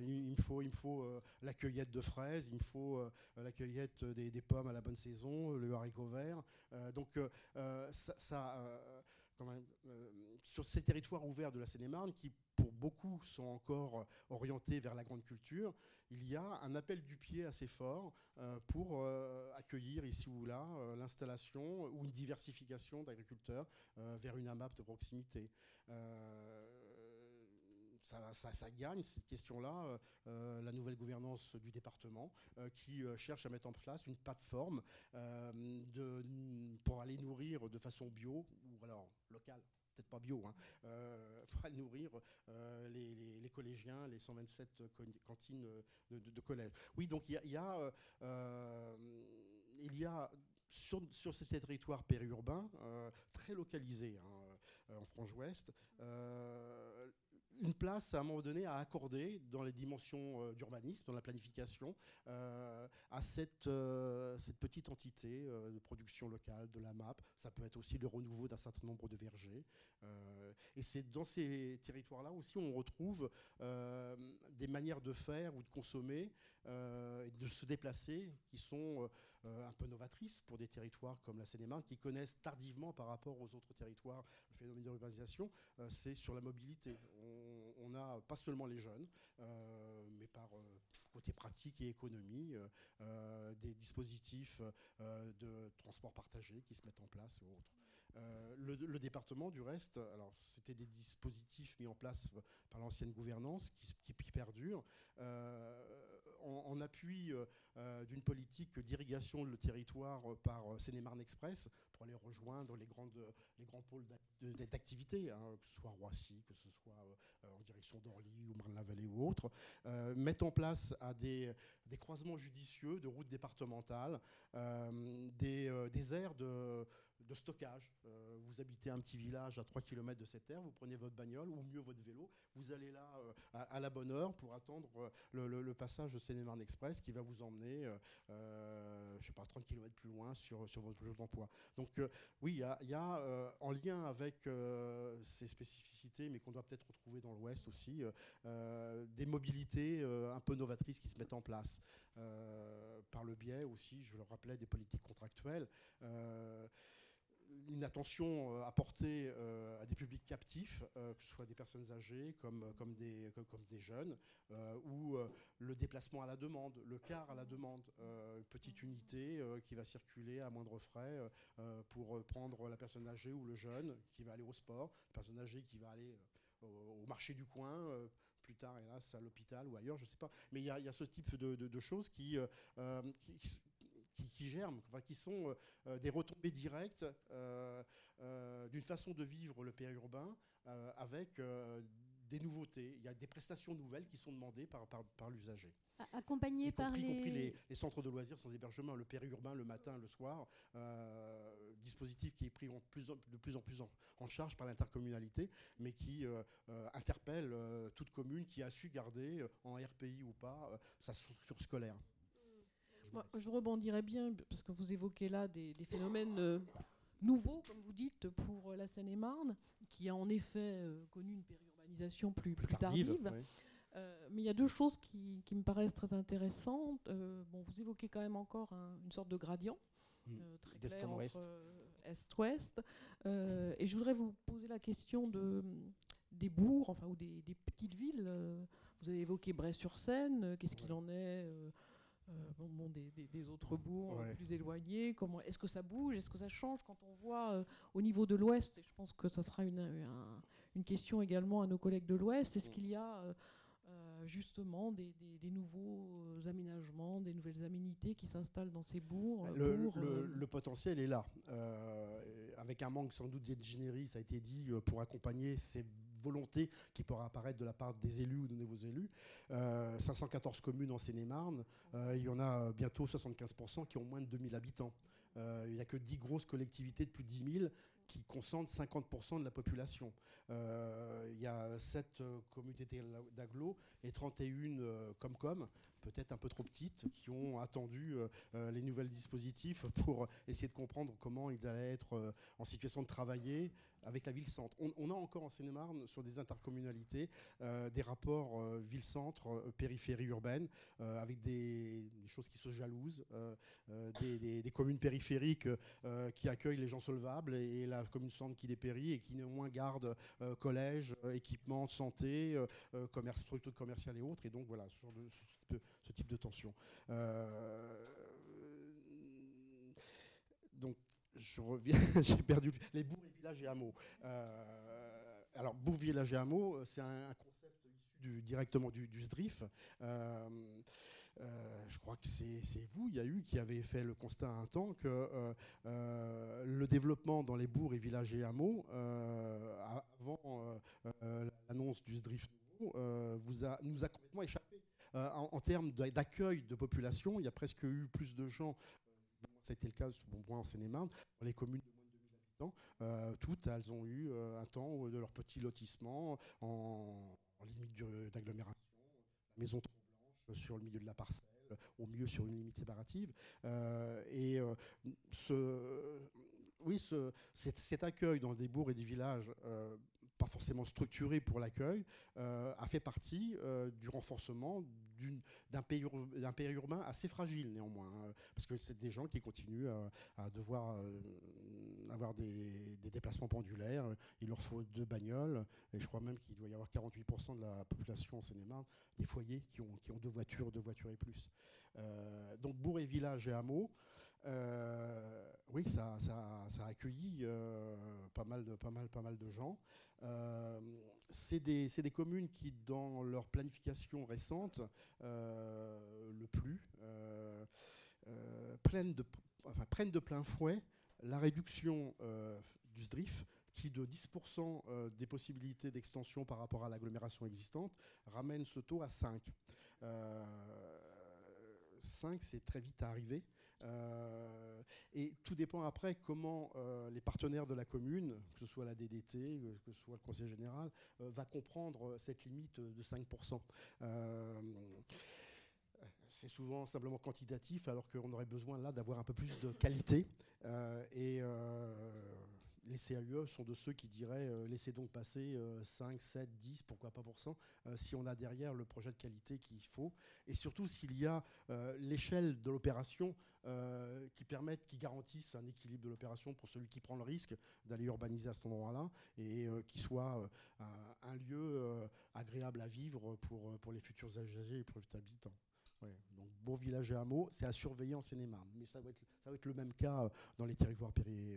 il, me faut, il me faut la cueillette de fraises, il me faut la cueillette des, pommes à la bonne saison, le haricot vert. donc ça, sur ces territoires ouverts de la Seine-et-Marne, qui pour beaucoup sont encore orientés vers la grande culture, il y a un appel du pied assez fort euh, pour euh, accueillir ici ou là euh, l'installation ou une diversification d'agriculteurs vers une AMAP de proximité. Ça, gagne cette question-là, la nouvelle gouvernance du département, qui cherche à mettre en place une plateforme de, pour aller nourrir de façon bio ou alors locale peut-être pas bio, hein, euh, pour aller nourrir euh, les, collégiens, les 127 cantines de, collège. Oui, donc il y a, il y a, sur, ces territoires périurbains, euh, très localisés hein, en frange-ouest, une place à un moment donné à accorder dans les dimensions euh, d'urbanisme, dans la planification, euh, à cette, euh, cette petite entité de production locale de la MAP. Ça peut être aussi le renouveau d'un certain nombre de vergers. et c'est dans ces territoires-là aussi où on retrouve des manières de faire ou de consommer et de se déplacer qui sont un peu novatrices pour des territoires comme la Seine-et-Marne qui connaissent tardivement par rapport aux autres territoires phénomène d'urbanisation. c'est sur la mobilité. On, on, a pas seulement les jeunes, euh, mais par euh, côté pratique et économie, euh, des dispositifs de transport partagé qui se mettent en place ou autres. le, département, du reste, alors c'était des dispositifs mis en place par l'ancienne gouvernance qui, qui, perdurent en, appui d'une politique d'irrigation de le territoire par Seine-et-Marne Express pour aller rejoindre les, grandes, les grands pôles d'activité, hein, que ce soit Roissy, que ce soit en direction d'Orly ou Marne-la-Vallée ou autres, euh, mettent en place à des, des, croisements judicieux de routes départementales, euh, des, euh, des, aires de, de stockage. Euh, vous habitez un petit village à 3 km de cette aire, vous prenez votre bagnole ou mieux votre vélo, vous allez là à, la bonne heure pour attendre le, passage de seine Express qui va vous emmener, je sais pas, 30 km plus loin sur, sur votre lieu d'emploi. Donc oui, il y a, en lien avec ces spécificités, mais qu'on doit peut-être retrouver dans l'Ouest aussi, des mobilités un peu novatrices qui se mettent en place. par le biais aussi, je le rappelais, des politiques contractuelles. Une attention euh, apportée à des publics captifs, que ce soit des personnes âgées comme, comme, des, jeunes, ou le déplacement à la demande, le car à la demande, une petite unité qui va circuler à moindre frais pour prendre la personne âgée ou le jeune qui va aller au sport, la personne âgée qui va aller au, marché du coin plus tard, hélas, à l'hôpital ou ailleurs, je ne sais pas. Mais il y, a ce type de, choses qui, qui, germent, qui sont euh, euh, des retombées directes euh, d'une façon de vivre le périurbain avec des nouveautés. Il y a des prestations nouvelles qui sont demandées par, par, l'usager. Accompagné par les... Y compris les... centres de loisirs sans hébergement, le périurbain le matin, le soir, dispositif qui est pris de plus en plus en, charge par l'intercommunalité, mais qui interpelle toute commune qui a su garder, en RPI ou pas, sa structure scolaire je rebondirais bien, parce que vous évoquez là des, phénomènes euh, nouveaux, comme vous dites, pour la Seine-et-Marne, qui a en effet euh, connu une périurbanisation plus, plus, tardive. Euh, mais il y a deux choses qui, me paraissent très intéressantes. bon, vous évoquez quand même encore une sorte de gradient. Mmh. très clair entre est-ouest. et je voudrais vous poser la question de, des bourgs, enfin, ou des, des petites villes. vous avez évoqué Bray-sur-Seine. Qu'est-ce qu'il en est euh, des, autres bourgs plus éloignés Comment Est-ce que ça bouge Est-ce que ça change quand on voit euh, au niveau de l'Ouest Et je pense que ça sera une, une, question également à nos collègues de l'Ouest. Est-ce qu'il y a euh, justement des, nouveaux aménagements, des nouvelles aménités qui s'installent dans ces bourgs le, le, potentiel est là. avec un manque sans doute d'ingénierie, ça a été dit, pour accompagner ces volonté qui pourra apparaître de la part des élus ou de nouveaux élus. 514 euh, communes en Seine-et-Marne, euh, il y en a bientôt 75% qui ont moins de 2000 habitants. Euh, il n'y a que 10 grosses collectivités de plus de 10 000 qui concentrent 50% de la population. il y a 7 communautés d'agglo et 31 comme comme peut-être un peu trop petites, qui ont attendu euh, euh, les nouvelles dispositifs pour essayer de comprendre comment ils allaient être euh, en situation de travailler avec la ville-centre. On, a encore en Seine-et-Marne, sur des intercommunalités, des rapports ville-centre, périphérie urbaine, avec des, choses qui se jalousent, des, communes périphériques qui accueillent les gens solvables et, la commune-centre qui dépérit et qui néanmoins garde collège, équipement, santé, commerce, structure commerciale et autres. Et donc voilà, ce genre de ce type de tension. Euh, donc, je reviens, j'ai perdu les bourgs, les villages et hameaux. Euh, alors, bourg, village et hameaux, c'est un, concept issu directement du, SDRIF. Euh, je crois que c'est vous, il y a eu, qui avez fait le constat un temps que le développement dans les bourgs et villages et hameaux, avant l'annonce du SDRIF vous nous a complètement échappé. Euh, en, termes d'accueil de population, il y a presque eu plus de gens, euh, ça a été le cas bon, moi en Seine-et-Marne, dans les communes de moins de 2000 habitants, euh, toutes elles ont eu un temps de leur petit lotissement en, limite d'agglomération, la maison sur le milieu de la parcelle, au mieux sur une limite séparative. et ce, oui, ce, cet, accueil dans des bourgs et des villages pas forcément structuré pour l'accueil, euh, a fait partie euh, du renforcement d'un pays, urbain assez fragile néanmoins, hein, parce que c'est des gens qui continuent à, devoir euh, avoir des, déplacements pendulaires, il leur faut deux bagnoles, et je crois même qu'il doit y avoir 48% de la population en Seine-et-Marne, des foyers qui ont, qui ont deux voitures, deux voitures et plus. donc bourg et village et hameaux, euh, oui, ça, a accueilli euh, pas, mal de, gens. Euh, c'est des, communes qui, dans leur planification récente, le plus, prennent, de, plein fouet la réduction du SDRIF qui de 10% des possibilités d'extension par rapport à l'agglomération existante ramène ce taux à 5. 5, c'est très vite à arriver. Euh, et tout dépend après comment euh, les partenaires de la commune, que ce soit la DDT, euh, que ce soit le conseil général, va comprendre cette limite de 5%. c'est souvent simplement quantitatif, alors qu'on aurait besoin là d'avoir un peu plus de qualité. et les CAUE sont de ceux qui diraient euh, laissez donc passer 5, 7, 10, pourquoi pas pour cent, euh, si on a derrière le projet de qualité qu'il faut, et surtout s'il y a euh, l'échelle de l'opération qui permettent, qui garantissent un équilibre de l'opération pour celui qui prend le risque d'aller urbaniser à cet endroit-là, et qui soit un, lieu agréable à vivre pour, pour les futurs usagers et pour les habitants. Donc beau village et hameau, c'est à surveiller en Seine-et-Marne. Mais ça va, être, ça va être le même cas dans les territoires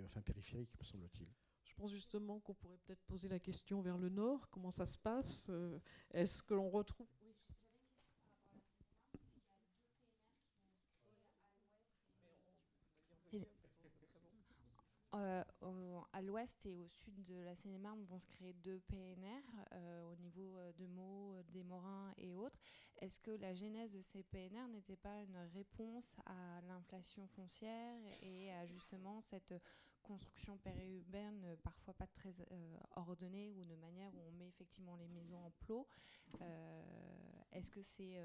enfin, périphériques, me semble-t-il. Je pense justement qu'on pourrait peut-être poser la question vers le nord. Comment ça se passe euh, Est-ce que l'on retrouve Euh, à l'ouest et au sud de la Seine-et-Marne vont se créer deux PNR euh, au niveau euh, de Meaux, des Morins et autres. Est-ce que la genèse de ces PNR n'était pas une réponse à l'inflation foncière et à justement cette construction périurbaine parfois pas très ordonnée ou de manière où on met effectivement les maisons en plot Est-ce que c'est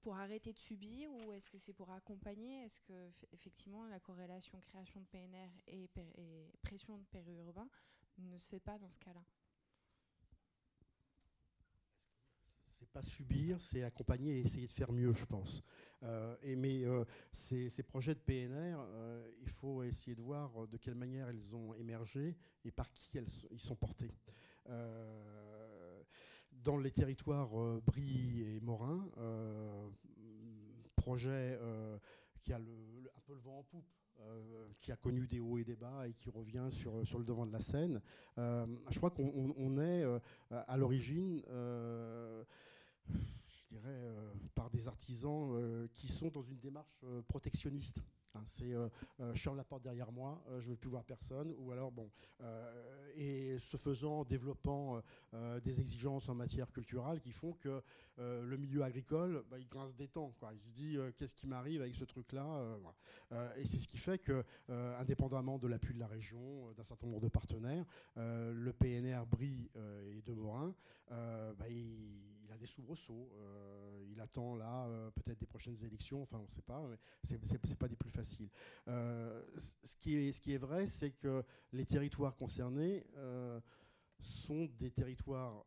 pour arrêter de subir ou est-ce que c'est pour accompagner? Est-ce que effectivement la corrélation création de PNR et, pression de périurbain ne se fait pas dans ce cas-là? C'est pas subir, c'est accompagner et essayer de faire mieux, je pense. Euh, et mais euh, ces, projets de PNR, euh, il faut essayer de voir de quelle manière ils ont émergé et par qui ils sont portés dans les territoires euh, Brie et Morin, euh, projet euh, qui a un peu le vent en poupe. qui a connu des hauts et des bas et qui revient sur, sur le devant de la scène. je crois qu'on est à l'origine, je dirais, par des artisans qui sont dans une démarche protectionniste. Hein, c'est euh, euh, je ferme la porte derrière moi, euh, je ne veux plus voir personne, ou alors bon, et ce faisant, développant des exigences en matière culturelle qui font que le milieu agricole, bah, il grince des temps, quoi. Il se dit qu'est-ce qui m'arrive avec ce truc-là, et c'est ce qui fait que, indépendamment de l'appui de la région, d'un certain nombre de partenaires, le PNR Brie et de Morin, bah, il il a des soubresauts. Euh, il attend là euh, peut-être des prochaines élections. Enfin, on ne sait pas. Mais c'est pas des plus faciles. Euh, ce, qui est, ce qui est vrai, c'est que les territoires concernés sont des territoires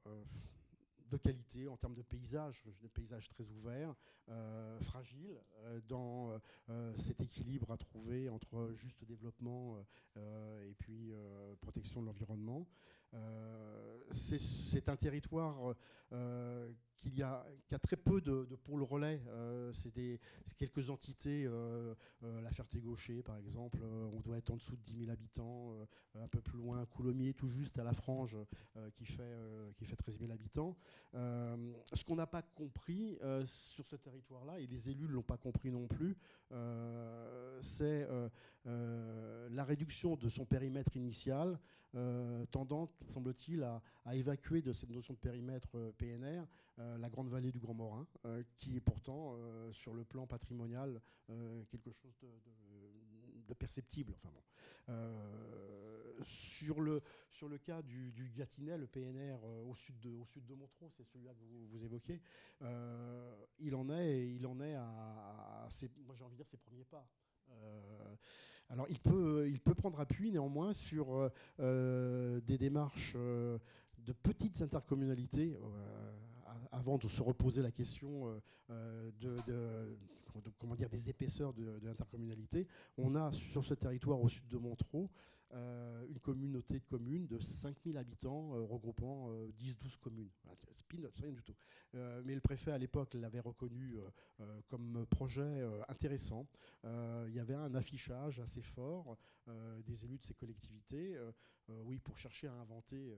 de qualité en termes de paysage, des paysages très ouverts, fragiles, dans cet équilibre à trouver entre juste développement et puis protection de l'environnement. Euh, c'est un territoire euh, qu'il y a, très peu de, pôles relais. Euh, c'est quelques entités, la Ferté-Gaucher par exemple, on doit être en dessous de 10 000 habitants, un peu plus loin, Coulommiers, tout juste à la Frange, qui, fait, qui fait 13 000 habitants. ce qu'on n'a pas compris sur ce territoire-là, et les élus ne l'ont pas compris non plus, c'est la réduction de son périmètre initial euh, tendant, semble-t-il, à, évacuer de cette notion de périmètre euh, PNR euh, la grande vallée du Grand Morin, qui est pourtant, sur le plan patrimonial, quelque chose de, perceptible. Enfin sur, le, sur le cas du, du Gâtinais, le PNR au, sud de, au sud de Montreux, c'est celui-là que vous, évoquez, il en est, il en est à, moi j'ai envie de dire, ses premiers pas. Alors il peut, il peut prendre appui néanmoins sur euh, euh, des démarches euh, de petites intercommunalités avant de se reposer la question de, comment dire, des épaisseurs de, l'intercommunalité. On a sur ce territoire au sud de Montreux euh, une communauté de communes de 5000 habitants euh, regroupant 10-12 euh, communes. C'est rien du tout. mais le préfet à l'époque l'avait reconnu comme projet intéressant. Il y avait un affichage assez fort des élus de ces collectivités, oui, pour chercher à inventer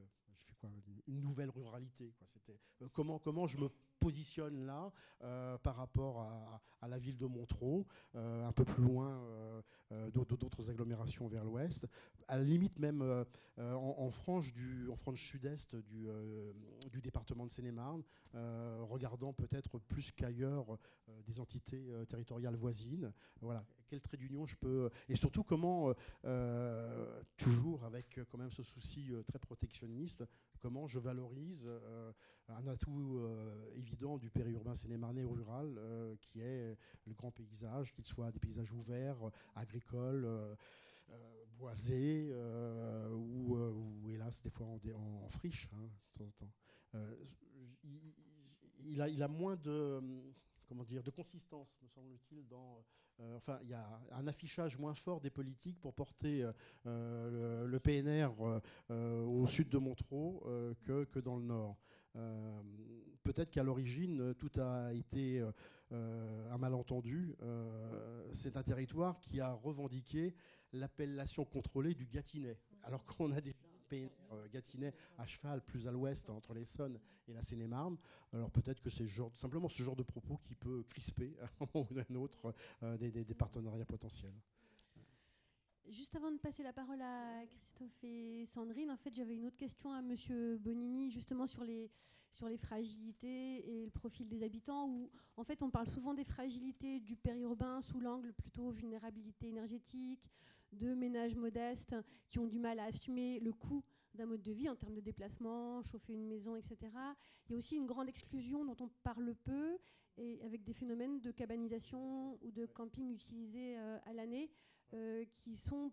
une nouvelle ruralité. C'était comment, comment je me positionne là euh, par rapport à, la ville de Montreux, euh, un peu plus loin euh, d'autres agglomérations vers l'ouest, à la limite même en, frange du en frange sud-est du, du, département de Seine-et-Marne, regardant peut-être plus qu'ailleurs des entités territoriales voisines. Voilà, quel trait d'union je peux et surtout comment toujours avec quand même ce souci très protectionniste, comment je valorise un atout évident du périurbain sénémarnais rural, euh, qui est le grand paysage, qu'il soit des paysages ouverts, agricoles, euh, boisé ou, ou, hélas des fois en, en, friche. Hein, il, a, il a moins de comment dire, de consistance, me semble-t-il, dans. Euh, enfin, il y a un affichage moins fort des politiques pour porter euh, euh, le, PNR au sud de Montreux que, que, dans le nord. Peut-être qu'à l'origine, tout a été un malentendu. C'est un territoire qui a revendiqué l'appellation contrôlée du Gâtinais, alors qu'on a déjà PNR euh, Gâtinais à cheval, plus à l'ouest, entre l'Essonne et la Seine-et-Marne. Alors peut-être que c'est simplement ce genre de propos qui peut crisper un ou un autre euh, des, partenariats potentiels. Juste avant de passer la parole à Christophe et Sandrine, en fait, j'avais une autre question à Monsieur Bonini, justement sur les, sur les fragilités et le profil des habitants, où en fait on parle souvent des fragilités du périurbain sous l'angle plutôt vulnérabilité énergétique, de ménages modestes qui ont du mal à assumer le coût d'un mode de vie en termes de déplacement, chauffer une maison, etc. Il y a aussi une grande exclusion dont on parle peu, et avec des phénomènes de cabanisation ou de camping utilisés euh, à l'année, euh, qui sont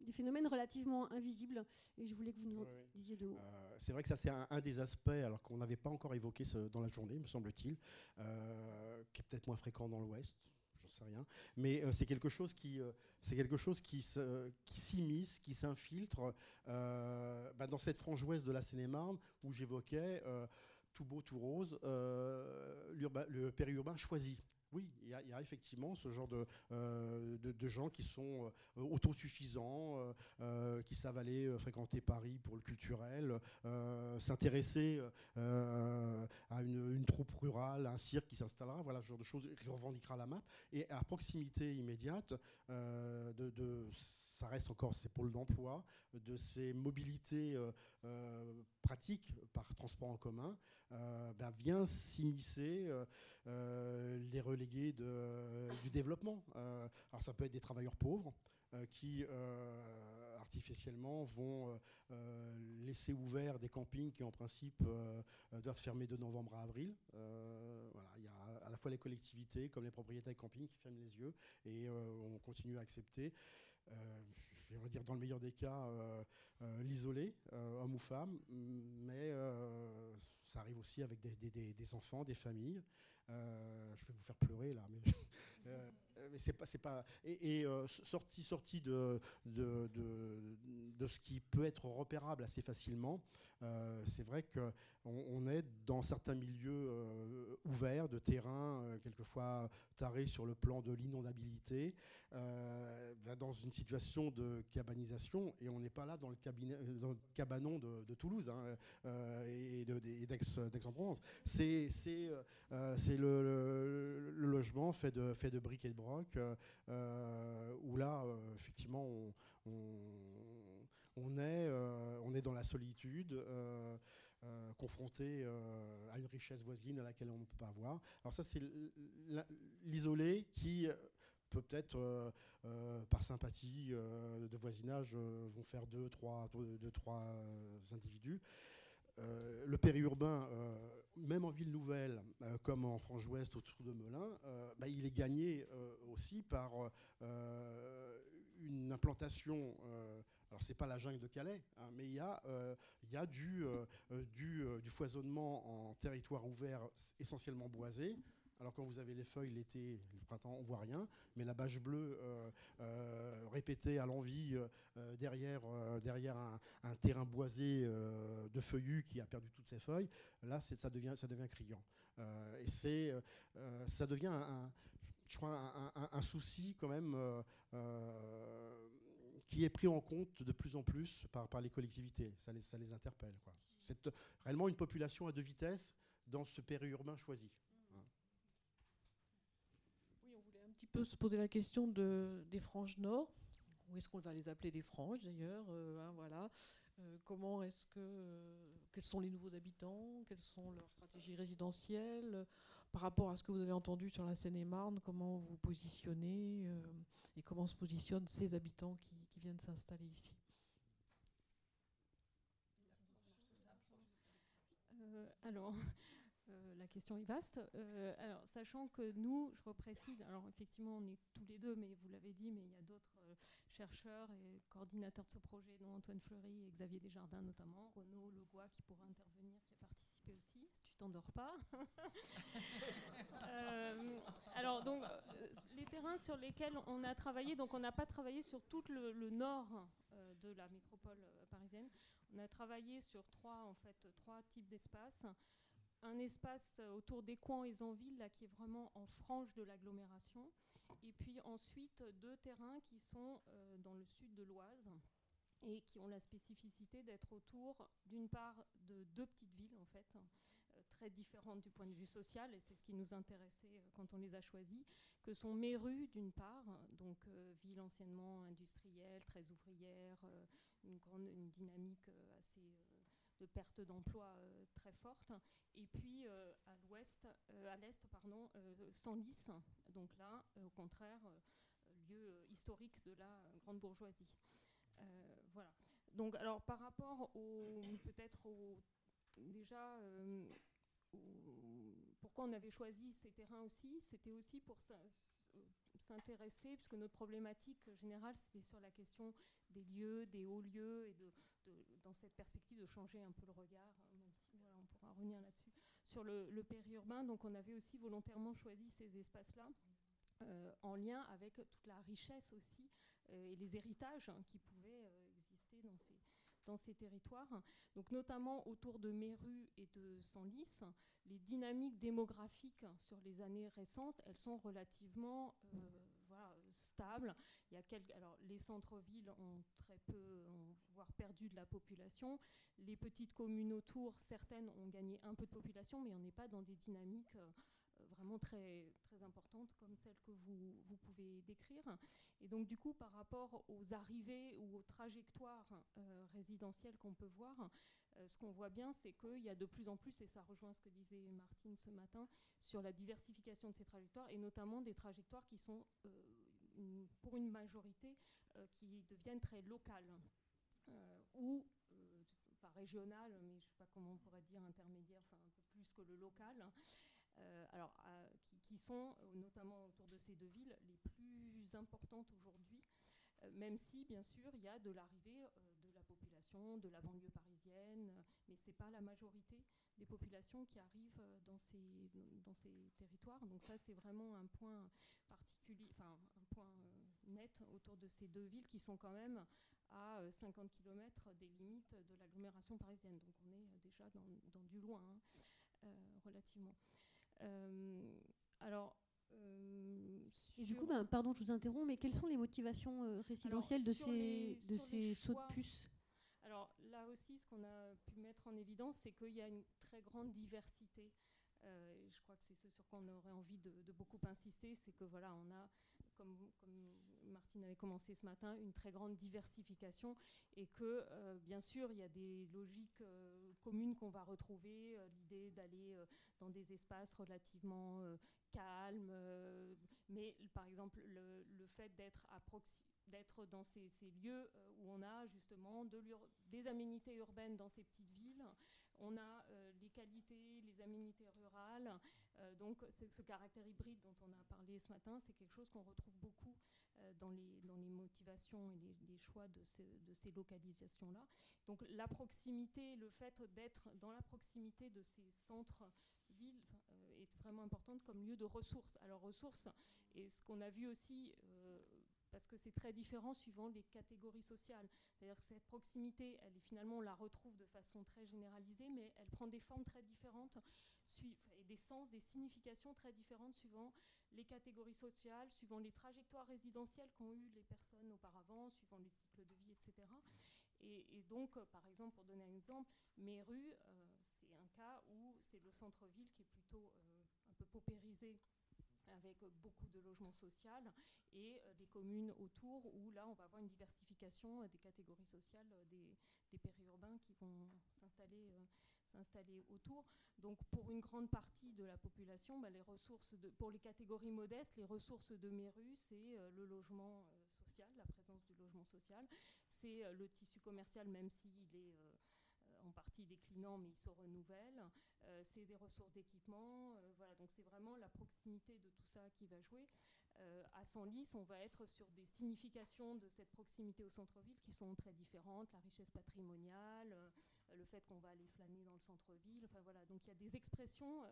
des phénomènes relativement invisibles. Et je voulais que vous nous disiez deux mots. Euh, c'est vrai que ça, c'est un, des aspects, alors qu'on n'avait pas encore évoqué ce, dans la journée, me semble-t-il, qui est peut-être moins fréquent dans l'Ouest rien. Mais euh, c'est quelque chose qui, euh, c'est quelque chose qui, qui s'immisce, qui s'infiltre euh, bah, dans cette frange ouest de la Seine-et-Marne où j'évoquais tout beau, tout rose, le périurbain choisi. Oui, il y, a effectivement ce genre de, euh, de, gens qui sont euh, autosuffisants, euh, qui savent aller fréquenter Paris pour le culturel, s'intéresser à une, troupe rurale, un cirque qui s'installera, voilà ce genre de choses qui revendiquera la map. Et à proximité immédiate de ça reste encore ces pôles d'emploi, de ces mobilités euh, euh, pratiques par transport en commun, euh, ben, vient s'immiscer les relégués du développement. alors ça peut être des travailleurs pauvres qui artificiellement vont laisser ouverts des campings qui en principe doivent fermer de novembre à avril. il y a à la fois les collectivités comme les propriétaires de campings qui ferment les yeux et on continue à accepter. Euh, je vais dire dans le meilleur des cas, euh, euh, l'isolé, homme ou femme, mais ça arrive aussi avec des, enfants, des familles. je vais vous faire pleurer là, mais, mais c'est pas, pas. Et, sorti, sorti de de, de, ce qui peut être repérable assez facilement, c'est vrai qu'on on est dans certains milieux ouverts, de terrain, quelquefois tarés sur le plan de l'inondabilité, dans une situation de cabanisation, et on n'est pas là dans le, euh, cabanon de, Toulouse hein, euh, et d'Aix-en-Provence. C'est euh, le, logement fait de, briques et de broc, où là, effectivement, on, est, on est dans la solitude. confronté à une richesse voisine à laquelle on ne peut pas avoir. Alors ça, c'est l'isolé qui peut-être euh, euh, par sympathie euh, de voisinage vont faire deux, trois, deux, trois individus. le périurbain, même en ville nouvelle, comme en frange ouest autour de Melun, bah, il est gagné aussi par une implantation. Alors c'est pas la jungle de Calais, hein, mais il y a, y a du, du, foisonnement en territoire ouvert essentiellement boisé, alors quand vous avez les feuilles l'été, le printemps, on voit rien. Mais la bâche bleue euh, euh, répétée à l'envie euh, derrière, un, terrain boisé de feuillus qui a perdu toutes ses feuilles, là ça devient, ça devient criant. et c'est, ça devient un, je crois, un, souci quand même qui est pris en compte de plus en plus par, les collectivités. Ça les, interpelle. C'est réellement une population à deux vitesses dans ce périurbain choisi. petit peu se poser la question de, des franges nord. Où est-ce qu'on va les appeler des franges d'ailleurs euh, hein, Voilà. Euh, comment est-ce que euh, quels sont les nouveaux habitants Quelles sont leurs stratégies résidentielles par rapport à ce que vous avez entendu sur la Seine-et-Marne Comment vous positionnez et comment se positionnent ces habitants qui, viennent s'installer ici Alors, la question est vaste. alors, sachant que nous, je reprécise, alors effectivement, on est tous les deux, mais vous l'avez dit, mais il y a d'autres chercheurs et coordinateurs de ce projet, dont Antoine Fleury et Xavier Desjardins notamment, Renaud Legois qui pourra intervenir, qui a participé aussi. T'endors pas Alors, donc, les terrains sur lesquels on a travaillé, donc on n'a pas travaillé sur tout le, nord de la métropole parisienne. On a travaillé sur trois, en fait, trois types d'espaces un espace autour des coins et Zanville, là, qui est vraiment en frange de l'agglomération. Et puis ensuite, deux terrains qui sont euh, dans le sud de l'Oise et qui ont la spécificité d'être autour, d'une part, de deux petites villes, en fait, euh, très différentes du point de vue social, et c'est ce qui nous intéressait euh, quand on les a choisis, que sont Méru, d'une part, donc ville anciennement industrielle, très ouvrière, une, grande, une dynamique assez de perte d'emploi euh, très forte. Et puis euh, à l'ouest, euh, à l'est, pardon, Senlis, donc là, au contraire, lieu historique de la grande bourgeoisie. voilà. Donc, alors par rapport au peut-être au déjà pourquoi on avait choisi ces terrains aussi, c'était aussi pour s'intéresser, puisque notre problématique générale, c'était sur la question des lieux, des hauts lieux, et de, dans cette perspective de changer un peu le regard, hein, même si on pourra revenir là-dessus, sur le, périurbain. Donc on avait aussi volontairement choisi ces espaces-là. Euh, en lien avec toute la richesse aussi euh, et les héritages hein, qui pouvaient euh, exister dans ces, dans ces territoires. Donc notamment autour de Méru et de Senlis, les dynamiques démographiques sur les années récentes, elles sont relativement stable. Il y a quelques, alors, les centres-villes ont très peu, voire perdu de la population. Les petites communes autour, certaines ont gagné un peu de population, mais on n'est pas dans des dynamiques euh, vraiment très, très importantes comme celles que vous, vous, pouvez décrire. Et donc du coup, par rapport aux arrivées ou aux trajectoires euh, résidentielles qu'on peut voir, euh, ce qu'on voit bien, c'est qu'il y a de plus en plus, et ça rejoint ce que disait Martine ce matin, sur la diversification de ces trajectoires, et notamment des trajectoires qui sont pour une majorité euh, qui deviennent très locales euh, ou euh, pas régionales, mais je ne sais pas comment on pourrait dire intermédiaire, enfin un peu plus que le local. Alors, qui, sont notamment autour de ces deux villes les plus importantes aujourd'hui, même si bien sûr il y a de l'arrivée de la population de la banlieue parisienne, mais ce n'est pas la majorité des populations qui arrivent dans ces, dans ces territoires. Donc ça c'est vraiment un point particulier, enfin un point euh, net autour de ces deux villes qui sont quand même à 50 euh, km des limites de l'agglomération parisienne. Donc on est euh, déjà dans, du loin, hein, relativement. Alors, et du coup, ben, pardon, je vous interromps, mais quelles sont les motivations résidentielles de ces, de ces sauts de puce Alors là aussi, ce qu'on a pu mettre en évidence, c'est qu'il y a une très grande diversité. Euh, je crois que c'est ce sur quoi on aurait envie de, beaucoup insister, c'est que voilà, on a, comme, Martine avait commencé ce matin, une très grande diversification et que euh, bien sûr il y a des logiques euh, communes qu'on va retrouver, l'idée d'aller dans des espaces relativement calmes, mais par exemple le, fait d'être à d'être dans ces, lieux euh, où on a justement de des aménités urbaines dans ces petites villes, on a euh, les qualités, les aménités rurales. Euh, donc ce caractère hybride dont on a parlé ce matin, c'est quelque chose qu'on retrouve beaucoup dans, les, dans les motivations et les, choix de, de ces localisations-là. Donc la proximité, le fait d'être dans la proximité de ces centres-villes est vraiment importante comme lieu de ressources. Alors ressources, et ce qu'on a vu aussi parce que c'est très différent suivant les catégories sociales. C'est-à-dire que cette proximité, elle finalement, on la retrouve de façon très généralisée, mais elle prend des formes très différentes des sens, des significations très différentes suivant les catégories sociales, suivant les trajectoires résidentielles qu'ont eues les personnes auparavant, suivant les cycles de vie, etc. Et, donc, euh, par exemple, pour donner un exemple, Méru, euh, c'est un cas où c'est le centre-ville qui est plutôt euh, un peu paupérisé avec beaucoup de logements sociaux et des communes autour où là on va avoir une diversification des catégories sociales des, périurbains qui vont s'installer s'installer autour. Donc pour une grande partie de la population, bah, les ressources pour les catégories modestes, les ressources de Méru, c'est le logement social, la présence du logement social, c'est le tissu commercial, même s'il est en partie déclinants, mais ils se renouvellent. c'est des ressources d'équipement. voilà, donc c'est vraiment la proximité de tout ça qui va jouer. à Senlis, on va être sur des significations de cette proximité au centre-ville qui sont très différentes, la richesse patrimoniale, le fait qu'on va aller flâner dans le centre-ville. Enfin voilà, donc il y a des expressions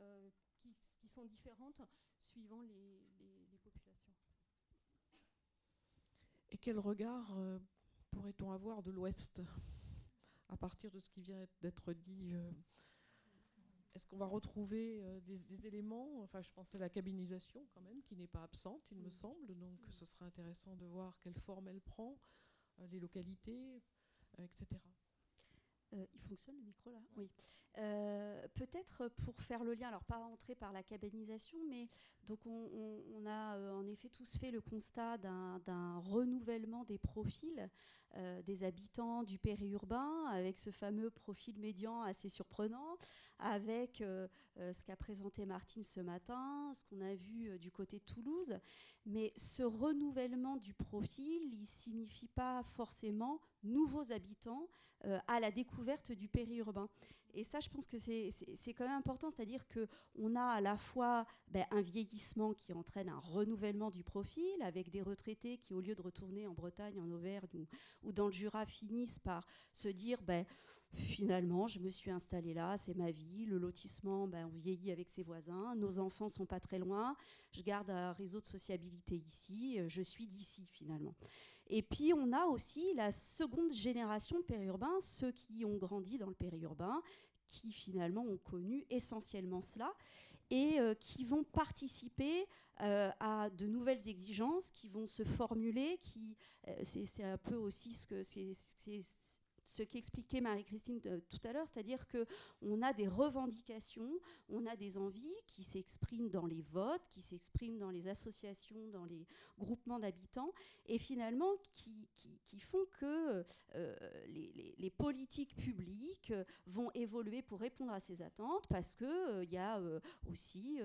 qui, qui, sont différentes suivant les, les, populations. Et quel regard euh, pourrait-on avoir de l'Ouest à partir de ce qui vient d'être dit euh, Est-ce qu'on va retrouver euh, des, éléments? Enfin, je pensais à la cabinisation quand même, qui n'est pas absente, il me semble. Donc, ce serait intéressant de voir quelle forme elle prend, les localités, etc. il fonctionne le micro là Oui. Peut-être pour faire le lien, alors pas entrer par la cabinisation, mais donc on, a euh, en effet tous fait le constat d'un renouvellement des profils euh, des habitants du périurbain, avec ce fameux profil médian assez surprenant, avec euh, ce qu'a présenté Martine ce matin, ce qu'on a vu du côté de Toulouse. Mais ce renouvellement du profil, il signifie pas forcément nouveaux habitants à la découverte du périurbain. Et ça, je pense que c'est quand même important, c'est-à-dire qu'on a à la fois ben, un vieillissement qui entraîne un renouvellement du profil, avec des retraités qui, au lieu de retourner en Bretagne, en Auvergne ou, dans le Jura, finissent par se dire... Ben, finalement, je me suis installée là, c'est ma vie, le lotissement, ben, on vieillit avec ses voisins, nos enfants sont pas très loin, je garde un réseau de sociabilité ici, je suis d'ici finalement. Et puis on a aussi la seconde génération de périurbains, ceux qui ont grandi dans le périurbain, qui finalement ont connu essentiellement cela et euh, qui vont participer euh, à de nouvelles exigences, qui vont se formuler, qui euh, c'est un peu aussi ce que c'est ce qu'expliquait Marie-Christine tout à l'heure, c'est-à-dire qu'on a des revendications, on a des envies qui s'expriment dans les votes, qui s'expriment dans les associations, dans les groupements d'habitants, et finalement qui, font que euh, les, politiques publiques vont évoluer pour répondre à ces attentes, parce il euh, y a euh, aussi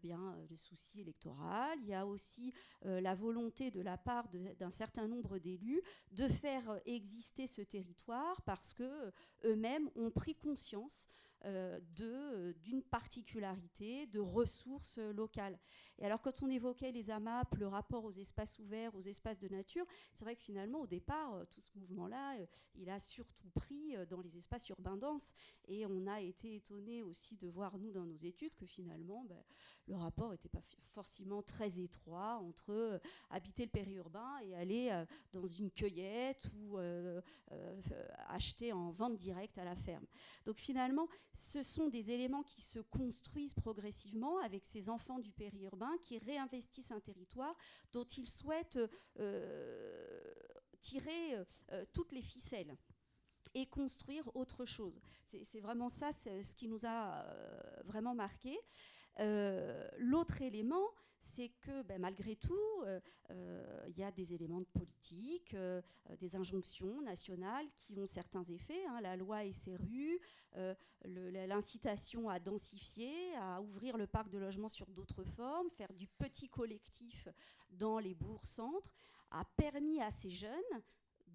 bien le souci électoral, il y a aussi la volonté de la part d'un certain nombre d'élus de faire exister ce territoire parce que euh, eux-mêmes ont pris conscience d'une particularité, de ressources locales. Et alors quand on évoquait les AMAP, le rapport aux espaces ouverts, aux espaces de nature, c'est vrai que finalement au départ, tout ce mouvement-là, il a surtout pris dans les espaces urbains denses. Et on a été étonné aussi de voir, nous, dans nos études, que finalement, ben, le rapport n'était pas forcément très étroit entre euh, habiter le périurbain et aller euh, dans une cueillette ou euh, acheter en vente directe à la ferme. Donc finalement, ce sont des éléments qui se construisent progressivement avec ces enfants du périurbain qui réinvestissent un territoire dont ils souhaitent tirer toutes les ficelles et construire autre chose. C'est vraiment ça ce qui nous a vraiment marqué. Euh, l'autre élément, c'est que ben, malgré tout, euh, euh, il y a des éléments de politique, des injonctions nationales qui ont certains effets. Hein. la loi SRU, l'incitation à densifier, à ouvrir le parc de logement sur d'autres formes, faire du petit collectif dans les bourgs-centres, a permis à ces jeunes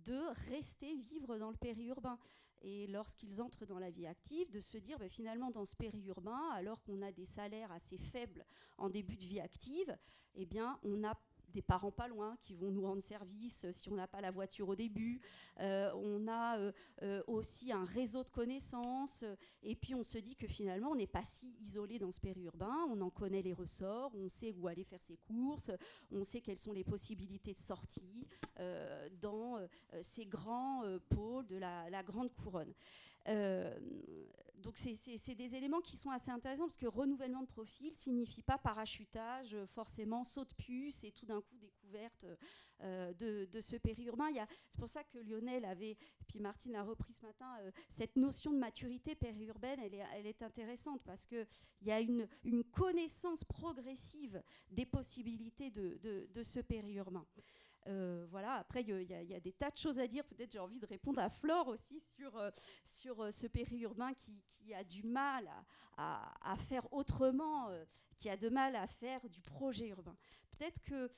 de rester vivre dans le périurbain et lorsqu'ils entrent dans la vie active, de se dire ben, finalement dans ce périurbain, alors qu'on a des salaires assez faibles en début de vie active, eh bien on a des parents pas loin qui vont nous rendre service euh, si on n'a pas la voiture au début. Euh, on a euh, aussi un réseau de connaissances. et puis on se dit que finalement, on n'est pas si isolé dans ce périurbain. On en connaît les ressorts, on sait où aller faire ses courses, on sait quelles sont les possibilités de sortie dans ces grands pôles de la, la grande couronne donc c'est des éléments qui sont assez intéressants parce que renouvellement de profil signifie pas parachutage, euh, forcément saut de puce et tout d'un coup découverte euh, de, ce périurbain. C'est pour ça que Lionel avait, puis Martine l'a repris ce matin, euh, cette notion de maturité périurbaine, elle est, elle est intéressante parce qu'il y a une, une, connaissance progressive des possibilités de, de ce périurbain. Euh, voilà, après, il y, a des tas de choses à dire. Peut-être j'ai envie de répondre à Flore aussi sur, euh, sur euh, ce périurbain qui, qui, a du mal à, faire autrement, qui a de mal à faire du projet urbain. Peut-être que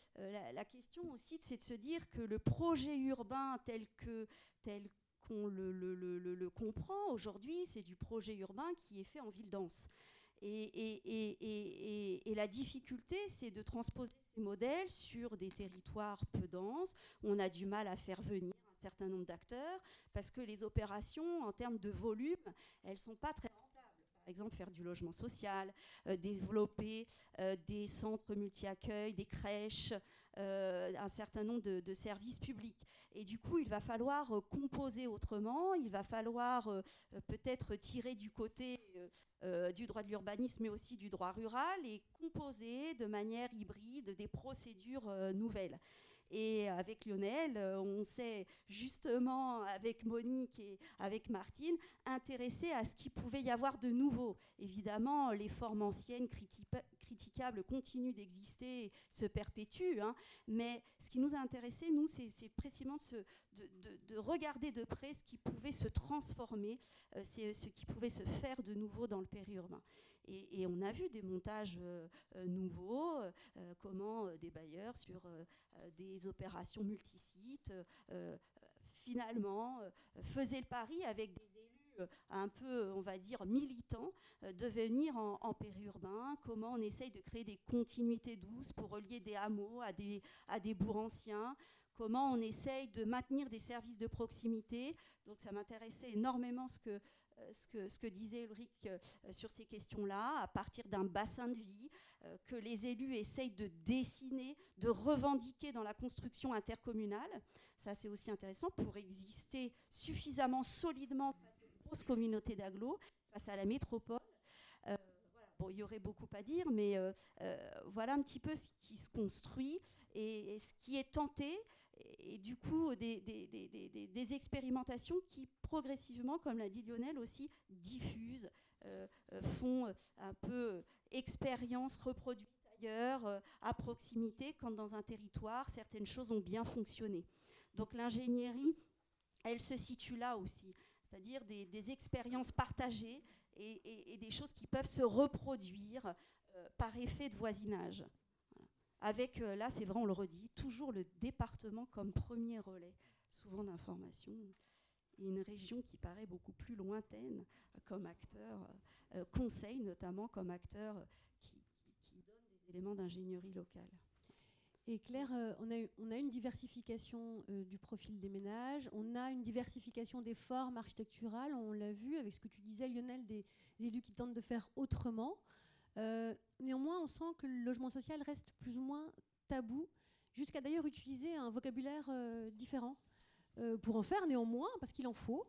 la, question aussi, c'est de se dire que le projet urbain tel que tel qu'on le, comprend aujourd'hui, c'est du projet urbain qui est fait en ville dense. Et, la difficulté, c'est de transposer ces modèles sur des territoires peu denses. On a du mal à faire venir un certain nombre d'acteurs parce que les opérations, en termes de volume, elles ne sont pas très exemple faire du logement social, euh, développer euh, des centres multi-accueil, des crèches, euh, un certain nombre de, services publics. Et du coup, il va falloir composer autrement, il va falloir peut-être tirer du côté du droit de l'urbanisme, mais aussi du droit rural, et composer de manière hybride des procédures nouvelles. Et avec Lionel, euh, on s'est justement, avec Monique et avec Martine, intéressé à ce qu'il pouvait y avoir de nouveau. Évidemment, les formes anciennes, critiquables, continuent d'exister, se perpétuent. Hein. mais ce qui nous a intéressé, nous, c'est précisément de, regarder de près ce qui pouvait se transformer, euh, ce qui pouvait se faire de nouveau dans le périurbain. Et, on a vu des montages euh, euh, nouveaux, euh, comment des bailleurs sur des opérations multisites, finalement, faisaient le pari avec des élus un peu, on va dire, militants, de venir en, périurbain, comment on essaye de créer des continuités douces pour relier des hameaux à des, bourgs anciens, comment on essaye de maintenir des services de proximité. Donc ça m'intéressait énormément ce que ce que, ce que, disait Ulrich euh, sur ces questions-là, à partir d'un bassin de vie euh, que les élus essayent de dessiner, de revendiquer dans la construction intercommunale. Ça, c'est aussi intéressant pour exister suffisamment solidement face aux grosses communautés d'agglos, face à la métropole. Bon, il y aurait beaucoup à dire, mais voilà un petit peu ce qui se construit et ce qui est tenté et, du coup des, expérimentations qui progressivement, comme l'a dit Lionel aussi, diffusent, euh, euh, font un peu expérience reproduite ailleurs, euh, à proximité, quand dans un territoire, certaines choses ont bien fonctionné. Donc l'ingénierie, elle se situe là aussi, c'est-à-dire des, expériences partagées et, des choses qui peuvent se reproduire par effet de voisinage avec, euh, là c'est vrai, on le redit, toujours le département comme premier relais, souvent d'information, et une région qui paraît beaucoup plus lointaine comme acteur, euh, conseil notamment comme acteur qui, donne des éléments d'ingénierie locale. Et Claire, euh, on, a, une diversification du profil des ménages, on a une diversification des formes architecturales, on l'a vu avec ce que tu disais Lionel, des élus qui tentent de faire autrement. Euh, néanmoins, on sent que le logement social reste plus ou moins tabou, jusqu'à d'ailleurs utiliser un vocabulaire euh, différent euh, pour en faire néanmoins, parce qu'il en faut.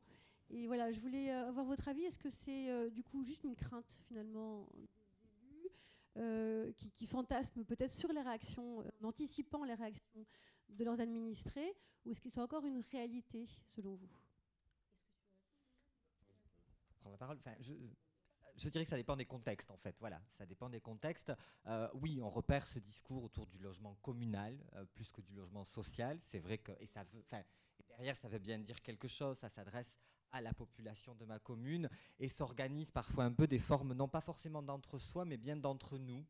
Et voilà, je voulais avoir votre avis. Est-ce que c'est du coup juste une crainte finalement des élus qui, qui, fantasment peut-être sur les réactions, en anticipant les réactions de leurs administrés, ou est-ce que c'est encore une réalité selon vous? Prendre la parole. Enfin, je, je dirais que ça dépend des contextes, en fait. Voilà, ça dépend des contextes. Euh, oui, on repère ce discours autour du logement communal euh, plus que du logement social. C'est vrai que, et derrière, ça veut bien dire quelque chose. Ça s'adresse à la population de ma commune et s'organise parfois un peu des formes, non pas forcément d'entre-soi, mais bien d'entre nous.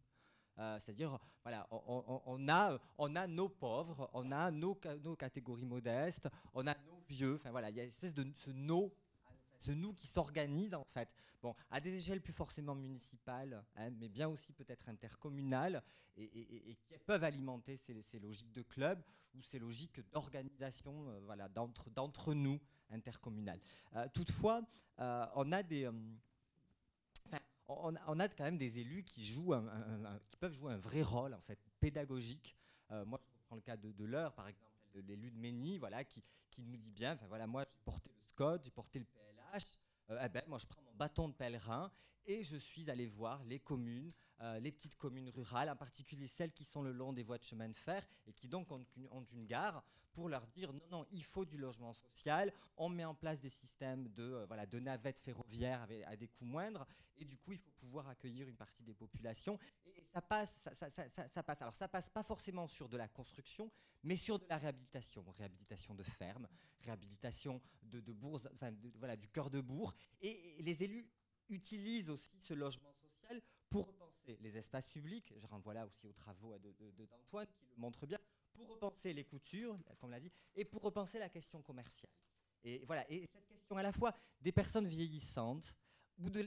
Euh, c'est-à-dire, voilà, on, a, on a nos pauvres, on a nos, nos catégories modestes, on a nos vieux. Enfin voilà, il y a une espèce de ce nos ce nous qui s'organise en fait, bon, à des échelles plus forcément municipales, hein, mais bien aussi peut-être intercommunales, et, qui peuvent alimenter ces, logiques de club ou ces logiques d'organisation euh, voilà, d'entre nous intercommunales. Euh, toutefois, euh, on a quand même des élus qui, jouent qui peuvent jouer un vrai rôle en fait pédagogique. moi, je prends le cas de, de l'heure, par exemple, l'élu de Mény, voilà, qui, nous dit bien, voilà, moi j'ai porté le SCOT, j'ai porté le euh, eh ben, moi je prends mon bâton de pèlerin et je suis allé voir les communes, euh, les petites communes rurales, en particulier celles qui sont le long des voies de chemin de fer et qui donc ont une, gare, pour leur dire non, non, il faut du logement social, on met en place des systèmes de, euh, voilà, de navettes ferroviaires à des coûts moindres, et du coup, il faut pouvoir accueillir une partie des populations. Ça passe. Alors, ça passe pas forcément sur de la construction, mais sur de la réhabilitation, réhabilitation de fermes, réhabilitation de, de enfin, voilà, du cœur de bourg. Et, les élus utilisent aussi ce logement social pour repenser les espaces publics. Je renvoie là aussi aux travaux d'Antoine qui le montrent bien pour repenser les coutures, comme l'a dit, et pour repenser la question commerciale. Et voilà, et cette question à la fois des personnes vieillissantes, ou de,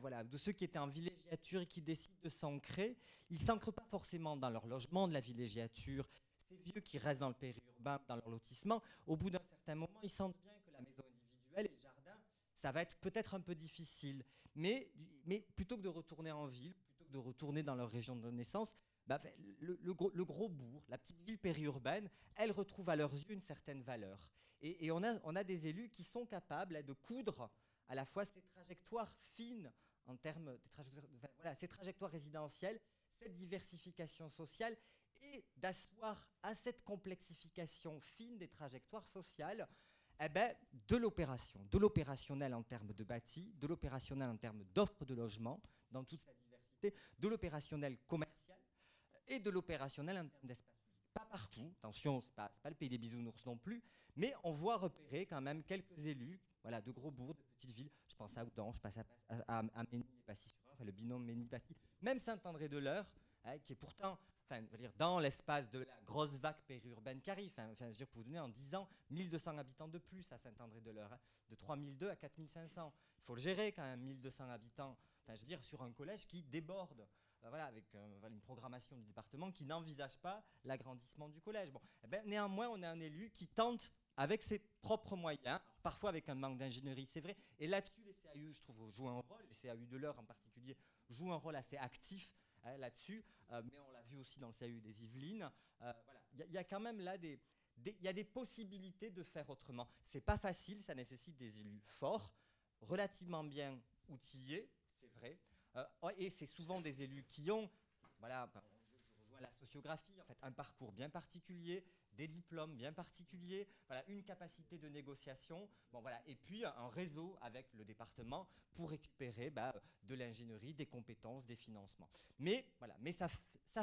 voilà, de ceux qui étaient en villégiature et qui décident de s'ancrer, ils s'ancrent pas forcément dans leur logement de la villégiature. Ces vieux qui restent dans le périurbain, dans leur lotissement, au bout d'un certain moment, ils sentent bien que la maison individuelle et le jardin, ça va être peut-être un peu difficile. Mais, plutôt que de retourner en ville, plutôt que de retourner dans leur région de naissance, bah, le, gros, bourg, la petite ville périurbaine, elle retrouve à leurs yeux une certaine valeur. Et, on, a, des élus qui sont capables de coudre à la fois ces trajectoires fines en termes de trajectoires, ces trajectoires résidentielles, cette diversification sociale et d'asseoir à cette complexification fine des trajectoires sociales eh ben, de l'opération, de l'opérationnel en termes de bâti, de l'opérationnel en termes d'offres de logement dans toute sa diversité, de l'opérationnel commercial et de l'opérationnel en termes d'espace. Pas partout, attention, ce n'est pas, le pays des bisounours non plus, mais on voit repérer quand même quelques élus de gros bourgs, Je pense à Oudan, je passe à, à, à, passy enfin, le binôme Mény-Passy, même Saint-André-de-l'Eure, hein, qui est pourtant enfin, dire, dans l'espace de la grosse vague périurbaine qui arrive. Enfin, je veux dire, pour vous donner en 10 ans, 1200 habitants de plus à Saint-André-de-l'Eure, hein, de 3002 à 4500. Il faut le gérer quand même, 1200 habitants. Enfin, je veux dire, sur un collège qui déborde. Euh, voilà, avec euh, une programmation du département qui n'envisage pas l'agrandissement du collège. Bon, eh ben, néanmoins, on a un élu qui tente avec ses propres moyens, parfois avec un manque d'ingénierie, c'est vrai. Et là-dessus, les CAU, je trouve, jouent un rôle, les CAU de l'heure en particulier, jouent un rôle assez actif hein, là-dessus. Euh, mais on l'a vu aussi dans le CAU des Yvelines. Euh, voilà. Il y, a quand même là des, il y a des possibilités de faire autrement. C'est pas facile, ça nécessite des élus forts, relativement bien outillés, c'est vrai. Euh, et c'est souvent des élus qui ont, voilà, je rejoins la sociographie, en fait, un parcours bien particulier, des diplômes bien particuliers, voilà, une capacité de négociation, voilà, et puis un réseau avec le département pour récupérer bah, de l'ingénierie, des compétences, des financements. Mais, voilà, mais ça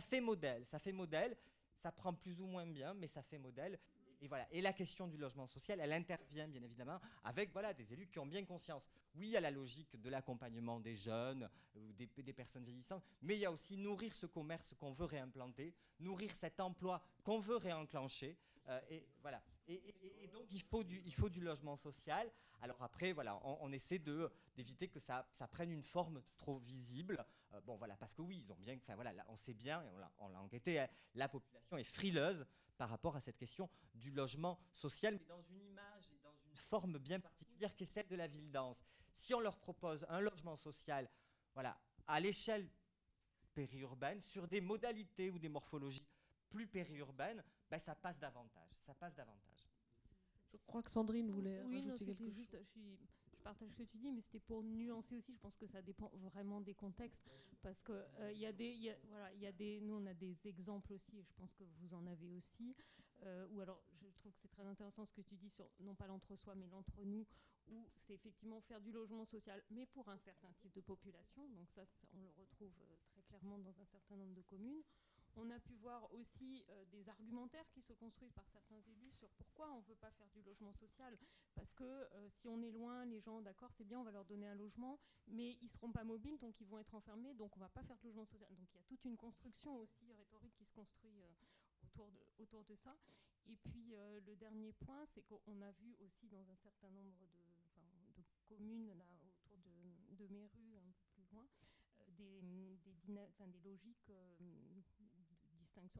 fait modèle, ça fait modèle, ça prend plus ou moins bien, mais ça fait modèle. Et, voilà. et la question du logement social, elle intervient bien évidemment avec voilà, des élus qui ont bien conscience. Oui, a la logique de l'accompagnement des jeunes ou des, des, personnes vieillissantes, mais il y a aussi nourrir ce commerce qu'on veut réimplanter, nourrir cet emploi qu'on veut réenclencher. Euh, et voilà. Et, donc il faut du, logement social. Alors après, voilà, on, essaie de d'éviter que ça, prenne une forme trop visible. Euh, bon, voilà, parce que oui, ils ont bien, enfin voilà, on sait bien, on l'a enquêté, hein, la population est frileuse par rapport à cette question du logement social, mais dans une image et dans une forme bien particulière qui est celle de la ville dense. Si on leur propose un logement social, voilà, à l'échelle périurbaine, sur des modalités ou des morphologies plus périurbaines, ben ça passe davantage. Ça passe davantage. Je crois que Sandrine voulait oui, rajouter quelque chose. je, suis, je, partage ce que tu dis, mais c'était pour nuancer aussi. Je pense que ça dépend vraiment des contextes, parce que euh, il y a des, voilà, il y a des, nous on a des exemples aussi, et je pense que vous en avez aussi. Euh, ou alors, je trouve que c'est très intéressant ce que tu dis sur non pas l'entre-soi, mais l'entre-nous, où c'est effectivement faire du logement social, mais pour un certain type de population. Donc ça, on le retrouve euh, très clairement dans un certain nombre de communes. On a pu voir aussi euh, des argumentaires qui se construisent par certains élus sur pourquoi on ne veut pas faire du logement social. Parce que euh, si on est loin, les gens, d'accord, c'est bien, on va leur donner un logement, mais ils ne seront pas mobiles, donc ils vont être enfermés, donc on ne va pas faire de logement social. Donc il y a toute une construction aussi rhétorique qui se construit euh, autour, de, ça. Et puis le dernier point, c'est qu'on a vu aussi dans un certain nombre de, communes là, autour de, de Méru, un peu plus loin, des, des logiques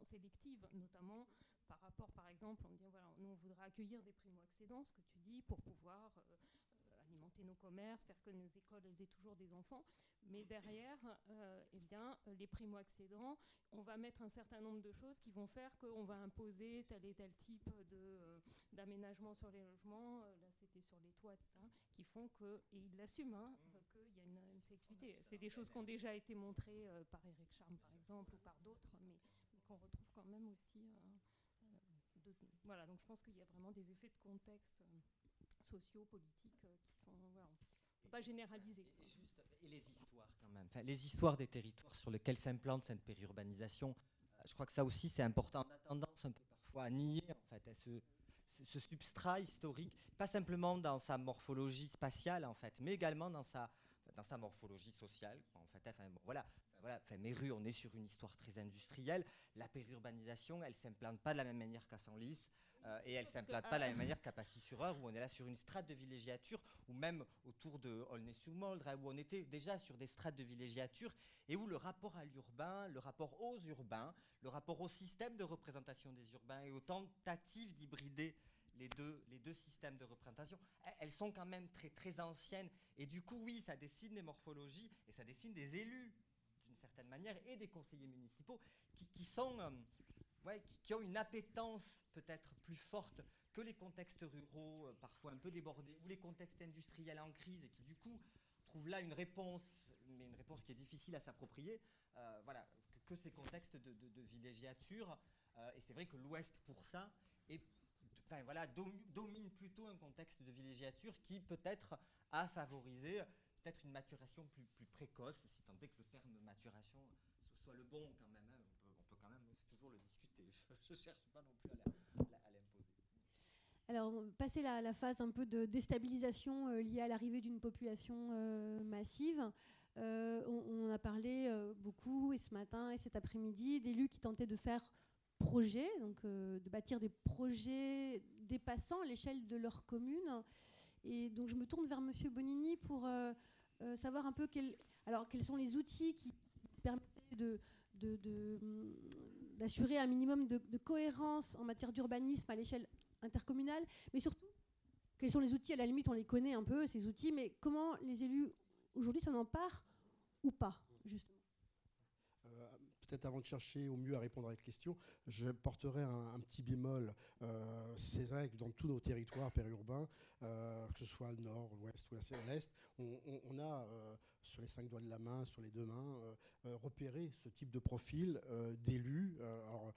sélective, notamment par rapport, par exemple, on dit voilà, nous on voudrait accueillir des primo-accédants, ce que tu dis, pour pouvoir euh, euh, alimenter nos commerces, faire que nos écoles aient toujours des enfants. Mais derrière, euh, eh bien, les primo-accédants, on va mettre un certain nombre de choses qui vont faire qu'on va imposer tel et tel type d'aménagement sur les logements, là c'était sur les toits, etc., qui font que, et ils l'assument, hein, qu'il y a une, une sélectivité. C'est des choses qui ont déjà été montrées par Eric Charme, par exemple, ou par d'autres, mais qu'on retrouve quand même aussi. Euh, euh, voilà, donc je pense qu'il y a vraiment des effets de contexte euh, sociaux, politiques qui sont. Voilà, on peut pas généraliser. Et, les histoires quand même. Enfin, les histoires des territoires sur lesquels s'implante cette périurbanisation, je crois que ça aussi c'est important. On a tendance un peu parfois à nier en fait ce, ce substrat historique, pas simplement dans sa morphologie spatiale en fait, mais également dans sa dans sa morphologie sociale. En fait, enfin, voilà, voilà, enfin, Méru, on est sur une histoire très industrielle. La périurbanisation, elle s'implante pas de la même manière qu'à Senlis. Euh, et elle ne s'implante pas de la même manière qu'à Passy-sur-Eure, où on est là sur une strate de villégiature, ou même autour de Aulnay-sous-Moldre, hein, où on était déjà sur des strates de villégiature, et où le rapport à l'urbain, le rapport aux urbains, le rapport au système de représentation des urbains, et aux tentatives d'hybrider les deux, les deux systèmes de représentation, elles sont quand même très, très anciennes. Et du coup, oui, ça dessine des morphologies et ça dessine des élus, d'une certaine manière, et des conseillers municipaux qui, sont, euh, ouais, qui, ont une appétence peut-être plus forte que les contextes ruraux, euh, parfois un peu débordés, ou les contextes industriels en crise, et qui du coup trouvent là une réponse, mais une réponse qui est difficile à s'approprier, euh, voilà, que, ces contextes de, de, villégiature. et c'est vrai que l'Ouest, pour ça, est enfin, voilà, domine plutôt un contexte de villégiature qui peut-être a favorisé peut-être une maturation plus, précoce, si tant est que le terme maturation soit le bon quand même. Hein. On, peut, quand même toujours le discuter. Je ne cherche pas non plus à l'imposer. Alors, passer la, phase un peu de déstabilisation euh, liée à l'arrivée d'une population euh, massive, euh, on, a parlé beaucoup, et ce matin et cet après-midi, d'élus qui tentaient de faire projets, donc de bâtir des projets dépassant l'échelle de leur commune. Et donc je me tourne vers Monsieur Bonini pour euh, savoir un peu alors, quels sont les outils qui permettent de, d'assurer un minimum de, cohérence en matière d'urbanisme à l'échelle intercommunale, mais surtout, quels sont les outils, à la limite on les connaît un peu, ces outils, mais comment les élus aujourd'hui s'en emparent ou pas, justement? Peut-être avant de chercher au mieux à répondre à cette question, je porterai un, petit bémol. Euh, c'est vrai que dans tous nos territoires périurbains, euh, que ce soit le nord, l'ouest ou l'est, on, a euh, sur les cinq doigts de la main, sur les deux mains, repéré ce type de profil d'élus. Alors,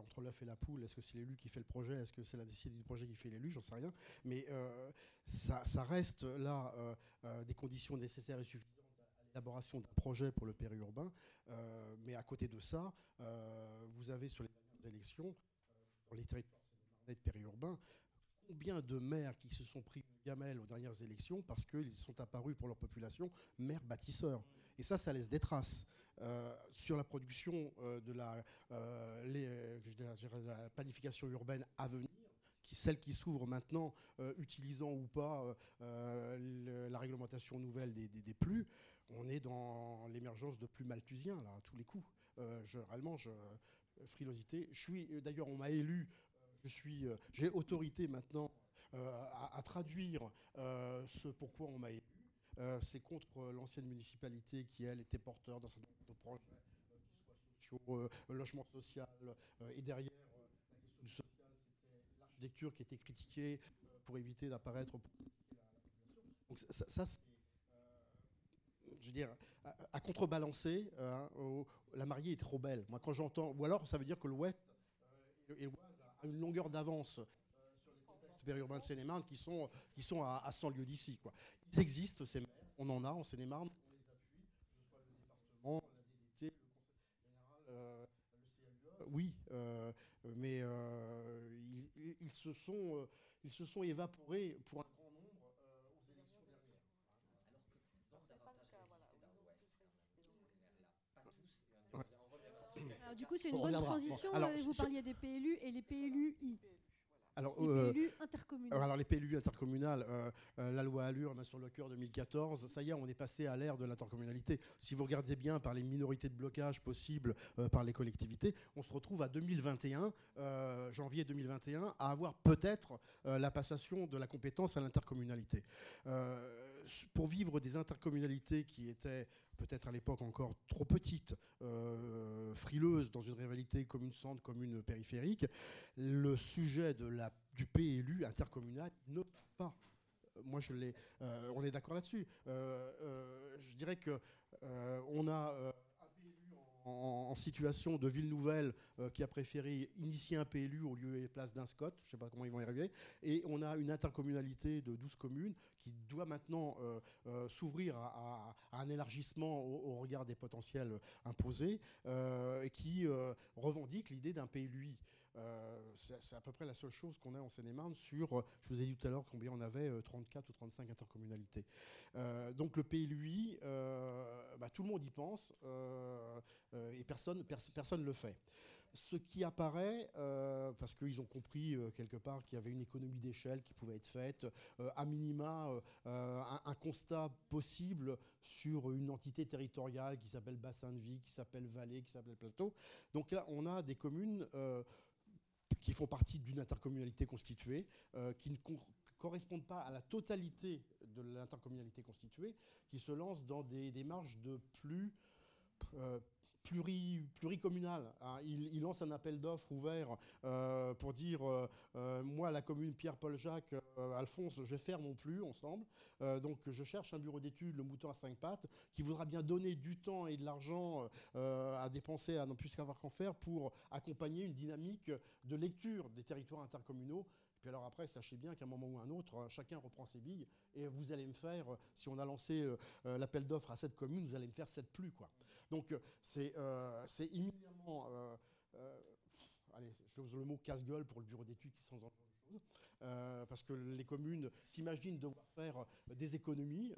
entre l'œuf et la poule, est-ce que c'est l'élu qui fait le projet Est-ce que c'est la décision du projet qui fait l'élu J'en sais rien. Mais ça, reste là des conditions nécessaires et suffisantes l'élaboration d'un projet pour le périurbain. Euh, mais à côté de ça, euh, vous avez sur les dernières élections, euh, dans les territoires périurbains, combien de maires qui se sont pris gamelle aux dernières élections parce qu'ils sont apparus pour leur population maires bâtisseurs. Et ça, ça laisse des traces. sur la production de la, la, planification urbaine à venir, qui, celle qui s'ouvre maintenant, utilisant ou pas la réglementation nouvelle des, des plus, on est dans l'émergence de plus malthusiens, là, à tous les coups. Euh, je, réellement, je, frilosité. Je suis, euh, d'ailleurs, on m'a élu, euh, je suis, j'ai autorité maintenant à, traduire ce pourquoi on m'a élu. c'est contre l'ancienne municipalité qui, elle, était porteur d'un certain nombre de projets, sociaux, logement social, et derrière la question du social, c'était l'architecture qui était critiquée pour éviter d'apparaître. Donc ça, ça c'est je veux dire, à, contrebalancer, euh, la mariée est trop belle. Moi, quand j'entends, ou alors ça veut dire que l'Ouest euh, et l'Oise a une longueur d'avance euh, sur les contextes périurbains de Seine-et-Marne qui sont, qui sont à, 100 lieues d'ici. Ils existent, ces maires, on en a en Seine-et-Marne, on les appuie, que ce soit le département, la DDT, le Conseil général, le CLE, oui, mais ils, ils, se sont, ils se sont évaporés pour un du coup, c'est une bonne transition. Euh, vous parliez des PLU et les PLUI. Alors, les euh, PLU intercommunales. Alors les PLU intercommunales, euh, la loi Allure, a sur le cœur 2014, ça y est, on est passé à l'ère de l'intercommunalité. Si vous regardez bien par les minorités de blocage possibles par les collectivités, on se retrouve à 2021, janvier 2021, à avoir peut-être la passation de la compétence à l'intercommunalité. pour vivre des intercommunalités qui étaient peut-être à l'époque encore trop petite, euh, frileuse dans une rivalité commune-centre, commune-périphérique, le sujet de la, du PLU intercommunal ne passe pas. Moi, je l'ai. Euh, on est d'accord là-dessus. Euh, je dirais que on a en, situation de ville nouvelle euh, qui a préféré initier un PLU au lieu et place d'un SCOT, je ne sais pas comment ils vont y arriver, et on a une intercommunalité de 12 communes qui doit maintenant euh, euh, s'ouvrir à, un élargissement au, regard des potentiels imposés, et qui revendique l'idée d'un PLUI. C'est à peu près la seule chose qu'on a en Seine-et-Marne sur, je vous ai dit tout à l'heure combien on avait, 34 ou 35 intercommunalités. donc le PLUI, bah, tout le monde y pense et personne ne le fait ce qui apparaît, euh, parce qu'ils ont compris euh, quelque part qu'il y avait une économie d'échelle qui pouvait être faite, euh, à minima un, constat possible sur une entité territoriale qui s'appelle bassin de vie, qui s'appelle vallée, qui s'appelle plateau. Donc là, on a des communes qui font partie d'une intercommunalité constituée, qui ne correspondent pas à la totalité de l'intercommunalité constituée, qui se lancent dans des démarches de plus pluri, pluricommunal. Hein. Il, lance un appel d'offres ouvert euh, pour dire euh, euh, moi, la commune Pierre-Paul Jacques, Alphonse, je vais faire mon plus ensemble. donc je cherche un bureau d'études, le mouton à cinq pattes, qui voudra bien donner du temps et de l'argent à dépenser, à n'en plus qu'avoir qu'en faire, pour accompagner une dynamique de lecture des territoires intercommunaux puis alors après, sachez bien qu'à un moment ou un autre, chacun reprend ses billes et vous allez me faire, si on a lancé l'appel d'offres à cette commune, vous allez me faire cette plus. Quoi. Donc euh, c'est euh, immédiatement, euh, allez, je le mot casse-gueule pour le bureau d'études qui s'en choses. parce que les communes s'imaginent devoir faire des économies.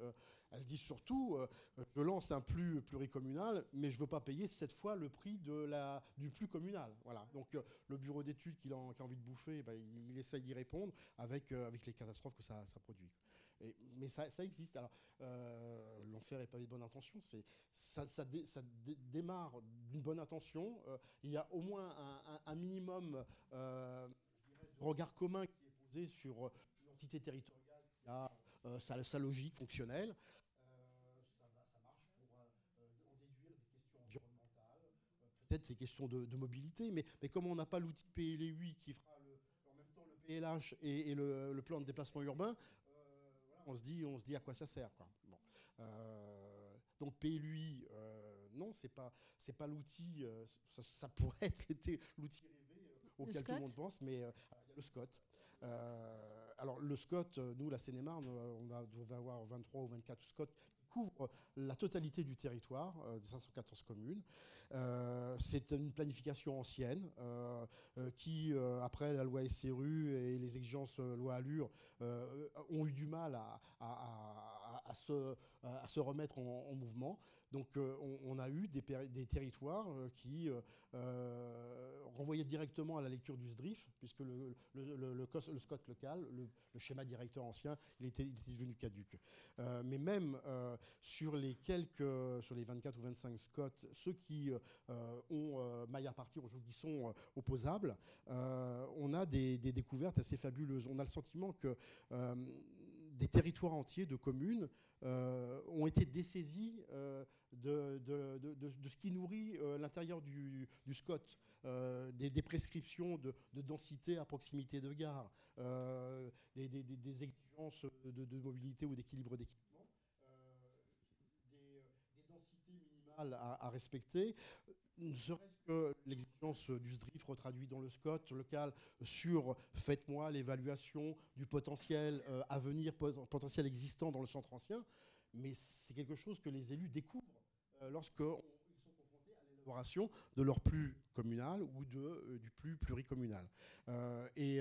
elles disent surtout, je lance un plus pluricommunal, mais je ne veux pas payer cette fois le prix du plus communal. Voilà. Donc le bureau d'études qui, a envie de bouffer, ben, il, essaye d'y répondre avec, les catastrophes que ça, produit mais ça, existe. Euh, l'enfer est pas de bonne intention. Ça, démarre d'une bonne intention. Euh, il y a au moins un, minimum euh, regard commun qui est posé sur l'entité territoriale qui a sa, logique fonctionnelle. Ça, marche pour en déduire des questions environnementales, peut-être des questions de, mobilité, mais, mais, comme on n'a pas l'outil PLUI qui fera en même temps le PLH et, le, plan de déplacement urbain, on se dit, on se dit à quoi ça sert. Quoi. Bon. Euh, donc PLUI, euh, non, c'est pas, c'est pas l'outil. Euh, ça, pourrait être l'outil rêvé auquel tout le monde pense, mais le SCOT. alors le SCOT, nous, la Seine-et-Marne, on, a, on va avoir 23 ou 24 SCOT couvre la totalité du territoire des 514 communes. c'est une planification ancienne qui, après la loi SRU et les exigences loi Allure, ont eu du mal à, se, remettre en mouvement. Donc euh, on, a eu des, territoires euh, qui euh, renvoyaient directement à la lecture du SDRIF, puisque le, le, SCOT local, le, schéma directeur ancien, il était, devenu caduque. mais même sur les quelques, sur les 24 ou 25 SCOT, ceux qui ont maille à partir, qui sont opposables, on a des, découvertes assez fabuleuses. On a le sentiment que des territoires entiers de communes euh, ont été dessaisis euh, de, ce qui nourrit euh, l'intérieur du, SCOT, des, prescriptions de, densité à proximité de gare, des, exigences de, mobilité ou d'équilibre d'équipement, des, densités minimales à, à respecter, ne serait-ce que l'exigence du SDRIF retraduit dans le SCOT local sur faites-moi l'évaluation du potentiel à venir, potentiel existant dans le centre ancien, mais c'est quelque chose que les élus découvrent euh, lorsqu'ils sont confrontés à l'élaboration de leur plus communal ou de, euh, du plus pluricommunal. Euh, et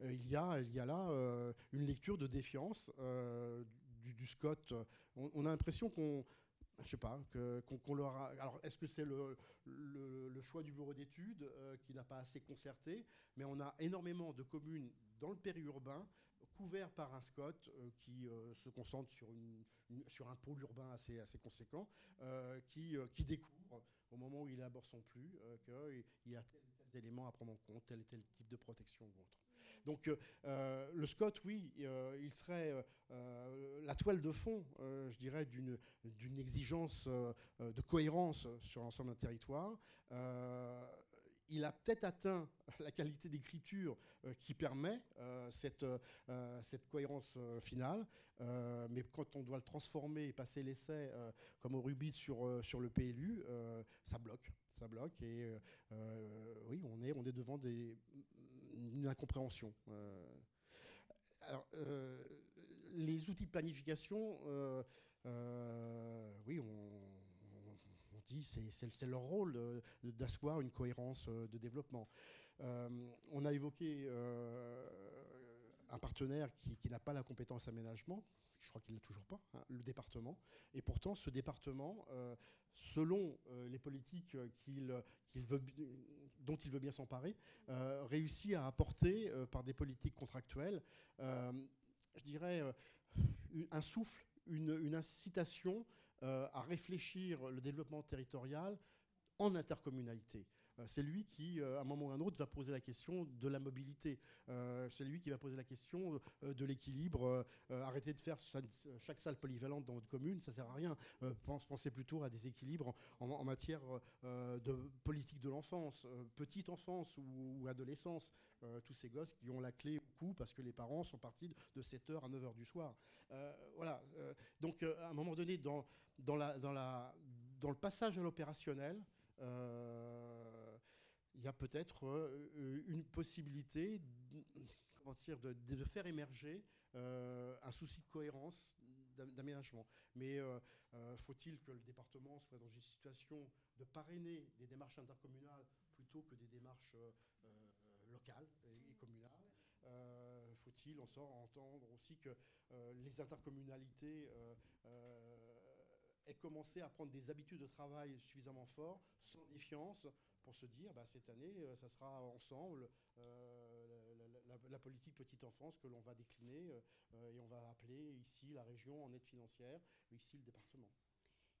il, y a, il y a là une lecture de défiance du, du, SCOT. on a l'impression qu'on je sais pas, qu'on. Alors, est-ce que c'est le, choix du bureau d'études euh, qui n'a pas assez concerté Mais on a énormément de communes dans le périurbain couverts par un SCOT euh, qui euh, se concentre sur, sur un pôle urbain assez, assez conséquent, qui, qui découvre au moment où il élabore son plus qu'il y a tel ou tel élément à prendre en compte, tel et tel type de protection ou autre. Donc euh, euh, le SCOT, oui, euh, il serait la toile de fond, je dirais, d'une exigence de cohérence sur l'ensemble d'un territoire il a peut-être atteint la qualité d'écriture qui permet cette, cohérence finale, mais quand on doit le transformer et passer l'essai comme au Rubit sur, le PLU, ça bloque. Ça bloque et oui, on est devant des, une incompréhension. Euh, alors, euh, les outils de planification, euh, oui, on, dit c'est leur rôle d'asseoir une cohérence de développement. on a évoqué un partenaire qui, n'a pas la compétence aménagement, je crois qu'il l'a toujours pas, hein, le département. Et pourtant, ce département, selon les politiques veut, dont il veut bien s'emparer, euh, réussit à apporter, par des politiques contractuelles, je dirais, un souffle, une incitation à réfléchir le développement territorial en intercommunalité. Euh, c'est lui qui, euh, à un moment ou à un autre, va poser la question de la mobilité. Euh, c'est lui qui va poser la question de l'équilibre. arrêtez de faire chaque salle polyvalente dans votre commune, ça sert à rien. pensez plutôt à des équilibres en, matière de politique de l'enfance, petite enfance ou, adolescence. tous ces gosses qui ont la clé au cou parce que les parents sont partis de 7h à 9h du soir. voilà. donc, à un moment donné, dans, le passage à l'opérationnel, y a peut-être euh, une possibilité de, faire émerger euh, un souci de cohérence d'aménagement. Mais faut-il que le département soit dans une situation de parrainer des démarches intercommunales plutôt que des démarches locales et, communales Faut-il en sort entendre aussi que les intercommunalités et commencer à prendre des habitudes de travail suffisamment fortes, sans défiance, pour se dire, bah, cette année, euh, ça sera ensemble euh, la, politique petite enfance que l'on va décliner euh, et on va appeler ici la région en aide financière, ici le département.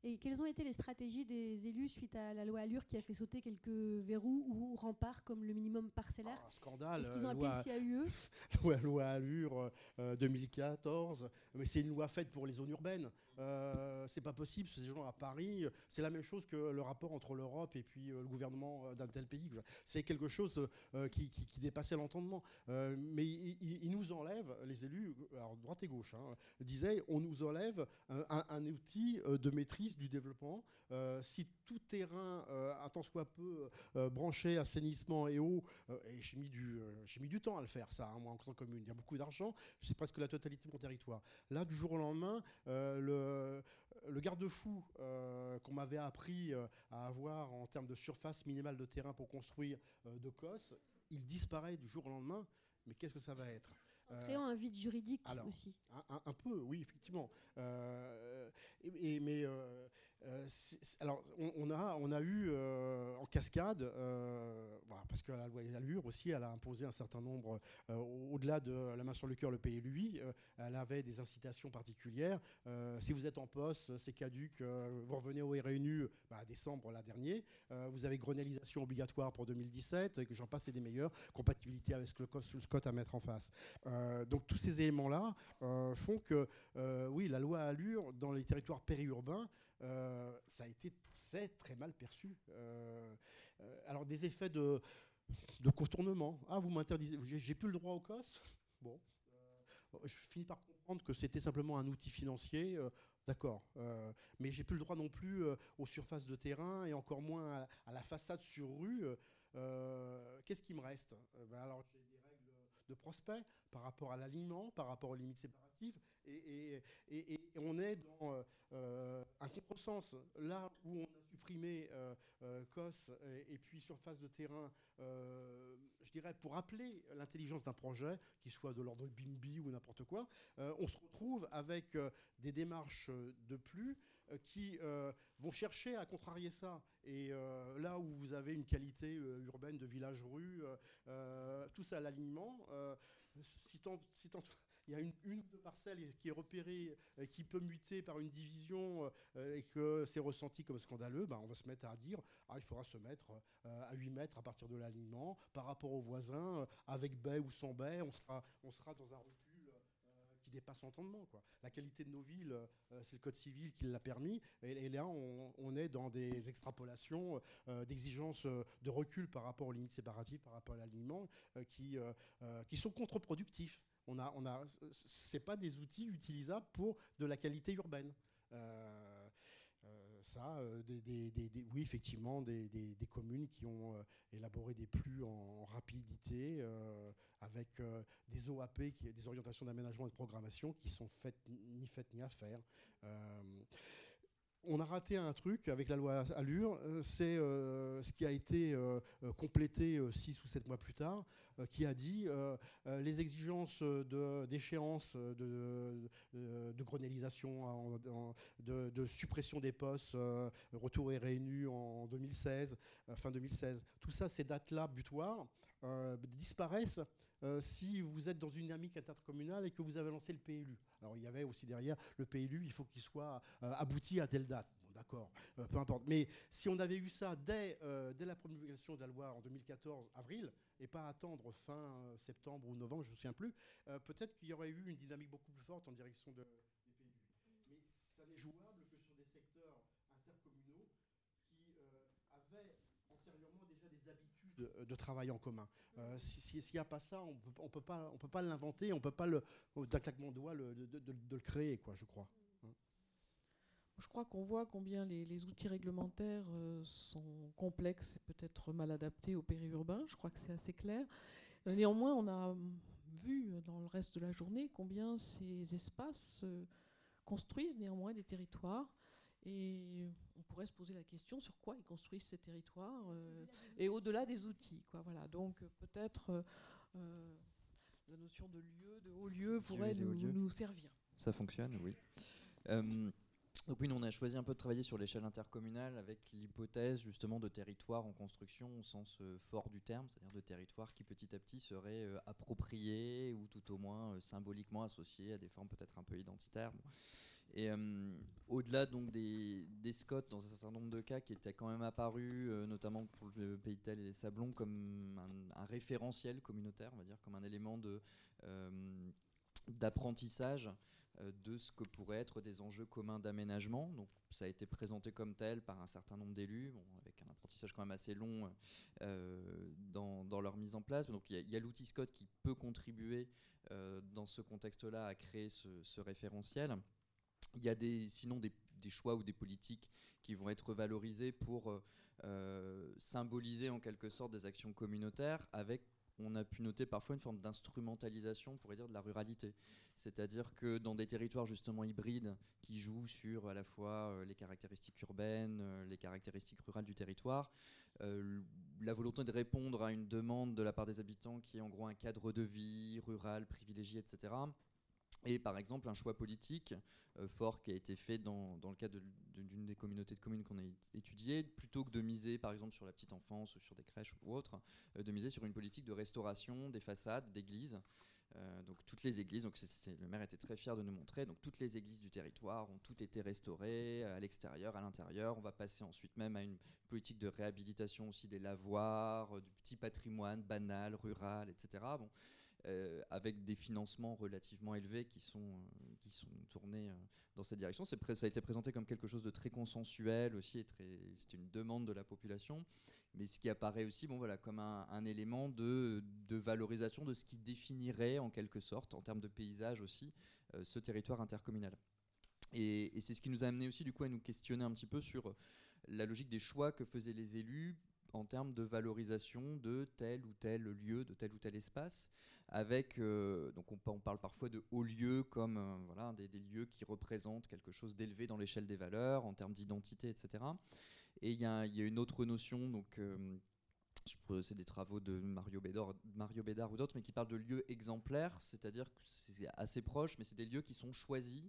Et quelles ont été les stratégies des élus suite à la loi Allure qui a fait sauter quelques verrous ou remparts comme le minimum parcellaire ah, Scandale. Est-ce qu'ils ont appelé ici à UE loi, loi Allure 2014. Mais c'est une loi faite pour les zones urbaines. Euh, c'est pas possible, ces gens à Paris, c'est la même chose que le rapport entre l'Europe et puis euh, le gouvernement euh, d'un tel pays. C'est quelque chose qui, dépassait l'entendement. mais ils nous enlèvent, les élus, droite et gauche, hein, disaient on nous enlève un outil de maîtrise du développement. Si tout terrain, à tant soit peu branché, assainissement et eau, et j'ai mis, du, mis du temps à le faire, ça, hein, moi, en tant que commune. Il y a beaucoup d'argent, c'est presque la totalité de mon territoire. Là, du jour au lendemain, le, le garde-fou qu'on m'avait appris à avoir en termes de surface minimale de terrain pour construire de COS, il disparaît du jour au lendemain. Mais qu'est-ce que ça va être en créant un vide juridique aussi. Un, peu, oui, effectivement. et, mais euh, alors, on, a, on a eu euh, en cascade, euh, parce que la loi Allure aussi, elle a imposé un certain nombre, au-delà de la main sur le cœur, le lui elle avait des incitations particulières. si vous êtes en poste, c'est caduque, vous revenez au RNU bah, à décembre l'an dernier, vous avez grenélisation obligatoire pour 2017, et que j'en passe, c'est des meilleurs, compatibilité avec que le Scott à mettre en face. donc tous ces éléments-là font que, oui, la loi Allure, dans les territoires périurbains, euh, ça a été très mal perçu. Euh, euh, alors des effets de, de contournement. Ah, vous m'interdisez, j'ai plus le droit au COS. Bon, je finis par comprendre que c'était simplement un outil financier. D'accord, mais j'ai plus le droit non plus aux surfaces de terrain et encore moins à, la façade sur rue. Qu'est-ce qui me reste? Ben Alors j'ai des règles de prospect par rapport à l'alignement, par rapport aux limites séparatives, et, on est dans euh, un contresens. Là où on a supprimé euh, euh, COS et, puis surface de terrain, je dirais, pour appeler l'intelligence d'un projet, qui soit de l'ordre BIMBI ou n'importe quoi, on se retrouve avec des démarches de plus qui vont chercher à contrarier ça. Et là où vous avez une qualité urbaine de village-rue, tout ça à l'alignement, si tant il y a une, une ou deux parcelles qui est repérée, euh, qui peut muter par une division euh, et que c'est ressenti comme scandaleux, ben on va se mettre à dire ah, il faudra se mettre euh, à 8 mètres à partir de l'alignement par rapport aux voisins, avec baie ou sans baie, on sera, on sera dans un recul qui dépasse l'entendement. La qualité de nos villes, c'est le Code civil qui l'a permis. Et, là, on, est dans des extrapolations d'exigences de recul par rapport aux limites séparatives, par rapport à l'alignement, qui, qui sont contre-productifs. On a, on a, c'est pas des outils utilisables pour de la qualité urbaine. Euh, euh, ça, euh, oui, effectivement, des, communes qui ont élaboré des plus en, rapidité, avec des OAP, des orientations d'aménagement et de programmation, qui sont faites ni faites ni à faire on a raté un truc avec la loi Allure, c'est ce qui a été complété six ou sept mois plus tard, qui a dit les exigences d'échéance de, de, de, de, suppression des postes, retour et réénu en 2016, fin 2016. Tout ça, ces dates-là butoirs, disparaissent si vous êtes dans une dynamique intercommunale et que vous avez lancé le PLU. Alors il y avait aussi derrière le PLU, il faut qu'il soit abouti à telle date d'accord, euh, peu importe. Mais si on avait eu ça dès, euh, dès la promulgation de la loi en 2014, avril, et pas attendre fin euh, septembre ou novembre, je ne me souviens plus, peut-être qu'il y aurait eu une dynamique beaucoup plus forte en direction de, des pays. Mais ça n'est jouable que sur des secteurs intercommunaux qui avaient antérieurement déjà des habitudes de, travail en commun. S'il n'y a pas ça, on ne peut pas, l'inventer, on ne peut pas, d'un claquement de doigts, de, de, le créer, quoi, je crois. Je crois qu'on voit combien les, outils réglementaires euh, sont complexes et peut-être mal adaptés au périurbain. Je crois que c'est assez clair. Euh, néanmoins, on a vu dans le reste de la journée combien ces espaces euh, construisent néanmoins des territoires. Et on pourrait se poser la question sur quoi ils construisent ces territoires et au-delà des outils. Quoi, voilà. Donc peut-être la notion de lieu, de haut lieu pourrait nous, nous, servir. Ça fonctionne, oui. Donc oui, nous, on a choisi un peu de travailler sur l'échelle intercommunale avec l'hypothèse justement de territoire en construction au sens euh, fort du terme, c'est-à-dire de territoires qui petit à petit seraient euh, appropriés ou tout au moins euh, symboliquement associés à des formes peut-être un peu identitaires. Et au-delà donc des, des SCOT, dans un certain nombre de cas qui étaient quand même apparus, notamment pour le Pays Tel et les Sablons, comme un, référentiel communautaire, on va dire, comme un élément de d'apprentissage euh, de ce que pourraient être des enjeux communs d'aménagement. Donc ça a été présenté comme tel par un certain nombre d'élus, avec un apprentissage quand même assez long euh, dans, leur mise en place. Donc il y a, l'outil SCOT qui peut contribuer euh, dans ce contexte-là à créer ce, référentiel. Il y a des, sinon des, choix ou des politiques qui vont être valorisés pour symboliser en quelque sorte des actions communautaires avec on a pu noter parfois une forme d'instrumentalisation, on pourrait dire, de la ruralité. C'est-à-dire que dans des territoires justement hybrides qui jouent sur à la fois euh, les caractéristiques urbaines, euh, les caractéristiques rurales du territoire, euh, la volonté de répondre à une demande de la part des habitants qui est en gros un cadre de vie rural privilégié, etc. Et par exemple, un choix politique fort qui a été fait dans, le cadre d'une des communautés de communes qu'on a étudiées, plutôt que de miser par exemple sur la petite enfance ou sur des crèches ou autre, de miser sur une politique de restauration des façades d'églises euh, donc toutes les églises, donc le maire était très fier de nous montrer, donc toutes les églises du territoire ont toutes été restaurées à l'extérieur, à l'intérieur. On va passer ensuite même à une politique de réhabilitation aussi des lavoirs, euh, du petit patrimoine banal, rural, etc. Bon, euh, avec des financements relativement élevés qui sont, qui sont tournés dans cette direction. Ça a été présenté comme quelque chose de très consensuel aussi, et c'était une demande de la population mais ce qui apparaît aussi bon, voilà, comme un, élément de, valorisation de ce qui définirait en quelque sorte, en termes de paysage aussi, euh, ce territoire intercommunal. Et, c'est ce qui nous a amené aussi du coup à nous questionner un petit peu sur la logique des choix que faisaient les élus en termes de valorisation de tel ou tel lieu, de tel ou tel espace, avec, euh, donc on, parle parfois de hauts lieux comme euh, voilà, des, des, lieux qui représentent quelque chose d'élevé dans l'échelle des valeurs, en termes d'identité, etc. Et il y, a une autre notion, donc euh, c'est des travaux de Mario Bédard, ou d'autres, mais qui parlent de lieux exemplaires, c'est-à-dire que c'est assez proche, mais c'est des lieux qui sont choisis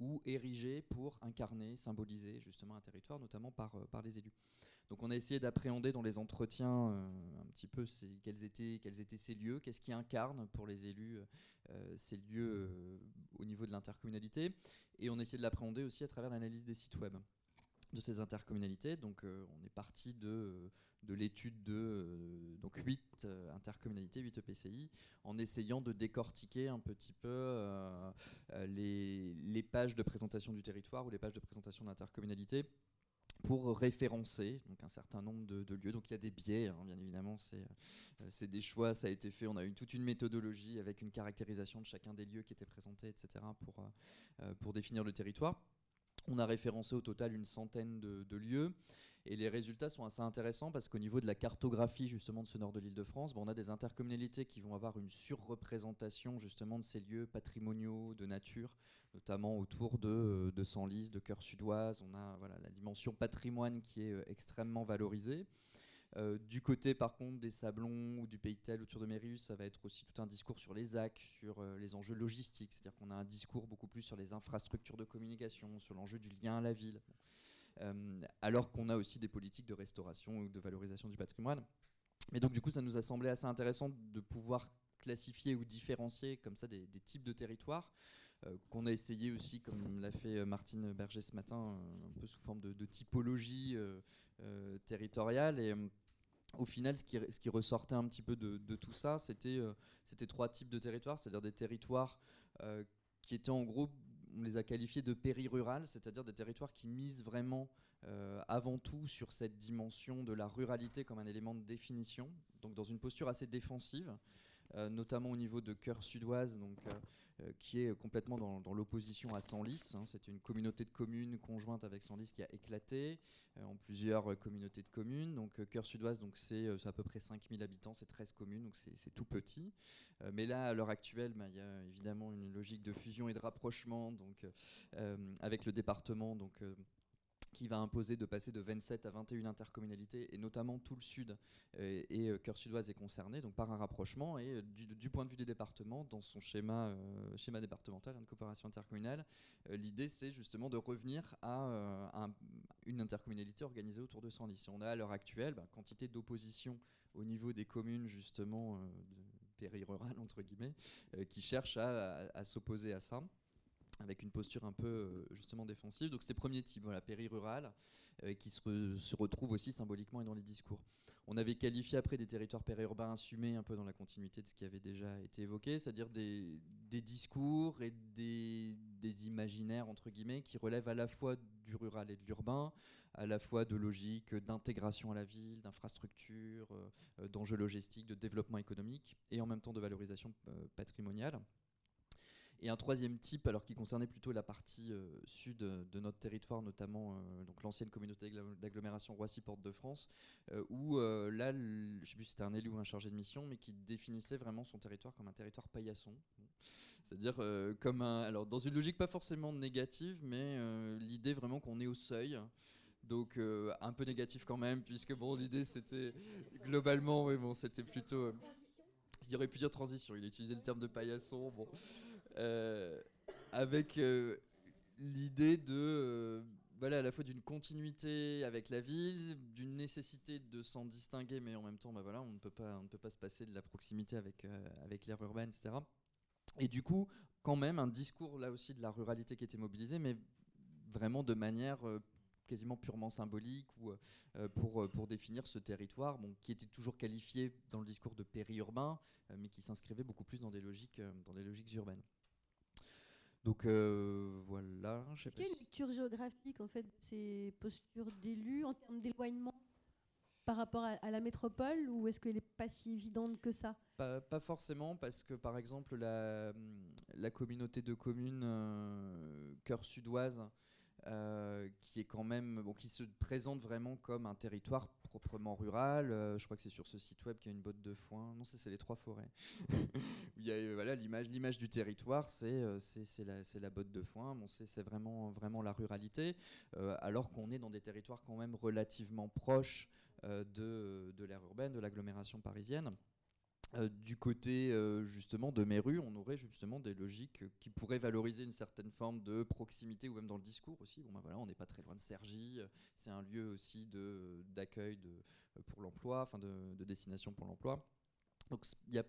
ou érigés pour incarner, symboliser justement un territoire, notamment par, euh, par les élus. Donc on a essayé d'appréhender dans les entretiens euh, un petit peu quels, étaient, quels étaient ces lieux, qu'est-ce qui incarne pour les élus ces lieux au niveau de l'intercommunalité, et on a essayé de l'appréhender aussi à travers l'analyse des sites web de ces intercommunalités. Donc euh, on est parti de, euh, de l'étude de euh, donc 8 intercommunalités, 8 EPCI, en essayant de décortiquer un petit peu les, les, pages de présentation du territoire ou les pages de présentation d'intercommunalité pour référencer donc un certain nombre de, lieux. Donc il y a des biais, hein, bien évidemment, c'est des choix, ça a été fait. On a eu toute une méthodologie avec une caractérisation de chacun des lieux qui étaient présentés, etc., pour, pour définir le territoire. On a référencé au total une centaine de, lieux. Et les résultats sont assez intéressants parce qu'au niveau de la cartographie justement de ce nord de l'île de France, on a des intercommunalités qui vont avoir une surreprésentation justement de ces lieux patrimoniaux, de nature, notamment autour de, euh, de Senlis, de Cœur Sudoise. On a voilà, la dimension patrimoine qui est euh, extrêmement valorisée. Euh, du côté, par contre, des Sablons ou du Pays Tel autour de Mérius, ça va être aussi tout un discours sur les AC, sur les enjeux logistiques. C'est-à-dire qu'on a un discours beaucoup plus sur les infrastructures de communication, sur l'enjeu du lien à la ville. Alors qu'on a aussi des politiques de restauration ou de valorisation du patrimoine. Mais donc, du coup, ça nous a semblé assez intéressant de pouvoir classifier ou différencier comme ça des, types de territoires. Euh, qu'on a essayé aussi, comme l'a fait euh, Martine Berger ce matin, euh, un peu sous forme de, typologie territoriale. Et au final, ce qui, ce qui, ressortait un petit peu de, tout ça, c'était trois types de territoires, c'est-à-dire des territoires qui étaient en gros, on les a qualifiés de péri-rural, c'est-à-dire des territoires qui misent vraiment avant tout sur cette dimension de la ruralité comme un élément de définition, donc dans une posture assez défensive. Euh, notamment au niveau de Cœur Sudoise, donc, euh, euh, qui est complètement dans, l'opposition à Senlis. Hein. C'est une communauté de communes conjointe avec Senlis qui a éclaté en plusieurs communautés de communes. Donc Cœur Sudoise, donc c'est à peu près 5000 habitants, c'est 13 communes, donc c'est tout petit. mais là, à l'heure actuelle, bah, il y a évidemment une logique de fusion et de rapprochement donc, avec le département. Qui va imposer de passer de 27 à 21 intercommunalités, et notamment tout le sud euh, et, euh, Cœur Sudoise est concerné, donc par un rapprochement. Et euh, du, point de vue des départements, dans son schéma, schéma départemental hein, de coopération intercommunale, l'idée c'est justement de revenir à une intercommunalité organisée autour de 100 lycées. On a à l'heure actuelle bah, quantité d'opposition au niveau des communes justement péri-rurales entre guillemets, qui cherchent à s'opposer à ça avec une posture un peu euh, justement défensive. Donc c'était premier type, voilà, péri-rural, euh, qui se, se, retrouve aussi symboliquement et dans les discours. On avait qualifié après des territoires périurbains assumés, un peu dans la continuité de ce qui avait déjà été évoqué, c'est-à-dire des, des, discours et des, des, imaginaires, entre guillemets, qui relèvent à la fois du rural et de l'urbain, à la fois de logique d'intégration à la ville, d'infrastructures, euh, d'enjeux logistiques, de développement économique, et en même temps de valorisation patrimoniale. Et un troisième type, alors qui concernait plutôt la partie euh, sud de notre territoire, notamment euh, donc l'ancienne communauté d'agglomération Roissy-Porte de France, euh, où là, je ne sais plus si c'était un élu ou un chargé de mission, mais qui définissait vraiment son territoire comme un territoire paillasson. C'est-à-dire comme un, alors dans une logique pas forcément négative, mais l'idée vraiment qu'on est au seuil. Donc un peu négatif quand même, puisque bon, l'idée c'était globalement, oui, bon, c'était plutôt. il aurait pu dire transition, il a utilisé le terme de paillasson. Bon. Euh, avec euh, l'idée de euh, voilà, à la fois d'une continuité avec la ville, d'une nécessité de s'en distinguer, mais en même temps, bah voilà, on ne peut pas, on ne peut pas se passer de la proximité avec, avec l'aire urbaine, etc. Et du coup, quand même, un discours là aussi de la ruralité qui était mobilisé, mais vraiment de manière quasiment purement symbolique ou pour, pour définir ce territoire, bon, qui était toujours qualifié dans le discours de périurbain, mais qui s'inscrivait beaucoup plus dans des logiques, dans des logiques urbaines. Donc euh, voilà. Est-ce qu'il y a une lecture géographique en fait de ces postures d'élus en termes d'éloignement par rapport à, la métropole ou est-ce qu'elle n'est pas si évidente que ça? Pas, forcément parce que par exemple la, la communauté de communes euh, Cœur Sudoise euh, qui est quand même qui se présente vraiment comme un territoire proprement rural. Euh, je crois que c'est sur ce site web qu'il y a une botte de foin. Non, c'est les trois forêts. euh, l'image du territoire, c'est la, botte de foin. C'est vraiment la ruralité, alors qu'on est dans des territoires quand même relativement proches de, de urbaine, de l'agglomération parisienne. Euh, du côté euh, justement de mes rues, on aurait justement des logiques qui pourraient valoriser une certaine forme de proximité ou même dans le discours aussi. Bon, ben voilà, on n'est pas très loin de Cergy, c'est un lieu aussi d'accueil pour l'emploi, enfin de, de, destination pour l'emploi. Donc il y a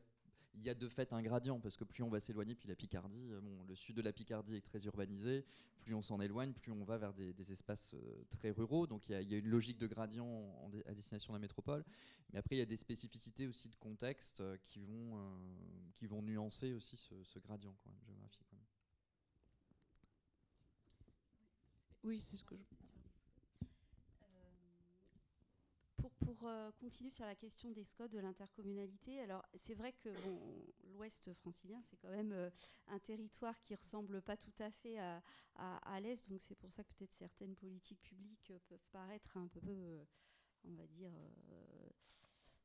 il y a de fait un gradient, parce que plus on va s'éloigner, puis la Picardie, euh, bon, le sud de la Picardie est très urbanisé, plus on s'en éloigne, plus on va vers des, espaces euh, très ruraux, donc il y, a une logique de gradient à destination de la métropole, mais après il y a des spécificités aussi de contexte euh, qui, vont, qui vont nuancer aussi ce, gradient quand même, géographique. Oui, c'est ce que je pour, euh, continuer sur la question des SCOT, de l'intercommunalité, alors c'est vrai que l'ouest francilien, c'est quand même un territoire qui ressemble pas tout à fait à, à, l'est, donc c'est pour ça que peut-être certaines politiques publiques peuvent paraître un peu, on va dire,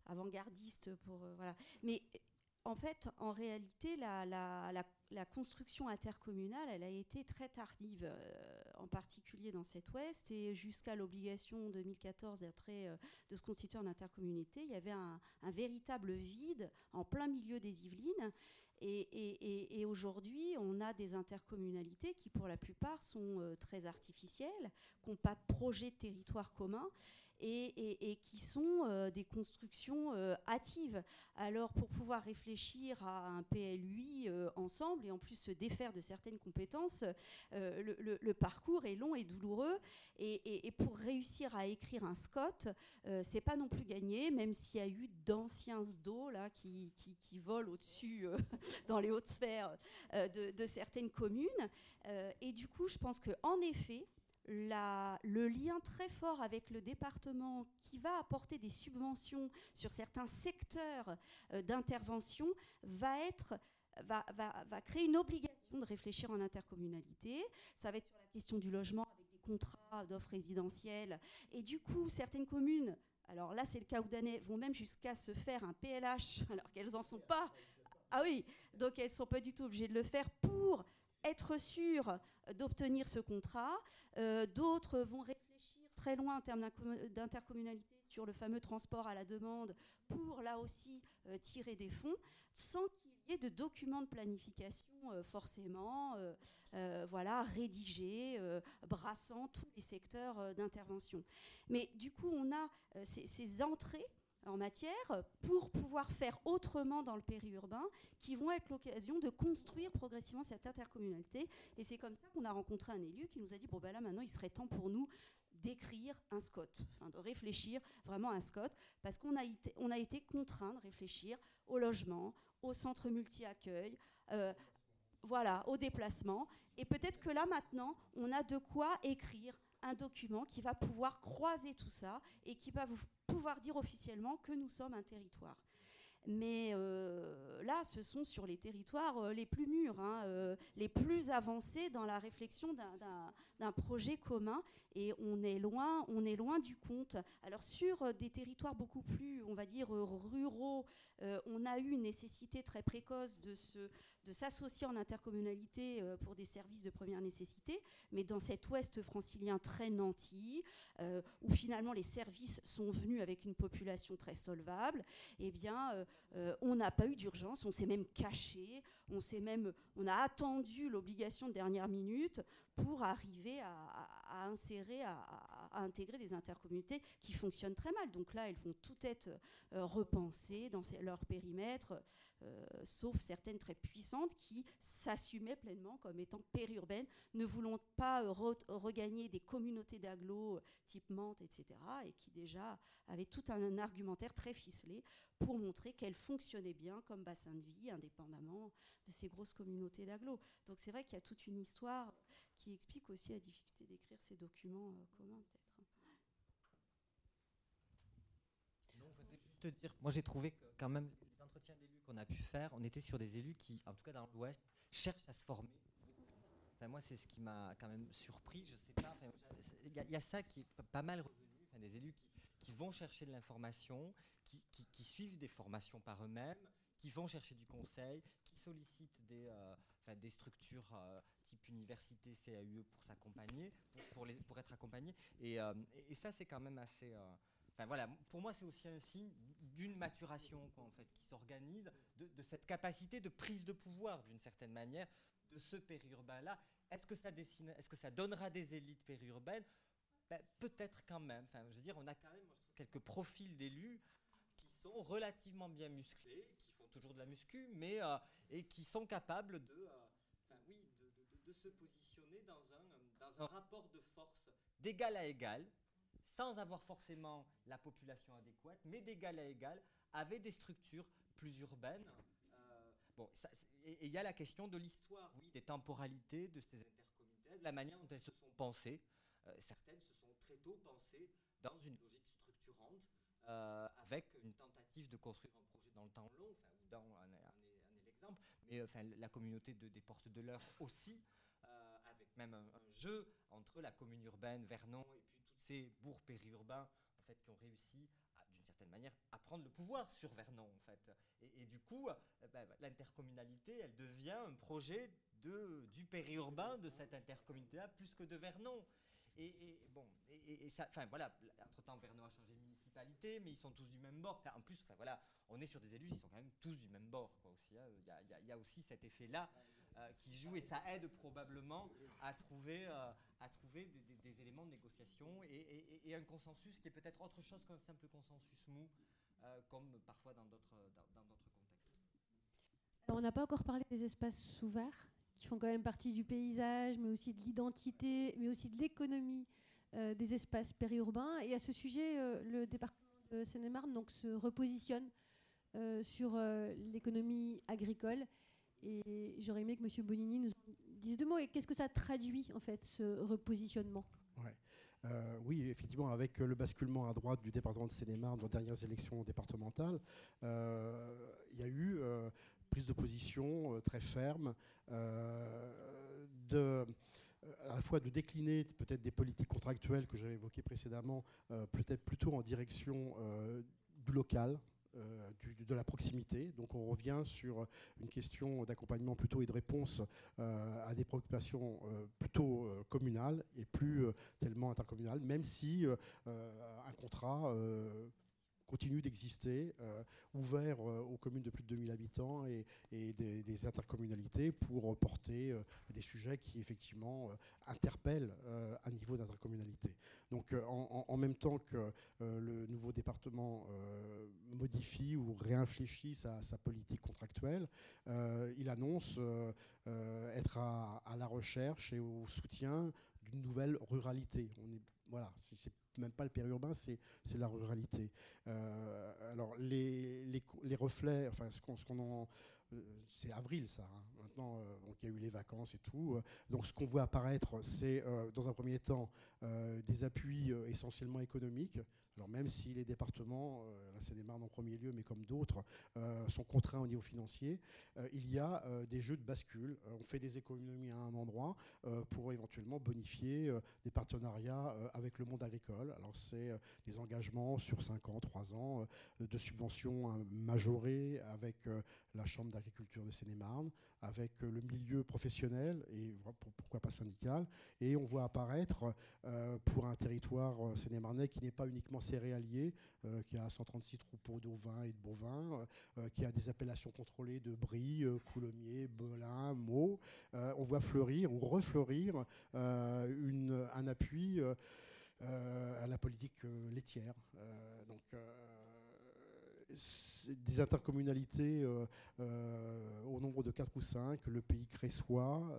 avant-gardistes pour voilà. Mais en fait, en réalité, la, construction intercommunale, elle a été très tardive, euh, en particulier dans cet ouest, et jusqu'à l'obligation 2014 euh, de se constituer en intercommunauté, il y avait un, véritable vide en plein milieu des Yvelines. Et, aujourd'hui, on a des intercommunalités qui, pour la plupart, sont euh, très artificielles, qui n'ont pas de projet de territoire commun et, qui sont euh, des constructions euh, hâtives. Alors pour pouvoir réfléchir à un PLUI euh, ensemble et en plus se défaire de certaines compétences, le, parcours est long et douloureux. Et, pour réussir à écrire un SCOT, c'est pas non plus gagné, même s'il y a eu d'anciens SDO là, qui, volent au-dessus dans les hautes sphères de, de, certaines communes. et du coup, je pense qu'en effet, le lien très fort avec le département qui va apporter des subventions sur certains secteurs euh, d'intervention va, créer une obligation de réfléchir en intercommunalité. Ça va être sur la question du logement avec des contrats d'offres résidentielles. Et du coup, certaines communes, alors là c'est le cas Oudanais, vont même jusqu'à se faire un PLH alors qu'elles n'en sont pas. Ah oui, donc elles ne sont pas du tout obligées de le faire pour être sûr d'obtenir ce contrat. Euh, d'autres vont réfléchir très loin en termes d'intercommunalité sur le fameux transport à la demande pour là aussi euh, tirer des fonds sans qu'il y ait de documents de planification euh, forcément voilà, rédigés, brassant tous les secteurs d'intervention. Mais du coup, on a ces entrées en matière pour pouvoir faire autrement dans le périurbain, qui vont être l'occasion de construire progressivement cette intercommunalité. Et c'est comme ça qu'on a rencontré un élu qui nous a dit bon ben là maintenant il serait temps pour nous d'écrire un SCOT, enfin de réfléchir vraiment à un SCOT, parce qu'on a été, contraint de réfléchir au logement, au centre multi-accueil, euh, voilà, au déplacement. Et peut-être que là maintenant, on a de quoi écrire un document qui va pouvoir croiser tout ça et qui va vous pouvoir dire officiellement que nous sommes un territoire. Mais euh, là, ce sont sur les territoires euh, les plus mûrs, hein, euh, les plus avancés dans la réflexion d'un projet commun. Et on est, loin, on est loin du compte. Alors sur des territoires beaucoup plus, on va dire, ruraux, on a eu une nécessité très précoce de s'associer en intercommunalité pour des services de première nécessité, mais dans cet ouest francilien très nanti, où finalement les services sont venus avec une population très solvable, eh bien, euh, on n'a pas eu d'urgence, on s'est même caché, on, même, on a attendu l'obligation de dernière minute pour arriver à, insérer, à, intégrer des intercommunautés qui fonctionnent très mal. Donc là, elles vont toutes être repensées dans leur périmètre. Euh, sauf certaines très puissantes qui s'assumaient pleinement comme étant périurbaines, ne voulant pas regagner des communautés d'agglos type Mantes, etc., et qui déjà avaient tout un, argumentaire très ficelé pour montrer qu'elles fonctionnaient bien comme bassin de vie, indépendamment de ces grosses communautés d'agglos. Donc c'est vrai qu'il y a toute une histoire qui explique aussi la difficulté d'écrire ces documents euh, communs, peut-être. juste dire, moi j'ai trouvé quand même qu'on a pu faire, on était sur des élus qui, en tout cas dans l'Ouest, cherchent à se former. Enfin, moi, c'est ce qui m'a quand même surpris. Je sais pas. Il y, a ça qui est pas mal revenu. des élus qui, vont chercher de l'information, qui, suivent des formations par eux-mêmes, qui vont chercher du conseil, qui sollicitent des, euh, structures euh, type université, CAUE pour s'accompagner, pour, être accompagnés. Et, euh, et ça, c'est quand même assez voilà, pour moi, c'est aussi un signe d'une maturation en fait, qui s'organise, de, cette capacité de prise de pouvoir, d'une certaine manière, de ce périurbain-là. Est-ce que, ça est-ce que ça donnera des élites périurbaines? Ben, Peut-être quand même. Enfin, je veux dire, on a quand même quelques profils d'élus qui sont relativement bien musclés, qui font toujours de la muscu, mais euh, et qui sont capables de, euh, oui, de, se positionner dans un, dans un rapport de force d'égal à égal, sans avoir forcément la population adéquate, mais d'égal à égal, avec des structures plus urbaines. Euh, bon, et il y a la question de l'histoire, oui, des temporalités de ces intercommunautés, de la manière dont elles se sont pensées. Euh, certaines se sont très tôt pensées dans une logique structurante, euh, avec une tentative de construire un projet dans le temps long, ou dans un, exemple, mais enfin, la communauté de, des Portes de l'Eure aussi, avec même un, jeu entre la commune urbaine, Vernon, et puis ces bourgs périurbains en fait, qui ont réussi d'une certaine manière à prendre le pouvoir sur Vernon en fait. Et, du coup, ben, l'intercommunalité, elle devient un projet de, du périurbain de cette intercommunauté-là plus que de Vernon. Et, bon, et, enfin voilà, entre-temps, Vernon a changé de municipalité, mais ils sont tous du même bord. en plus, voilà, on est sur des élus, ils sont quand même tous du même bord, quoi, aussi. Hein. Il y, a, aussi cet effet-là euh, qui joue, et ça aide probablement à trouver, euh, à trouver des, éléments de négociation et, un consensus qui est peut-être autre chose qu'un simple consensus mou, euh, comme parfois dans d'autres dans, contextes. on n'a pas encore parlé des espaces ouverts qui font quand même partie du paysage, mais aussi de l'identité, mais aussi de l'économie des espaces périurbains. Et à ce sujet, le département de Seine-et-Marne se repositionne sur l'économie agricole. Et j'aurais aimé que M. Bonini nous dise deux mots. Et qu'est-ce que ça traduit, en fait, ce repositionnement? Oui, effectivement, avec le basculement à droite du département de Seine-et-Marne dans les dernières élections départementales, il y a eu prise de position euh, très ferme, euh, euh, à la fois de décliner peut-être des politiques contractuelles que j'avais évoquées précédemment, peut-être plutôt en direction du local, de la proximité. Donc on revient sur une question d'accompagnement plutôt et de réponse à des préoccupations plutôt communales et plus tellement intercommunales, même si un contrat continue d'exister, euh, ouvert euh, aux communes de plus de 2000 habitants et, des, intercommunalités pour porter euh, des sujets qui effectivement interpellent à niveau d'intercommunalité. Donc en, même temps que le nouveau département modifie ou réinfléchit sa, politique contractuelle, il annonce être à, à, la recherche et au soutien d'une nouvelle ruralité. On est voilà, c'est même pas le périurbain, c'est la ruralité. Euh, alors les, les, reflets, enfin ce qu'on en euh, c'est avril ça. Hein. Maintenant, euh, il y a eu les vacances et tout. donc ce qu'on voit apparaître, c'est dans un premier temps des appuis essentiellement économiques. Alors même si les départements, la Seine-et-Marne en premier lieu, mais comme d'autres, sont contraints au niveau financier, il y a des jeux de bascule. on fait des économies à un endroit pour éventuellement bonifier des partenariats avec le monde agricole. Alors c'est des engagements sur 5 ans, 3 ans, de subventions hein, majorées avec la Chambre d'agriculture de Seine-et-Marne, avec euh, le milieu professionnel et pourquoi pas syndical. Et on voit apparaître euh, pour un territoire euh, sénémarnais qui n'est pas uniquement céréalier, qui a 136 troupeaux d'ovins et de bovins, qui a des appellations contrôlées de brie, coulommiers, belin, meaux, on voit fleurir ou refleurir un appui à la politique laitière. donc des intercommunalités euh, euh, au nombre de 4 ou 5, le pays cressois,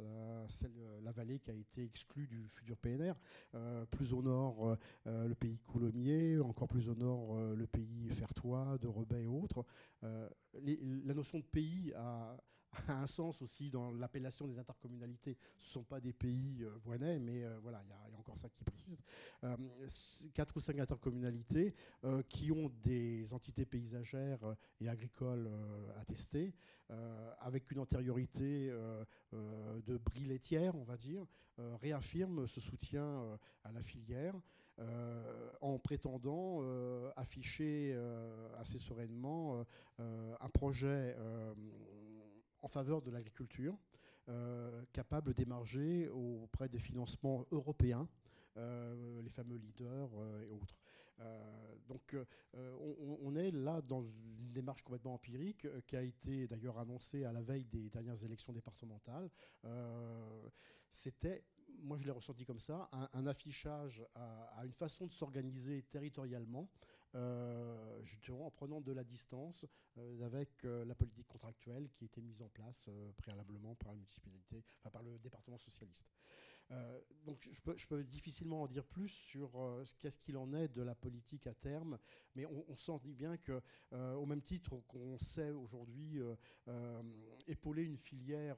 la, vallée qui a été exclue du futur PNR, euh, plus au nord le pays coulommiers, encore plus au nord le pays fertois, de Rebais et autres. la notion de pays a a un sens aussi dans l'appellation des intercommunalités. Ce ne sont pas des pays euh, mais euh, voilà, il y, a encore ça qui précise. Euh, quatre ou cinq intercommunalités qui ont des entités paysagères et agricoles attestées, avec une antériorité de bris laitière, on va dire, réaffirment ce soutien à la filière. en prétendant afficher assez sereinement un projet en faveur de l'agriculture, euh, capable d'émarger auprès des financements européens, euh, les fameux leaders euh, et autres. donc on, est là dans une démarche complètement empirique qui a été d'ailleurs annoncée à la veille des dernières élections départementales. C'était moi je l'ai ressenti comme ça, un, affichage à, une façon de s'organiser territorialement justement en prenant de la distance euh, avec euh, la politique contractuelle qui était mise en place préalablement par la municipalité, enfin par le département socialiste. donc je peux, je difficilement en dire plus sur qu'est-ce qu'il en est de la politique à terme, mais on, sent bien que, au même titre qu'on sait aujourd'hui épauler une filière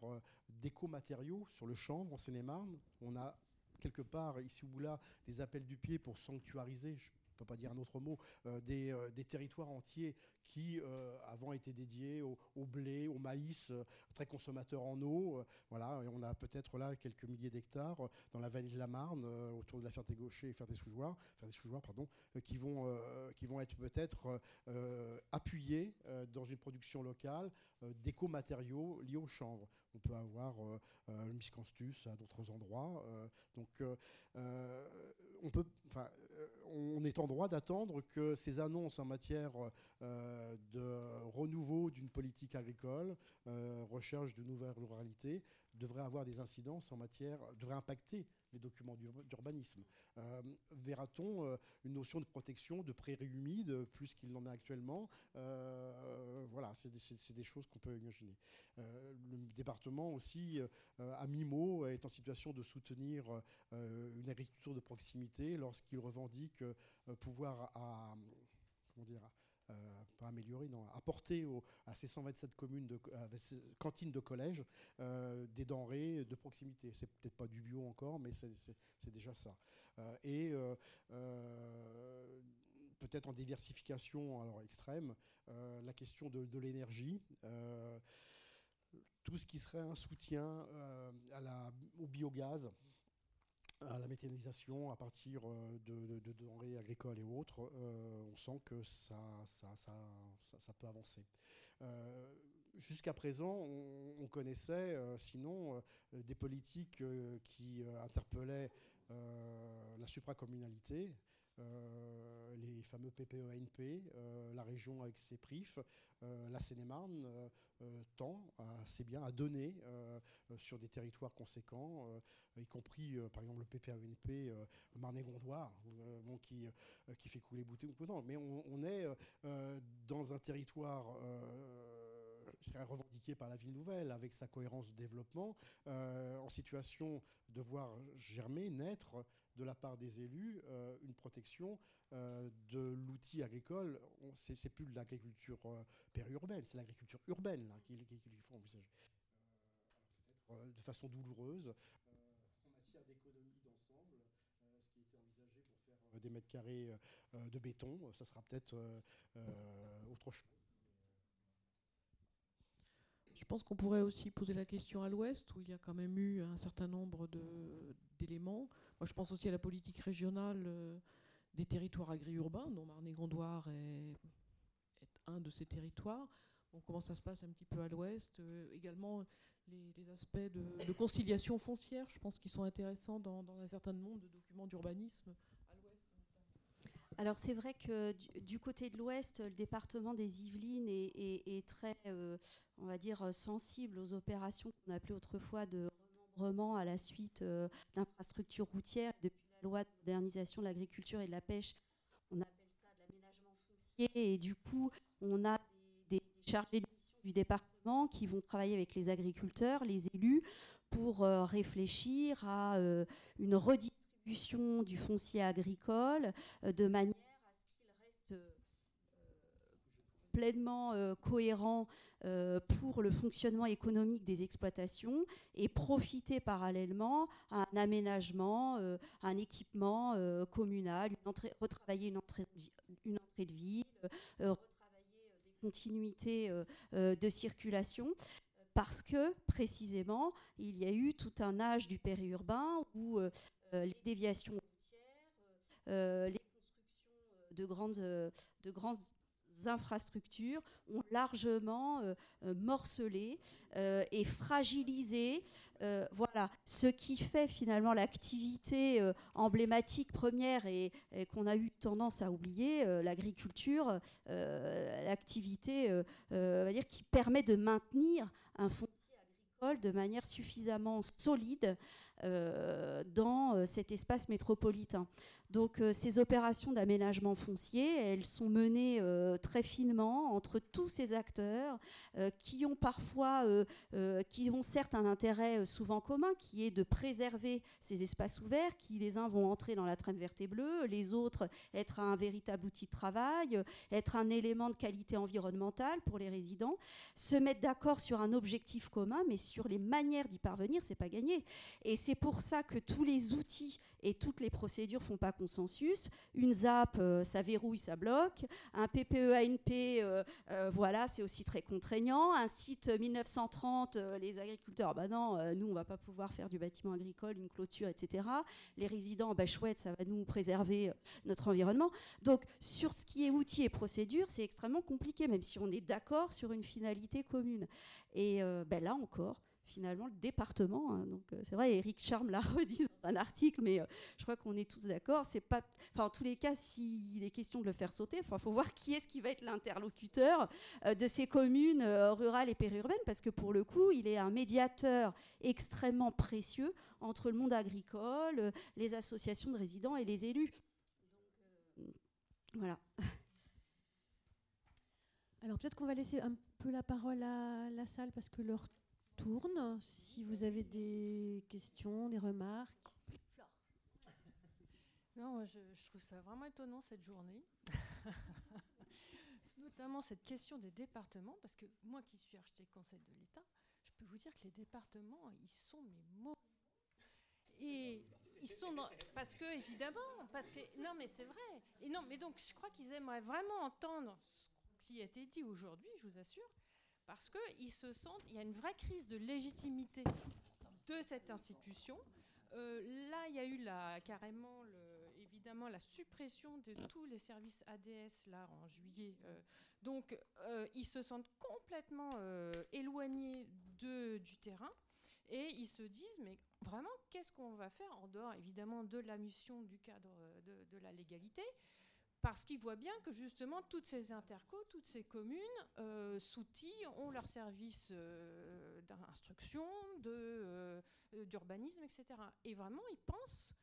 d'éco-matériaux sur le chanvre en Seine-et-Marne, on a quelque part ici ou là des appels du pied pour sanctuariser, peut pas dire un autre mot, des, des, territoires entiers qui avant étaient dédiés au, blé, au maïs, très consommateurs en eau. voilà, on a peut-être là quelques milliers d'hectares dans la vallée de la Marne, autour de la Ferté-Gaucher et Ferté-Sous-Jouarre, Ferté-Sous-Jouarre, qui vont, qui vont être peut-être appuyés dans une production locale d'éco-matériaux liés au chanvre. On peut avoir le miscanthus à d'autres endroits. donc, on peut, on est en droit d'attendre que ces annonces en matière euh, de renouveau d'une politique agricole, euh, recherche de nouvelles ruralités, devraient avoir des incidences en matière, devraient impacter les documents d'urbanisme. Euh, verra-t-on une notion de protection de prairies humides plus qu'il n'en a actuellement? Voilà, c'est des, des, choses qu'on peut imaginer. le département aussi, à mi-mot, est en situation de soutenir une agriculture de proximité lorsqu'il revendique pouvoir à, comment dire, euh, pas améliorer, non, apporter à ces 127 communes, de, cantines de collège, euh, des denrées de proximité. C'est peut-être pas du bio encore, mais c'est déjà ça. Euh, et peut-être en diversification alors extrême, la question de, l'énergie tout ce qui serait un soutien au biogaz, à la méthanisation à partir euh, de, denrées agricoles et autres, euh, on sent que ça, ça, ça, ça peut avancer. Euh, jusqu'à présent, on, connaissait sinon des politiques qui interpellaient la supracommunalité, les fameux PPENP, euh, la région avec ses PRIF, euh, la Seine-et-Marne tend assez bien à donner sur des territoires conséquents, y compris par exemple le PPENP Marne-et-Gondoire, qui, qui fait couler bouteille. Mais on, on est dans un territoire revendiqué par la ville nouvelle, avec sa cohérence de développement, en situation de voir germer, naître de la part des élus euh, une protection euh, de l'outil agricole. C'est plus de l'agriculture euh, périurbaine, c'est l'agriculture urbaine qu'il faut envisager. de façon douloureuse, en matière d'économie d'ensemble, ce qui était envisagé pour faire des mètres carrés de béton, ça sera peut-être autre chose. Je pense qu'on pourrait aussi poser la question à l'ouest, où il y a quand même eu un certain nombre d'éléments. Je pense aussi à la politique régionale euh, des territoires agri-urbains, dont Marne-et-Gondoire est, un de ces territoires. comment ça se passe un petit peu à l'ouest euh, Également, les, aspects de, conciliation foncière, je pense qu'ils sont intéressants dans, un certain nombre de documents d'urbanisme à l'ouest. Alors c'est vrai que du, côté de l'Ouest, le département des Yvelines est, très, euh, on va dire, sensible aux opérations qu'on appelait autrefois de à la suite euh, d'infrastructures routières. Depuis la loi de modernisation de l'agriculture et de la pêche, on appelle ça l'aménagement foncier. Et du coup, on a des, chargés du département qui vont travailler avec les agriculteurs, les élus, pour euh, réfléchir à euh, une redistribution du foncier agricole de manière euh, cohérent euh, pour le fonctionnement économique des exploitations et profiter parallèlement à un aménagement, euh, un équipement communal, retravailler une entrée, de ville, retravailler des continuités de circulation. Parce que précisément il y a eu tout un âge du périurbain où les déviations routières, les constructions de grandes infrastructures ont largement euh, euh, morcelé euh, et fragilisé voilà, ce qui fait finalement l'activité emblématique première et, qu'on a eu tendance à oublier, l'agriculture, l'activité qui permet de maintenir un foncier agricole de manière suffisamment solide dans cet espace métropolitain. Donc euh, ces opérations d'aménagement foncier, elles sont menées euh, très finement entre tous ces acteurs euh, qui ont parfois, qui ont certes un intérêt souvent commun, qui est de préserver ces espaces ouverts, qui les uns vont entrer dans la traîne verte et bleue, les autres être un véritable outil de travail, être un élément de qualité environnementale pour les résidents, se mettre d'accord sur un objectif commun, mais sur les manières d'y parvenir, c'est pas gagné. Et pour ça que tous les outils et toutes les procédures font pas consensus. Une ZAP, euh, ça verrouille, ça bloque. Un PPE-ANP, euh, euh, voilà, c'est aussi très contraignant. Un site 1930, les agriculteurs, bah non, nous, on va pas pouvoir faire du bâtiment agricole, une clôture, etc. Les résidents, bah chouette, ça va nous préserver notre environnement. Donc, sur ce qui est outils et procédures, c'est extrêmement compliqué, même si on est d'accord sur une finalité commune. Et ben là encore, finalement le département. Hein. donc euh, c'est vrai, Eric Charme l'a redit dans un article, mais euh, je crois qu'on est tous d'accord. C'est pas, enfin en tous les cas, s'il est question de le faire sauter, il faut voir qui est-ce qui va être l'interlocuteur euh, de ces communes rurales et périurbaines, parce que pour le coup, il est un médiateur extrêmement précieux entre le monde agricole, les associations de résidents et les élus. voilà. Alors peut-être qu'on va laisser un peu la parole à la salle parce que leur tourne. Si vous avez des questions, des remarques. Non, je, trouve ça vraiment étonnant cette journée. Notamment cette question des départements, parce que moi qui suis architecte conseil de l'État, je peux vous dire que les départements, ils sont mes mots. Et ils sont parce que évidemment, parce que non mais c'est vrai. Et non mais donc je crois qu'ils aimeraient vraiment entendre ce qui a été dit aujourd'hui, je vous assure, parce qu'ils se sentent, il y a une vraie crise de légitimité de cette institution. Euh, là, il y a eu la, carrément, évidemment, la suppression de tous les services ADS là en juillet. Euh, donc, euh, ils se sentent complètement éloignés de, du terrain et ils se disent, mais vraiment, qu'est-ce qu'on va faire en dehors, évidemment, de la mission du cadre de la légalité? Parce qu'ils voient bien que justement toutes ces intercos, toutes ces communes euh, ont leur service euh, d'instruction, euh, d'urbanisme, etc. Et vraiment, ils pensent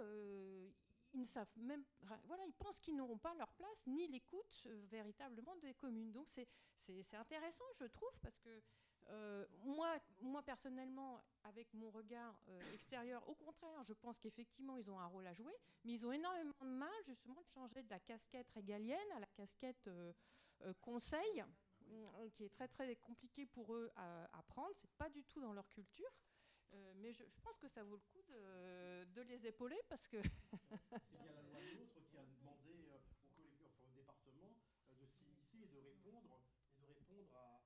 euh, ne savent même, voilà, ils pensent qu'ils n'auront pas leur place ni l'écoute véritablement des communes. Donc c'est intéressant, je trouve, parce que euh, moi, moi, personnellement, avec mon regard euh, extérieur, au contraire, je pense qu'effectivement, ils ont un rôle à jouer, mais ils ont énormément de mal, justement, de changer de la casquette régalienne à la casquette euh, conseil, qui est très, très compliqué pour eux à, à prendre. C'est pas du tout dans leur culture. mais je, pense que ça vaut le coup de, de les épauler parce que. C'est bien la loi NOTRe qui a demandé aux, enfin, au département de s'immiscer et de répondre, et de répondre à,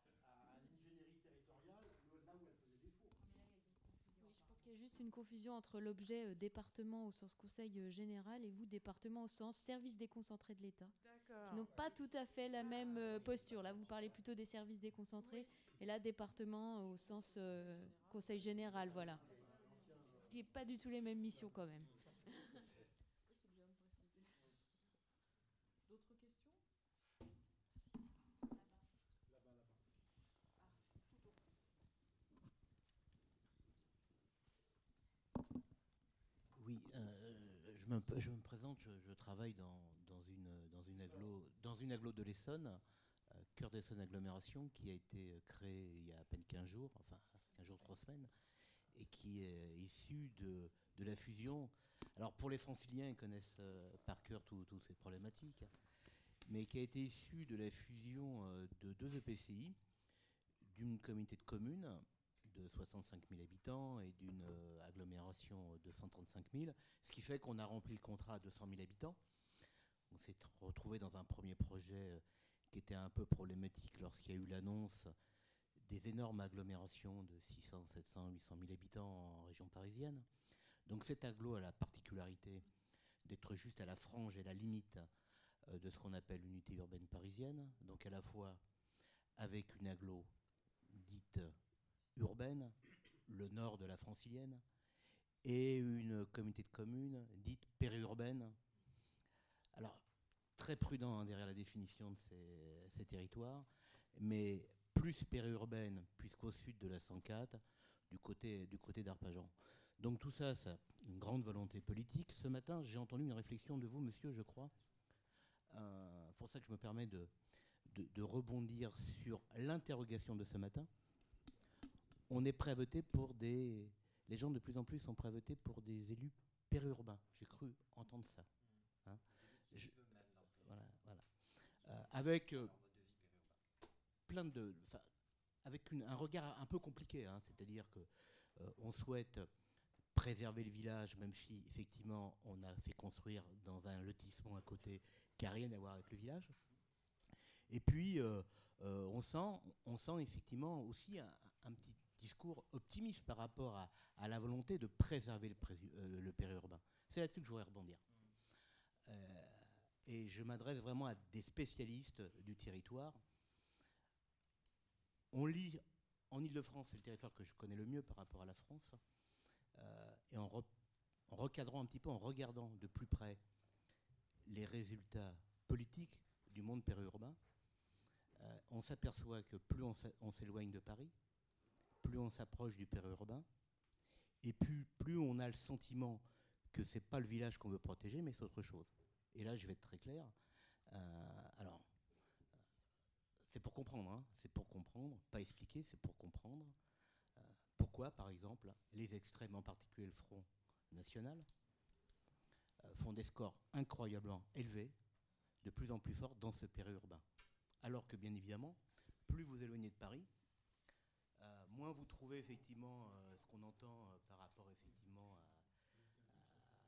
Il y a juste une confusion entre l'objet euh, département au sens conseil euh, général et vous, département au sens service déconcentré de l'État. Qui n'ont pas tout à fait la même euh, posture. Là, vous parlez plutôt des services déconcentrés et là, département au sens conseil général, voilà. Ce qui n'est pas du tout les mêmes missions quand même. Je me, présente, je, travaille dans, une, aglo, dans une de l'Essonne, euh, Cœur d'Essonne Agglomération, qui a été créée il y a à peine 15 jours, enfin 15 jours, 3 semaines, et qui est issue de, la fusion. Alors pour les franciliens, ils connaissent euh, par cœur toutes ces problématiques, mais qui a été issue de la fusion euh, de deux EPCI, d'une communauté de communes de 65 000 habitants et d'une euh, agglomération de 135 000, ce qui fait qu'on a rempli le contrat à 200 000 habitants. On s'est retrouvé dans un premier projet euh, qui était un peu problématique lorsqu'il y a eu l'annonce des énormes agglomérations de 600, 700, 800 000 habitants en région parisienne. Donc cet agglo a la particularité d'être juste à la frange et la limite euh, de ce qu'on appelle l'unité urbaine parisienne, donc à la fois avec une agglo dite urbaine, le nord de la francilienne, et une communauté de communes dite périurbaine. Alors, très prudent hein, derrière la définition de ces, territoires, mais plus périurbaine, puisqu'au sud de la 104, du côté, du côté d'Arpajon. Donc tout ça, ça une grande volonté politique. Ce matin, j'ai entendu une réflexion de vous, monsieur, je crois. Euh, pour ça que je me permets de rebondir sur l'interrogation de ce matin on est voter pour des. Les gens de plus en plus sont voter pour des élus périurbains. J'ai cru entendre ça. Hein. voilà, voilà. Euh, avec euh, plein de. avec un regard un peu compliqué, hein. c'est-à-dire que on souhaite préserver le village, même si effectivement on a fait construire dans un lotissement à côté qui n'a rien à voir avec le village. Et puis on, sent, on sent effectivement aussi un, petit discours optimiste par rapport à, la volonté de préserver le, le périurbain. C'est là-dessus que je voudrais rebondir. et je m'adresse vraiment à des spécialistes du territoire on lit en Ile-de-France, c'est le territoire que je connais le mieux par rapport à la France, euh, et en, recadrant un petit peu, en regardant de plus près les résultats politiques du monde périurbain, euh, on s'aperçoit que plus on s'éloigne de Paris, plus on s'approche du périurbain, et plus, on a le sentiment que c'est pas le village qu'on veut protéger, mais c'est autre chose. Et là, je vais être très clair. Euh, alors, c'est pour comprendre, hein. c'est pour comprendre, pas expliquer, c'est pour comprendre. Euh, pourquoi, par exemple, les extrêmes, en particulier le Front National, euh, font des scores incroyablement élevés, de plus en plus forts dans ce périurbain. Alors que, bien évidemment, plus vous éloignez de Paris, moins vous trouvez effectivement ce qu'on entend par rapport effectivement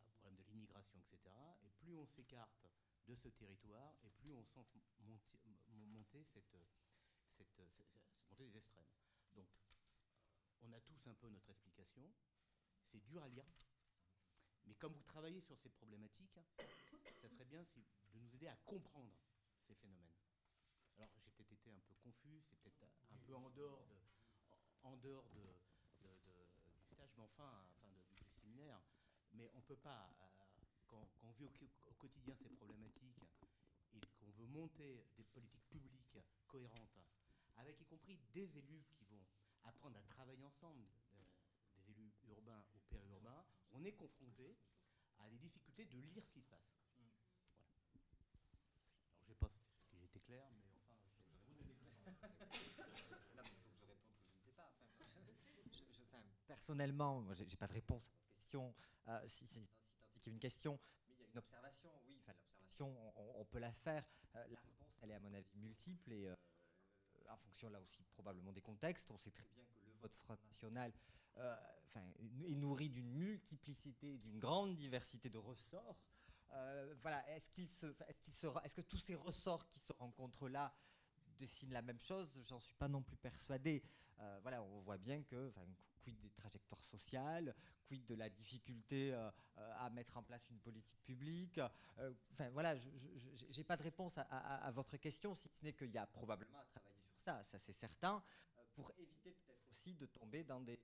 au problème de l'immigration, etc. Et plus on s'écarte de ce territoire et plus on sent monter, montée des extrêmes. Donc, on a tous un peu notre explication. C'est dur à lire. Mais comme vous travaillez sur ces problématiques, ça serait bien de nous aider à comprendre ces phénomènes. Alors, j'ai peut-être été un peu confus, c'est peut-être un peu en dehors, de, en dehors de, du stage, mais enfin, enfin du séminaire. Mais on ne peut pas, euh, quand, on vit au, quotidien ces problématiques et qu'on veut monter des politiques publiques cohérentes, avec y compris des élus qui vont apprendre à travailler ensemble, euh, des élus urbains ou périurbains, on est confronté à des difficultés de lire ce qui se passe. Alors je ne sais pas si été clair, mais enfin, je, vous donner Non, mais il faut que je réponde que je ne sais pas. Personnellement, je n'ai pas de réponse à votre question. Euh, si, a une question, mais il y a une observation, oui, enfin l'observation, on, peut la faire. Euh, la réponse, elle est à mon avis multiple et euh, en fonction là aussi probablement des contextes. On sait très bien que le vote Front National euh, est nourri d'une multiplicité, d'une grande diversité de ressorts. voilà, est-ce qu'il se, est-ce qu'il est-ce que tous ces ressorts qui se rencontrent là dessinent la même chose? J'en suis pas non plus persuadé. Voilà, on voit bien que, quid des trajectoires sociales, quid de la difficulté euh, euh, à mettre en place une politique publique. Euh, enfin voilà, je n'ai pas de réponse à, votre question, si ce n'est qu'il y a probablement à travailler sur ça, ça c'est certain, pour éviter peut-être aussi de tomber dans, des,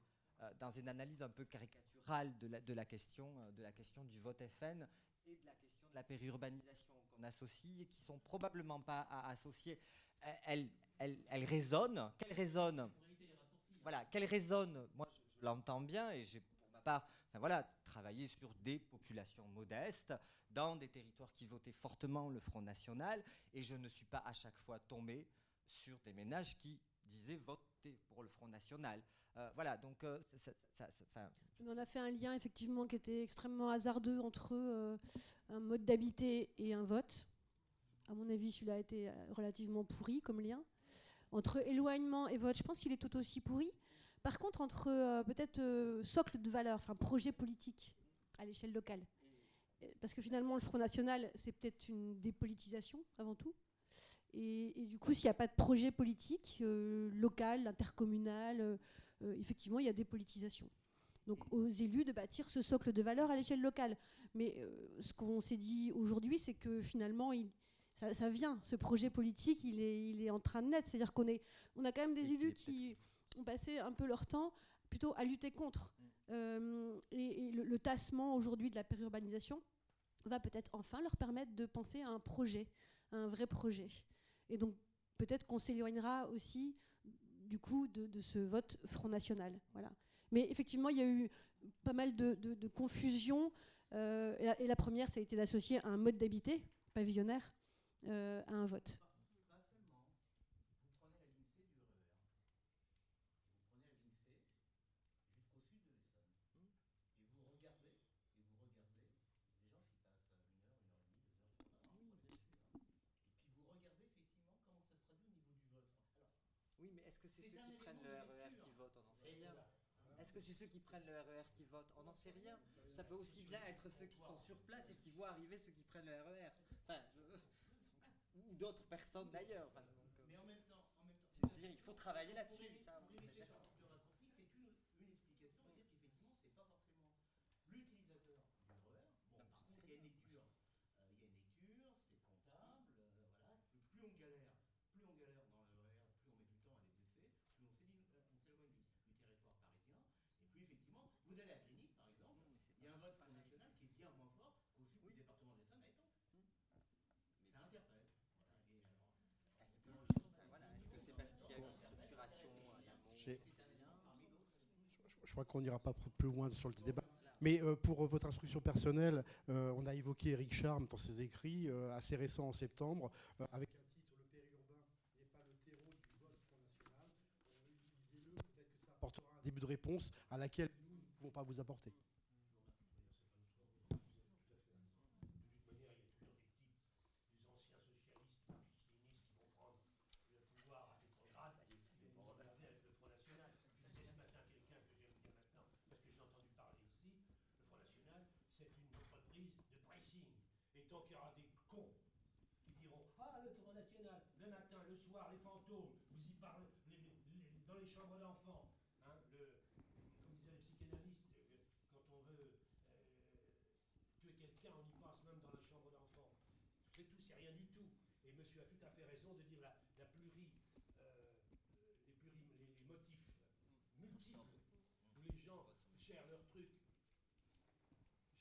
dans une analyse un peu caricaturale de la, question, de la question du vote FN et de la question de la périurbanisation qu'on associe et qui sont probablement pas associées. Elles, elles, elles résonnent. Qu'elles résonnent voilà, qu'elle résonne, moi je, l'entends bien et j'ai pour ma part, voilà, travaillé sur des populations modestes, dans des territoires qui votaient fortement le Front National, et je ne suis pas à chaque fois tombé sur des ménages qui disaient voter pour le Front National. Euh, voilà, donc euh, on a fait un lien effectivement qui était extrêmement hasardeux entre euh, un mode d'habiter et un vote. À mon avis, celui-là a été relativement pourri comme lien entre éloignement et vote, je pense qu'il est tout aussi pourri. Par contre, entre euh, peut-être euh, socle de valeur, enfin projet politique à l'échelle locale. Euh, parce que finalement, le Front National, c'est peut-être une dépolitisation avant tout. Et, du coup, s'il n'y a pas de projet politique local, intercommunal, effectivement, il y a dépolitisation. Donc aux élus de bâtir ce socle de valeur à l'échelle locale. Mais ce qu'on s'est dit aujourd'hui, c'est que finalement, il, ça, vient. Ce projet politique, il est, il est en train de naître. C'est-à-dire qu'on on a quand même des élus qui ont passé un peu leur temps plutôt à lutter contre. Mm. Euh, et, le, tassement aujourd'hui de la périurbanisation va peut-être enfin leur permettre de penser à un projet, un vrai projet. Et donc peut-être qu'on s'éloignera aussi du coup de, ce vote Front National. Voilà. Mais effectivement, il y a eu pas mal de, de, confusion. Euh, et, et, la, première, ça a été d'associer un mode d'habiter pavillonnaire euh, à un vote. Oui, mais est-ce que c'est ceux qui prennent le RER qui votent? On n'en sait rien. Est-ce que c'est ceux qui prennent le RER qui votent? On n'en sait rien. Ça peut aussi bien être ceux qui sont sur place et qui voient arriver ceux qui prennent le RER. Enfin, ou d'autres personnes d'ailleurs. Enfin, Mais en même temps, en même temps je veux dire, il faut travailler là-dessus. Pour éviter c'est une, une explication, à dire qu'effectivement, c'est pas forcément l'utilisateur du RER. Bon, par contre, il y a une lecture, euh, il y a une lecture, c'est comptable, euh, voilà. Plus, plus on galère, plus on galère dans le RER, plus on met du temps à les baisser, plus on s'éloigne du, on s'éloigne du, du territoire parisien. Et puis effectivement, vous allez à Grigny, par exemple, il y a un vote Front National qui est bien moins fort qu'au sud du département des Essonne à Étampes. Ça interpelle. Voilà. Et alors, Est-ce que, enfin, voilà, est-ce que c'est parce qu'il y a une structuration en amont J'ai- Je, je crois qu'on n'ira pas plus loin sur le débat. Mais euh, pour euh, votre instruction personnelle, euh, on a évoqué Eric Charme dans ses écrits, assez récents en septembre, avec un titre Le périurbain n'est pas le terreau du vote Front National. Utilisez-le, peut-être que ça apportera un début de réponse à laquelle nous ne pouvons pas vous apporter. les anciens socialistes marxistes-léninistes qui vont prendre le pouvoir à Petrograd et vont regarder avec le Front National. Je disais ce matin à quelqu'un que j'aime bien maintenant, parce que j'ai entendu parler ici, le Front National, c'est une entreprise de pressing. Et tant qu'il y aura des cons qui diront Ah, le Front National, soir, les fantômes, vous y parlez dans les chambres d'enfants. Hein, comme disait le psychanalyste, euh, quand on veut euh, tuer quelqu'un, on y pense même dans la chambre d'enfant. C'est tout, c'est rien du tout. Et monsieur a tout à fait raison de dire la, la pluri, euh, les, motifs multiples où les gens gèrent leur truc.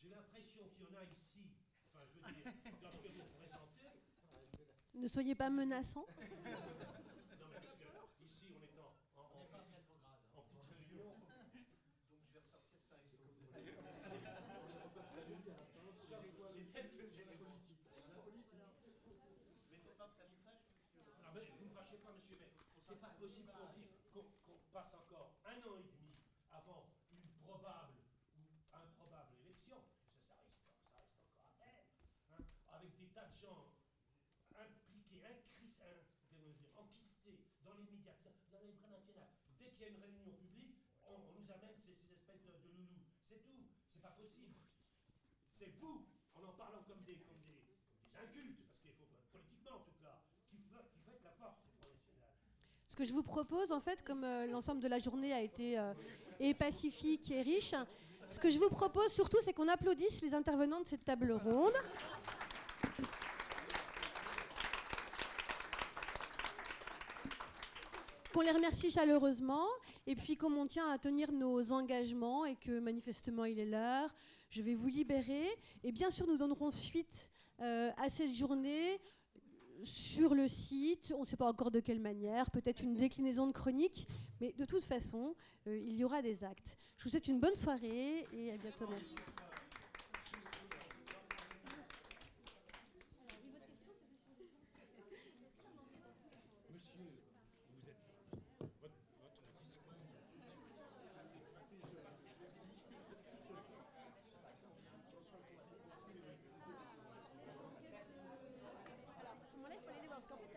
J'ai l'impression qu'il y en a ici, enfin je veux dire, lorsque vous présentez. Ne soyez pas menaçant. Non mais parce que ici on est en, en, en, en petite réunion. Donc je vais ressortir ça avec J'ai quelques éléments. Mais c'est pas que ça vous fâche Ah mais vous ne me fâchez pas, monsieur, mais c'est pas possible qu'on dise qu'on qu'on passe encore un an et demi avant une probable ou improbable élection. Ça, ça reste, ça reste encore à faire. hein, avec des tas de gens impliqués, incris- un- comment dire, enquistés dans les médias, dans les vrais nationales. Dès qu'il y a une réunion publique, on, on nous amène ces, ces espèces de, de loulous. C'est tout. C'est pas possible. C'est vous, en en parlant comme des, comme des, comme des incultes, parce qu'il faut, politiquement en tout cas, qui, qui faites la force du Front National. Ce que je vous propose, en fait, comme euh, l'ensemble de la journée a été euh, et pacifique et riche, ce que je vous propose surtout, c'est qu'on applaudisse les intervenants de cette table ronde. Qu'on les remercie chaleureusement, et puis comme on tient à tenir nos engagements et que manifestement il est l'heure, je vais vous libérer. Et bien sûr, nous donnerons suite euh, à cette journée sur le site, on ne sait pas encore de quelle manière, peut-être une déclinaison de chronique, mais de toute façon, euh, il y aura des actes. Je vous souhaite une bonne soirée et à bientôt. Merci. Monsieur, vous êtes. Votre, votre discours. Alors, à ce moment-là, il faut aller les voir, parce qu'en fait,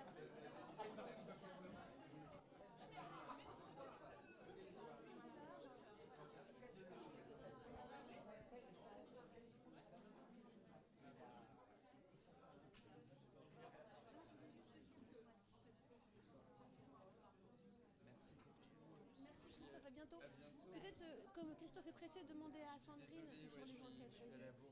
Merci Christophe, à bientôt. Peut-être, euh, comme Christophe est pressé, demandez à Sandrine, c'est sur les enquêtes.